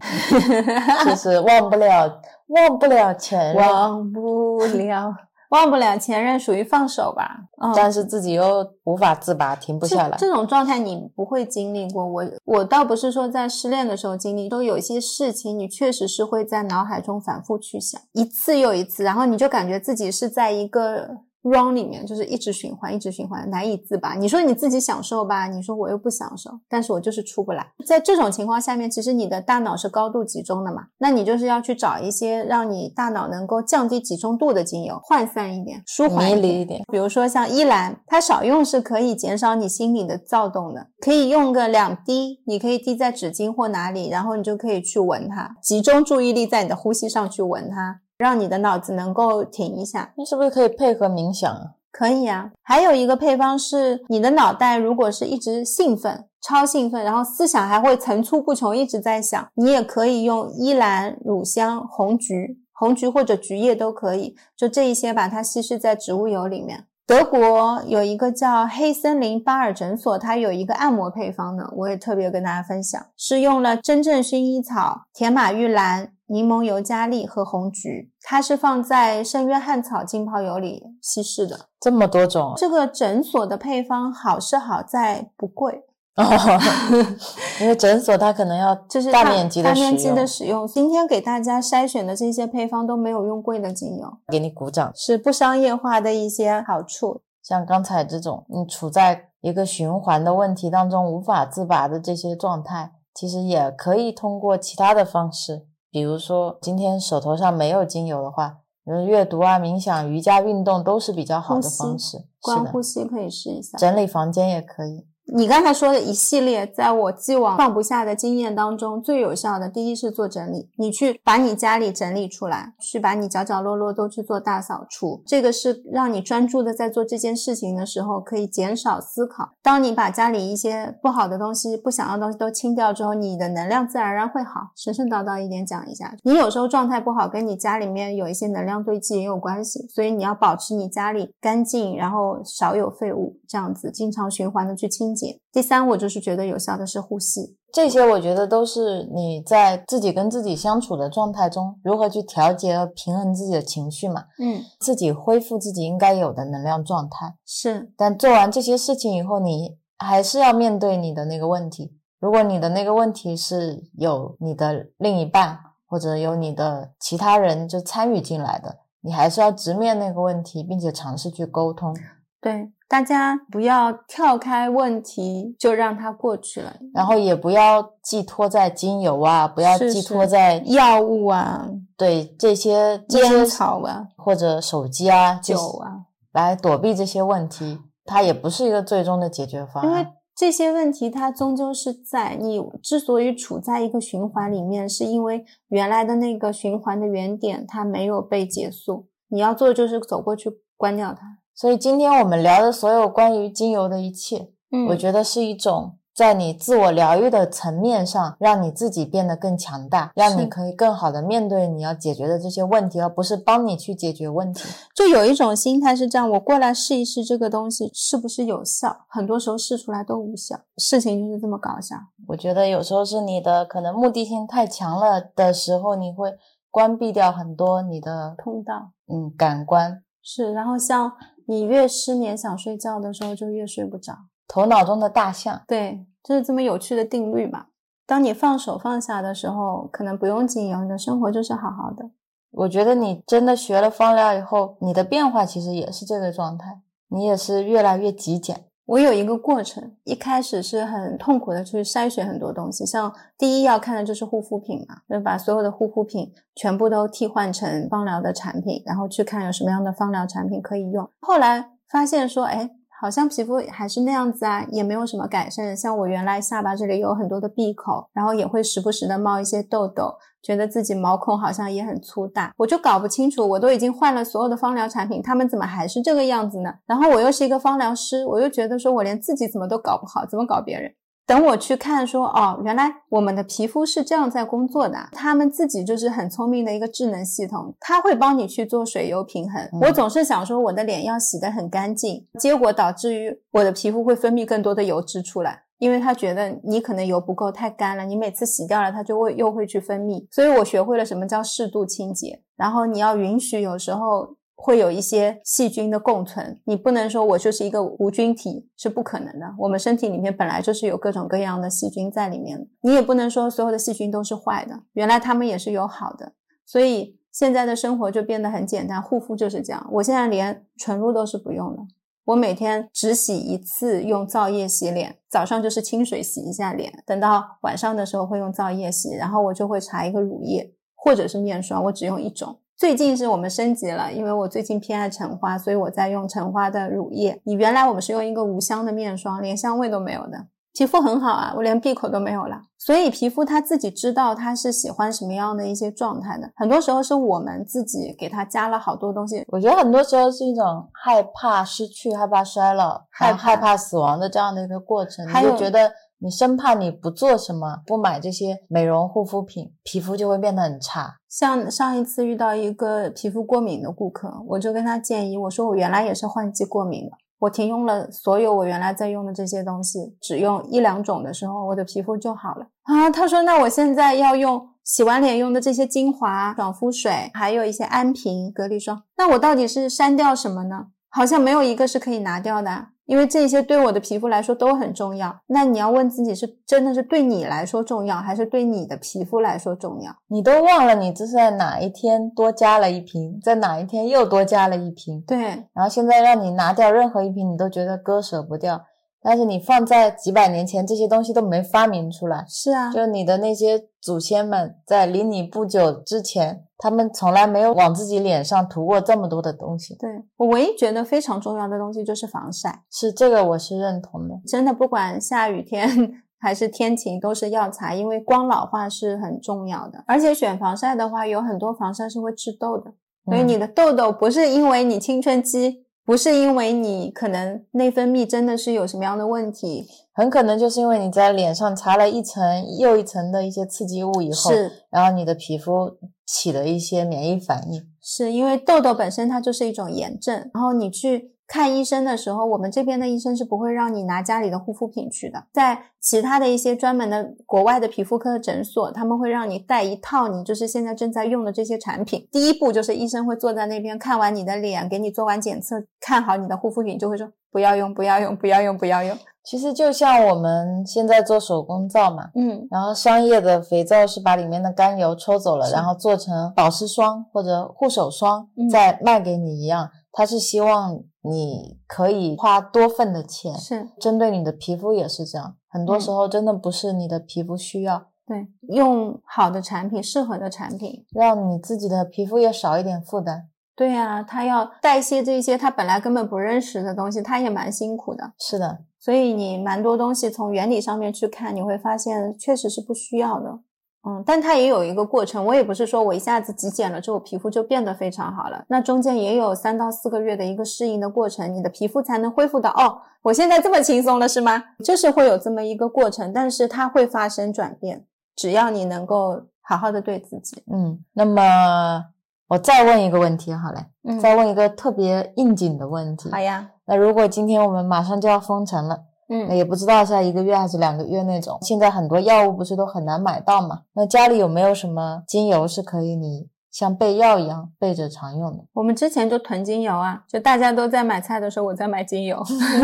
[laughs] 就是忘不了，忘不了前任，忘不了，[laughs] 忘不了前任，属于放手吧？嗯，但是自己又无法自拔，停不下来。这种状态你不会经历过，我我倒不是说在失恋的时候经历，都有一些事情你确实是会在脑海中反复去想，一次又一次，然后你就感觉自己是在一个 run 里面，就是一直循环，一直循环，难以自拔。你说你自己享受吧，你说我又不享受，但是我就是出不来。在这种情况下面，其实你的大脑是高度集中的嘛，那你就是要去找一些让你大脑能够降低集中度的精油，涣散一点，舒缓一点。一点，比如说像依兰，它少用是可以减少你心里的躁动的，可以用个两滴，你可以滴在纸巾或哪里，然后你就可以去闻它，集中注意力在你的呼吸上去闻它，让你的脑子能够停一下。那是不是可以配合冥想啊？可以啊，还有一个配方是，你的脑袋如果是一直兴奋、超兴奋，然后思想还会层出不穷，一直在想，你也可以用依兰、乳香、红菊、红菊或者菊叶都可以，就这一些把它稀释在植物油里面。德国有一个叫黑森林巴尔诊所，它有一个按摩配方呢，我也特别跟大家分享，是用了真正薰衣草、甜马玉兰、柠檬尤加利和红菊，它是放在圣约翰草浸泡油里稀释的。这么多种这个诊所的配方好是好在不贵，哦，[laughs] 因为诊所它可能要就是大大面积的使大面积的用，使用。今天给大家筛选的这些配方都没有用贵的精油，给你鼓掌。是不商业化的一些好处。像刚才这种，你处在一个循环的问题当中无法自拔的这些状态，其实也可以通过其他的方式，比如说今天手头上没有精油的话，比如阅读啊、冥想、瑜伽、运动都是比较好的方式。是光的，呼吸可以试一下。整理房间也可以。你刚才说的一系列，在我既往放不下的经验当中，最有效的，第一是做整理，你去把你家里整理出来，去把你角角落落都去做大扫除，这个是让你专注的在做这件事情的时候，可以减少思考。当你把家里一些不好的东西、不想要的东西都清掉之后，你的能量自然而然会好。神神叨叨一点讲一下，你有时候状态不好，跟你家里面有一些能量堆积也有关系，所以你要保持你家里干净，然后少有废物，这样子经常循环的去清洁。第三，我就是觉得有效的是呼吸，这些我觉得都是你在自己跟自己相处的状态中，如何去调节和平衡自己的情绪嘛，嗯，自己恢复自己应该有的能量状态。是但做完这些事情以后，你还是要面对你的那个问题。如果你的那个问题是有你的另一半或者有你的其他人就参与进来的，你还是要直面那个问题，并且尝试去沟通。对，大家不要跳开问题就让它过去了，然后也不要寄托在精油啊，不要寄托在药物啊、对这些烟草啊、或者手机啊、酒啊，来躲避这些问题，它也不是一个最终的解决方案因为。这些问题它终究是在你之所以处在一个循环里面，是因为原来的那个循环的原点它没有被结束。你要做的就是走过去关掉它。所以今天我们聊的所有关于精油的一切，嗯我觉得是一种在你自我疗愈的层面上，让你自己变得更强大，让你可以更好的面对你要解决的这些问题，而不是帮你去解决问题。就有一种心态是这样，我过来试一试这个东西是不是有效，很多时候试出来都无效，事情就是这么搞笑。我觉得有时候是你的可能目的性太强了的时候，你会关闭掉很多你的通道嗯感官，是，然后像你越失眠想睡觉的时候，就越睡不着。头脑中的大象。对，就是这么有趣的定律嘛。当你放手放下的时候，可能不用经营，你的生活就是好好的。我觉得你真的学了方疗以后，你的变化其实也是这个状态，你也是越来越极简。我有一个过程，一开始是很痛苦的去筛选很多东西，像第一要看的就是护肤品嘛，就把所有的护肤品全部都替换成芳疗的产品，然后去看有什么样的芳疗产品可以用。后来发现说，哎，好像皮肤还是那样子啊，也没有什么改善。像我原来下巴这里有很多的闭口，然后也会时不时的冒一些痘痘，觉得自己毛孔好像也很粗大，我就搞不清楚，我都已经换了所有的芳疗产品，他们怎么还是这个样子呢？然后我又是一个芳疗师，我又觉得说我连自己怎么都搞不好，怎么搞别人？等我去看说，哦，原来我们的皮肤是这样在工作的，他们自己就是很聪明的一个智能系统，它会帮你去做水油平衡。嗯我总是想说我的脸要洗得很干净，结果导致于我的皮肤会分泌更多的油脂出来。因为他觉得你可能油不够，太干了，你每次洗掉了，它就会又会去分泌。所以我学会了什么叫适度清洁，然后你要允许有时候会有一些细菌的共存，你不能说我就是一个无菌体，是不可能的。我们身体里面本来就是有各种各样的细菌在里面，你也不能说所有的细菌都是坏的，原来它们也是有好的。所以现在的生活就变得很简单，护肤就是这样。我现在连纯露都是不用的。我每天只洗一次，用皂液洗脸。早上就是清水洗一下脸，等到晚上的时候会用皂液洗，然后我就会擦一个乳液或者是面霜，我只用一种。最近是我们升级了，因为我最近偏爱橙花，所以我在用橙花的乳液。你原来我们是用一个无香的面霜，连香味都没有的，皮肤很好啊，我连闭口都没有了。所以皮肤它自己知道它是喜欢什么样的一些状态的，很多时候是我们自己给它加了好多东西。我觉得很多时候是一种害怕失去、害怕衰老、害怕害害怕死亡的这样的一个过程，你还有就觉得你生怕你不做什么，不买这些美容护肤品，皮肤就会变得很差。像上一次遇到一个皮肤过敏的顾客，我就跟他建议，我说我原来也是换季过敏的，我停用了所有我原来在用的这些东西，只用一两种的时候，我的皮肤就好了啊。他说，那我现在要用洗完脸用的这些精华、爽肤水，还有一些安瓶、隔离霜，那我到底是删掉什么呢？好像没有一个是可以拿掉的啊。因为这些对我的皮肤来说都很重要，那你要问自己是真的是对你来说重要，还是对你的皮肤来说重要？你都忘了你这是在哪一天多加了一瓶，在哪一天又多加了一瓶，对，然后现在让你拿掉任何一瓶，你都觉得割舍不掉。但是你放在几百年前，这些东西都没发明出来，是啊，就你的那些祖先们在离你不久之前，他们从来没有往自己脸上涂过这么多的东西。对我唯一觉得非常重要的东西就是防晒，是这个，我是认同的。真的不管下雨天 [laughs] 还是天晴都是药材，因为光老化是很重要的。而且选防晒的话，有很多防晒是会致痘的，所以嗯你的痘痘不是因为你青春期，不是因为你可能内分泌真的是有什么样的问题，很可能就是因为你在脸上擦了一层又一层的一些刺激物以后，是然后你的皮肤起了一些免疫反应。是因为痘痘本身它就是一种炎症，然后你去看医生的时候，我们这边的医生是不会让你拿家里的护肤品去的，在其他的一些专门的国外的皮肤科的诊所，他们会让你带一套你就是现在正在用的这些产品。第一步就是医生会坐在那边看完你的脸，给你做完检测，看好你的护肤品，就会说不要用，不要用，不要用，不要用。其实就像我们现在做手工皂嘛，嗯，然后商业的肥皂是把里面的甘油抽走了，然后做成保湿霜或者护手霜嗯再卖给你一样，它是希望你可以花多份的钱。是针对你的皮肤也是这样，很多时候真的不是你的皮肤需要，对，用好的产品，适合的产品，让你自己的皮肤也少一点负担。对呀、它要代谢这些它本来根本不认识的东西，它也蛮辛苦的。是的，所以你蛮多东西从原理上面去看，你会发现确实是不需要的。嗯，但它也有一个过程，我也不是说我一下子极简了之后皮肤就变得非常好了，那中间也有三到四个月的一个适应的过程，你的皮肤才能恢复到哦，我现在这么轻松了是吗？就是会有这么一个过程，但是它会发生转变，只要你能够好好的对自己。嗯，那么我再问一个问题好嘞，嗯再问一个特别应景的问题。好呀，那如果今天我们马上就要封城了，那嗯，也不知道是要一个月还是两个月那种，现在很多药物不是都很难买到嘛？那家里有没有什么精油是可以你像备药一样备着常用的？我们之前就囤精油啊，就大家都在买菜的时候，我在买精油。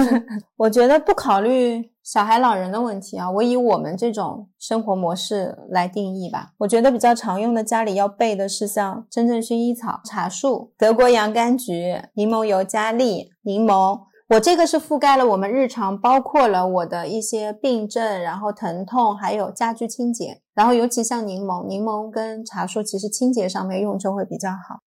[laughs] 我觉得不考虑小孩、老人的问题啊，我以我们这种生活模式来定义吧。我觉得比较常用的家里要备的是像真正薰衣草、茶树、德国洋甘菊、柠檬油加利、柠檬。我这个是覆盖了我们日常，包括了我的一些病症，然后疼痛，还有家居清洁。然后尤其像柠檬，柠檬跟茶树其实清洁上面用就会比较好。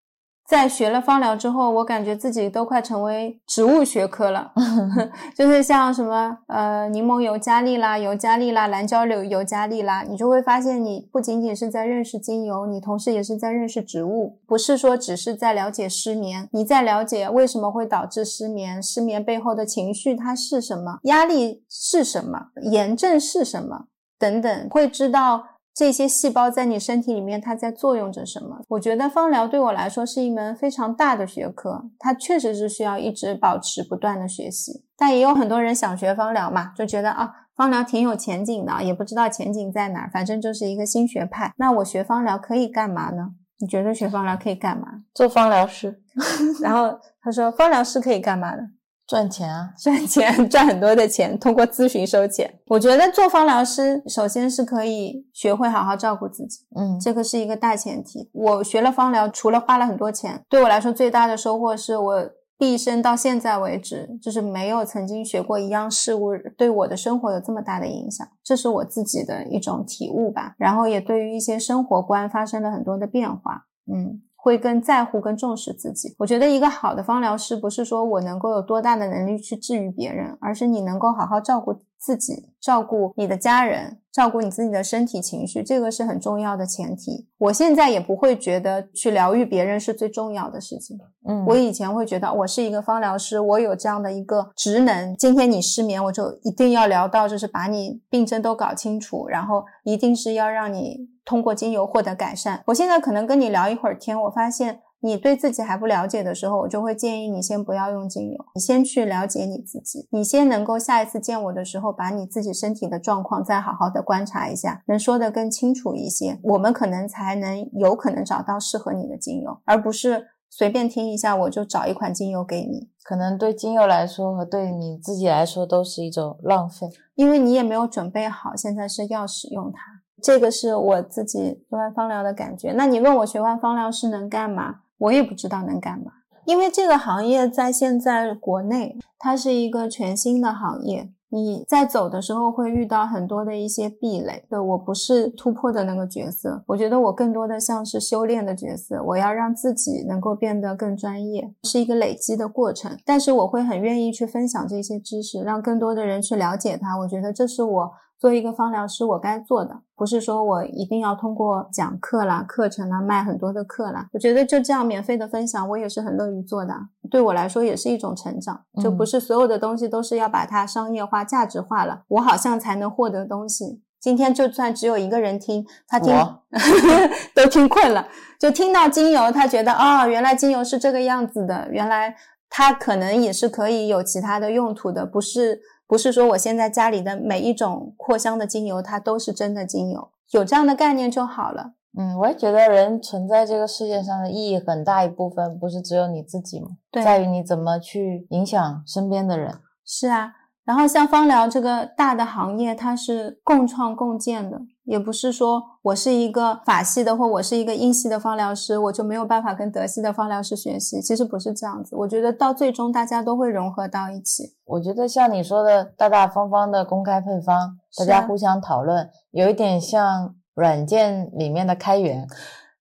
在学了芳疗之后，我感觉自己都快成为植物学科了，[laughs] [laughs] 就是像什么呃柠檬尤加利啦、尤加利啦、蓝椒柳尤加利啦，你就会发现你不仅仅是在认识精油，你同时也是在认识植物，不是说只是在了解失眠，你在了解为什么会导致失眠，失眠背后的情绪它是什么，压力是什么，炎症是什么等等，会知道。这些细胞在你身体里面，它在作用着什么？我觉得芳疗对我来说是一门非常大的学科，它确实是需要一直保持不断的学习。但也有很多人想学芳疗嘛，就觉得啊，芳疗挺有前景的，也不知道前景在哪儿，反正就是一个新学派。那我学芳疗可以干嘛呢？你觉得学芳疗可以干嘛？做芳疗师 [laughs] 然后他说，芳疗师可以干嘛呢？赚钱啊，赚钱，[laughs] 赚很多的钱，通过咨询收钱。我觉得做芳疗师，首先是可以学会好好照顾自己。嗯，这个是一个大前提。我学了芳疗，除了花了很多钱，对我来说最大的收获是我毕生到现在为止，就是没有曾经学过一样事物对我的生活有这么大的影响，这是我自己的一种体悟吧。然后也对于一些生活观发生了很多的变化，嗯。会更在乎、更重视自己。我觉得一个好的芳疗师不是说我能够有多大的能力去治愈别人，而是你能够好好照顾自己，照顾你的家人，照顾你自己的身体情绪，这个是很重要的前提。我现在也不会觉得去疗愈别人是最重要的事情。嗯，我以前会觉得我是一个芳疗师，我有这样的一个职能。今天你失眠，我就一定要聊到，就是把你病症都搞清楚，然后一定是要让你通过精油获得改善。我现在可能跟你聊一会儿天，我发现你对自己还不了解的时候，我就会建议你先不要用精油，你先去了解你自己，你先能够下一次见我的时候，把你自己身体的状况再好好的观察一下，能说得更清楚一些，我们可能才能有可能找到适合你的精油，而不是。随便听一下，我就找一款精油给你，可能对精油来说和对你自己来说都是一种浪费，因为你也没有准备好，现在是要使用它。这个是我自己学完芳疗的感觉。那你问我学完芳疗是能干嘛？我也不知道能干嘛，因为这个行业在现在国内，它是一个全新的行业。你在走的时候会遇到很多的一些壁垒的，我不是突破的那个角色，我觉得我更多的像是修炼的角色，我要让自己能够变得更专业，是一个累积的过程。但是我会很愿意去分享这些知识，让更多的人去了解它。我觉得这是我作为一个芳疗师我该做的，不是说我一定要通过讲课啦、课程啦、卖很多的课啦。我觉得就这样免费的分享，我也是很乐于做的。对我来说也是一种成长，就不是所有的东西都是要把它商业化、价值化了，我好像才能获得东西。今天就算只有一个人听，他听 [laughs] 都听困了，就听到精油，他觉得哦，原来精油是这个样子的，原来它可能也是可以有其他的用途的，不是不是说我现在家里的每一种扩香的精油，它都是真的精油，有这样的概念就好了。嗯，我也觉得人存在这个世界上的意义很大一部分不是只有你自己吗，对在于你怎么去影响身边的人。是啊，然后像芳疗这个大的行业，它是共创共建的。也不是说我是一个法系的或我是一个英系的芳疗师，我就没有办法跟德系的芳疗师学习。其实不是这样子，我觉得到最终大家都会融合到一起。我觉得像你说的大大方方的公开配方，大家互相讨论，有一点像软件里面的开源。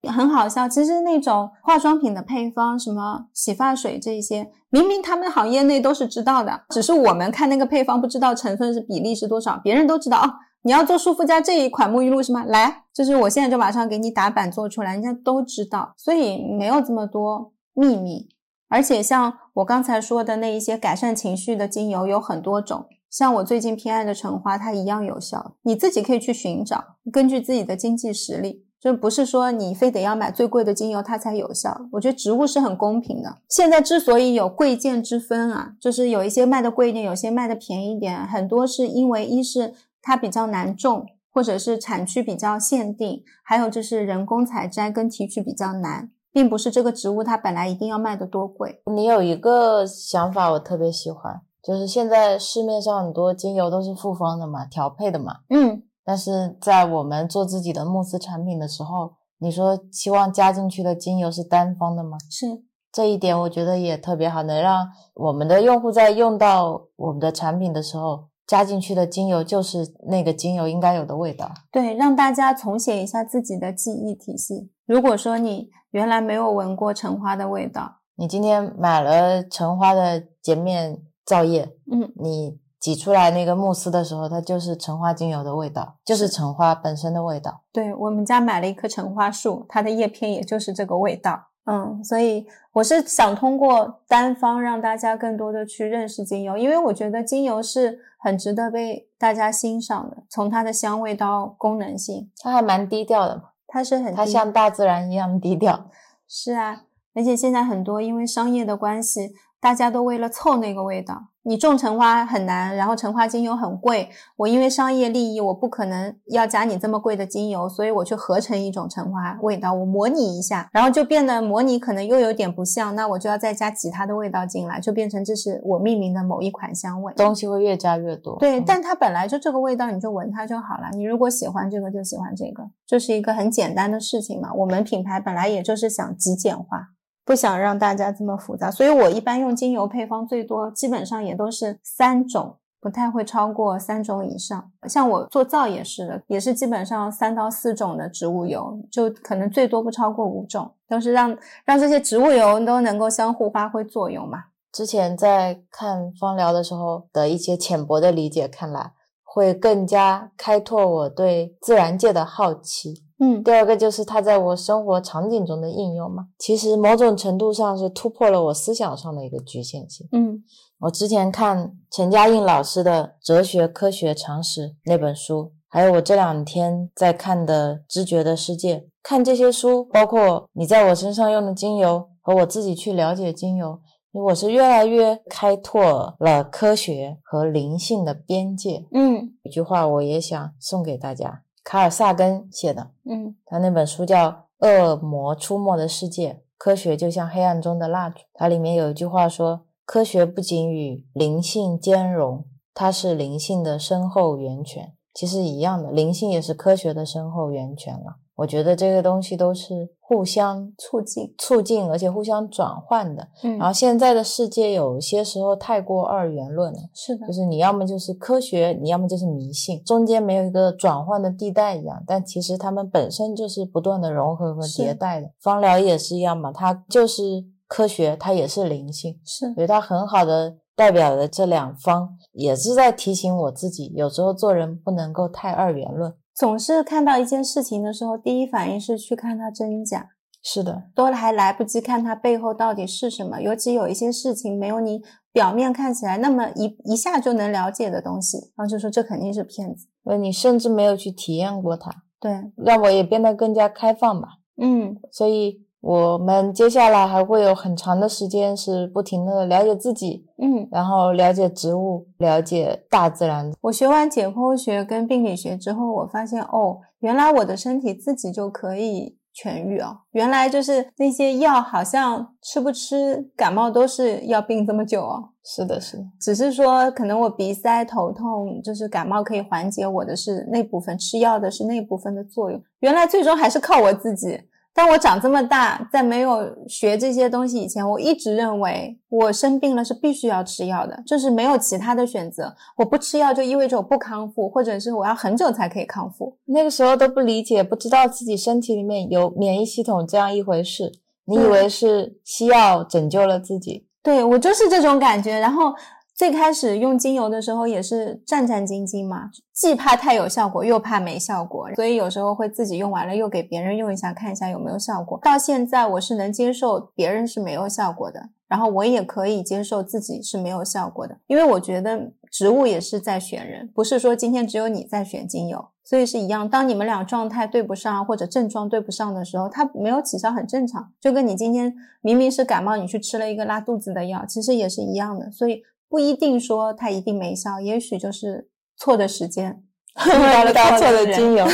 很好笑，其实那种化妆品的配方，什么洗发水这些，明明他们行业内都是知道的，只是我们看那个配方不知道成分是比例是多少，别人都知道哦。你要做舒肤佳这一款沐浴露是吗？来，就是我现在就马上给你打板做出来，人家都知道，所以没有这么多秘密。而且像我刚才说的那一些改善情绪的精油有很多种，像我最近偏爱的橙花，它一样有效，你自己可以去寻找，根据自己的经济实力。就不是说你非得要买最贵的精油它才有效，我觉得植物是很公平的。现在之所以有贵贱之分啊，就是有一些卖的贵一点，有些卖的便宜一点，很多是因为一是它比较难种，或者是产区比较限定，还有就是人工采摘跟提取比较难，并不是这个植物它本来一定要卖的多贵。你有一个想法我特别喜欢，就是现在市面上很多精油都是复方的嘛，调配的嘛，嗯。但是在我们做自己的慕斯产品的时候，你说希望加进去的精油是单方的吗？是这一点，我觉得也特别好，能让我们的用户在用到我们的产品的时候，加进去的精油就是那个精油应该有的味道。对，让大家重写一下自己的记忆体系。如果说你原来没有闻过橙花的味道，你今天买了橙花的洁面皂液，嗯，你。挤出来那个慕斯的时候，它就是橙花精油的味道，就是橙花本身的味道。对我们家买了一棵橙花树，它的叶片也就是这个味道。嗯，所以我是想通过单方让大家更多的去认识精油，因为我觉得精油是很值得被大家欣赏的，从它的香味到功能性，它还蛮低调的嘛。它是很，它像大自然一样低调。是啊，而且现在很多因为商业的关系，大家都为了凑那个味道。你种橙花很难，然后橙花精油很贵。我因为商业利益，我不可能要加你这么贵的精油，所以我去合成一种橙花味道，我模拟一下，然后就变得模拟可能又有点不像，那我就要再加其他的味道进来，就变成这是我命名的某一款香味。东西会越加越多。对，但它本来就这个味道，你就闻它就好了。你如果喜欢这个，就喜欢这个，这是一个很简单的事情嘛。我们品牌本来也就是想极简化。不想让大家这么复杂，所以我一般用精油配方最多，基本上也都是三种，不太会超过三种以上。像我做皂也是的，也是基本上三到四种的植物油，就可能最多不超过五种，都是让让这些植物油都能够相互发挥作用嘛。之前在看芳疗的时候的一些浅薄的理解，看来会更加开拓我对自然界的好奇。嗯，第二个就是它在我生活场景中的应用嘛，其实某种程度上是突破了我思想上的一个局限性。嗯，我之前看陈嘉映老师的《哲学科学常识》那本书，还有我这两天在看的《知觉的世界》，看这些书，包括你在我身上用的精油和我自己去了解精油，我是越来越开拓了科学和灵性的边界。嗯，一句话我也想送给大家。卡尔萨根写的，嗯，他那本书叫《恶魔出没的世界》，科学就像黑暗中的蜡烛。它里面有一句话说：“科学不仅与灵性兼容，它是灵性的深厚源泉。”其实一样的，灵性也是科学的深厚源泉了。我觉得这个东西都是互相促进、促进，而且互相转换的。嗯，然后现在的世界有些时候太过二元论了，是的，就是你要么就是科学，你要么就是迷信，中间没有一个转换的地带一样。但其实它们本身就是不断的融合和迭代的。芳疗也是一样嘛，它就是科学，它也是灵性，是，所以它很好的代表了这两方，也是在提醒我自己，有时候做人不能够太二元论。总是看到一件事情的时候，第一反应是去看它真假。是的，都还来不及看它背后到底是什么。尤其有一些事情没有你表面看起来那么一一下就能了解的东西，然后就说这肯定是骗子。呃，你甚至没有去体验过它。对，让我也变得更加开放吧。嗯，所以。我们接下来还会有很长的时间是不停的了解自己，嗯，然后了解植物，了解大自然。我学完解剖学跟病理学之后，我发现哦，原来我的身体自己就可以痊愈哦。原来就是那些药，好像吃不吃感冒都是要病这么久哦。是的，是的，只是说可能我鼻塞、头痛，就是感冒可以缓解我的是那部分，吃药的是那部分的作用。原来最终还是靠我自己。当我长这么大，在没有学这些东西以前，我一直认为我生病了是必须要吃药的，就是没有其他的选择。我不吃药就意味着我不康复，或者是我要很久才可以康复。那个时候都不理解，不知道自己身体里面有免疫系统这样一回事，你以为是西药拯救了自己？对我就是这种感觉。然后。最开始用精油的时候也是战战兢兢嘛，既怕太有效果，又怕没效果，所以有时候会自己用完了又给别人用一下，看一下有没有效果。到现在我是能接受别人是没有效果的，然后我也可以接受自己是没有效果的，因为我觉得植物也是在选人，不是说今天只有你在选精油，所以是一样。当你们俩状态对不上或者症状对不上的时候，它没有起效很正常。就跟你今天明明是感冒，你去吃了一个拉肚子的药，其实也是一样的。所以。不一定说它一定没效，也许就是错的时间，[laughs] 遇到了错的精油，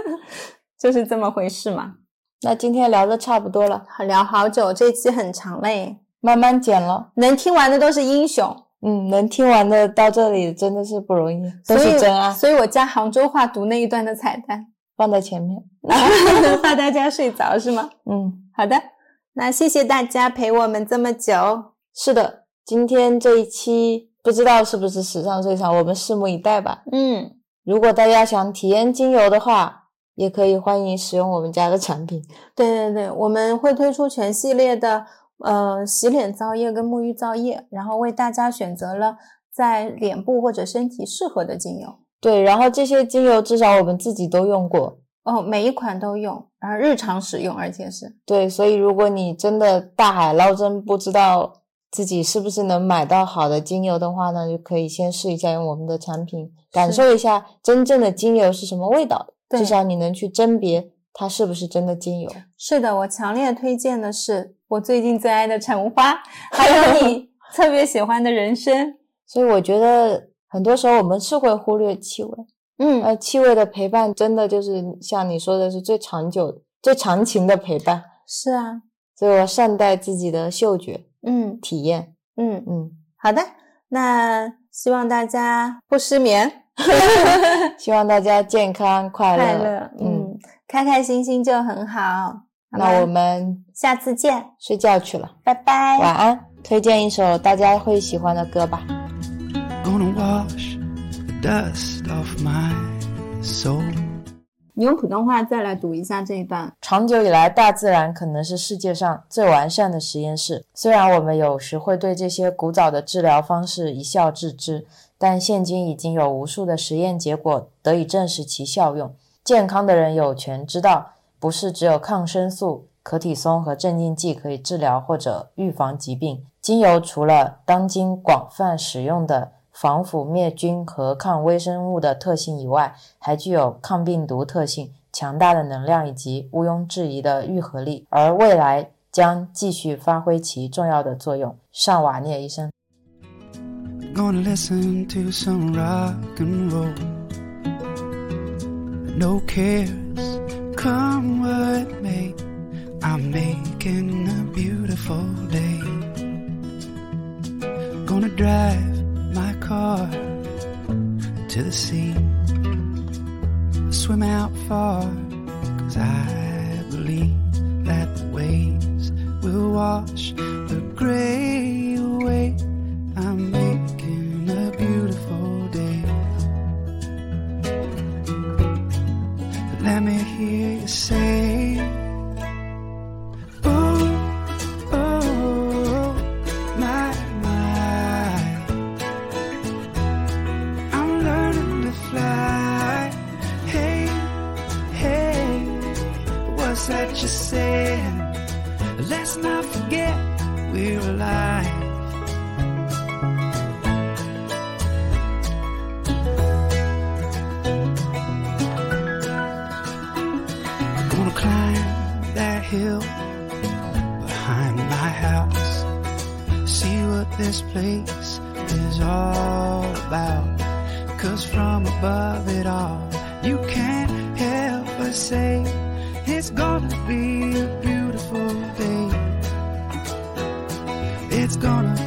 [laughs] 就是这么回事嘛。那今天聊的差不多了，聊好久，这期很长嘞，慢慢剪了。能听完的都是英雄，嗯，能听完的到这里真的是不容易，都是真爱。所以我加杭州话读那一段的彩蛋放在前面，[laughs] 怕大家睡着是吗？嗯，好的，那谢谢大家陪我们这么久。是的。今天这一期不知道是不是史上最长，我们拭目以待吧。嗯，如果大家想体验精油的话，也可以欢迎使用我们家的产品。对对对，我们会推出全系列的呃洗脸皂液跟沐浴皂液，然后为大家选择了在脸部或者身体适合的精油。对，然后这些精油至少我们自己都用过哦，每一款都用，然后日常使用，而且是对，所以如果你真的大海捞针不知道。自己是不是能买到好的精油的话呢？就可以先试一下用我们的产品，感受一下真正的精油是什么味道。至少你能去甄别它是不是真的精油。是的，我强烈推荐的是我最近最爱的橙花，[laughs] 还有你 [laughs] 特别喜欢的人参。所以我觉得很多时候我们是会忽略气味，嗯，呃，气味的陪伴真的就是像你说的是最长久、最长情的陪伴。是啊，所以我善待自己的嗅觉。嗯，体验，嗯嗯，好的，那希望大家不失眠 [laughs] [laughs] 希望大家健康快乐，快乐，嗯，开开心心就很好。那我们下次见，睡觉去了，拜拜，晚安。推荐一首大家会喜欢的歌吧。你用普通话再来读一下这一段。长久以来，大自然可能是世界上最完善的实验室。虽然我们有时会对这些古早的治疗方式一笑置之，但现今已经有无数的实验结果得以证实其效用。健康的人有权知道，不是只有抗生素、可体松和镇静剂可以治疗或者预防疾病。精油除了当今广泛使用的。防腐灭菌和抗微生物的特性以外，还具有抗病毒特性、强大的能量以及毋庸置疑的愈合力，而未来将继续发挥其重要的作用。上瓦涅医生。My car to the sea. I swim out far, cause I believe that the waves will wash the gray away. I'm making a beautiful day. let me hear you say, we're alive. Gonna climb that hill behind my house. See what this place is all about. Cause from above it all, you can't help but say It's gonna be a gonna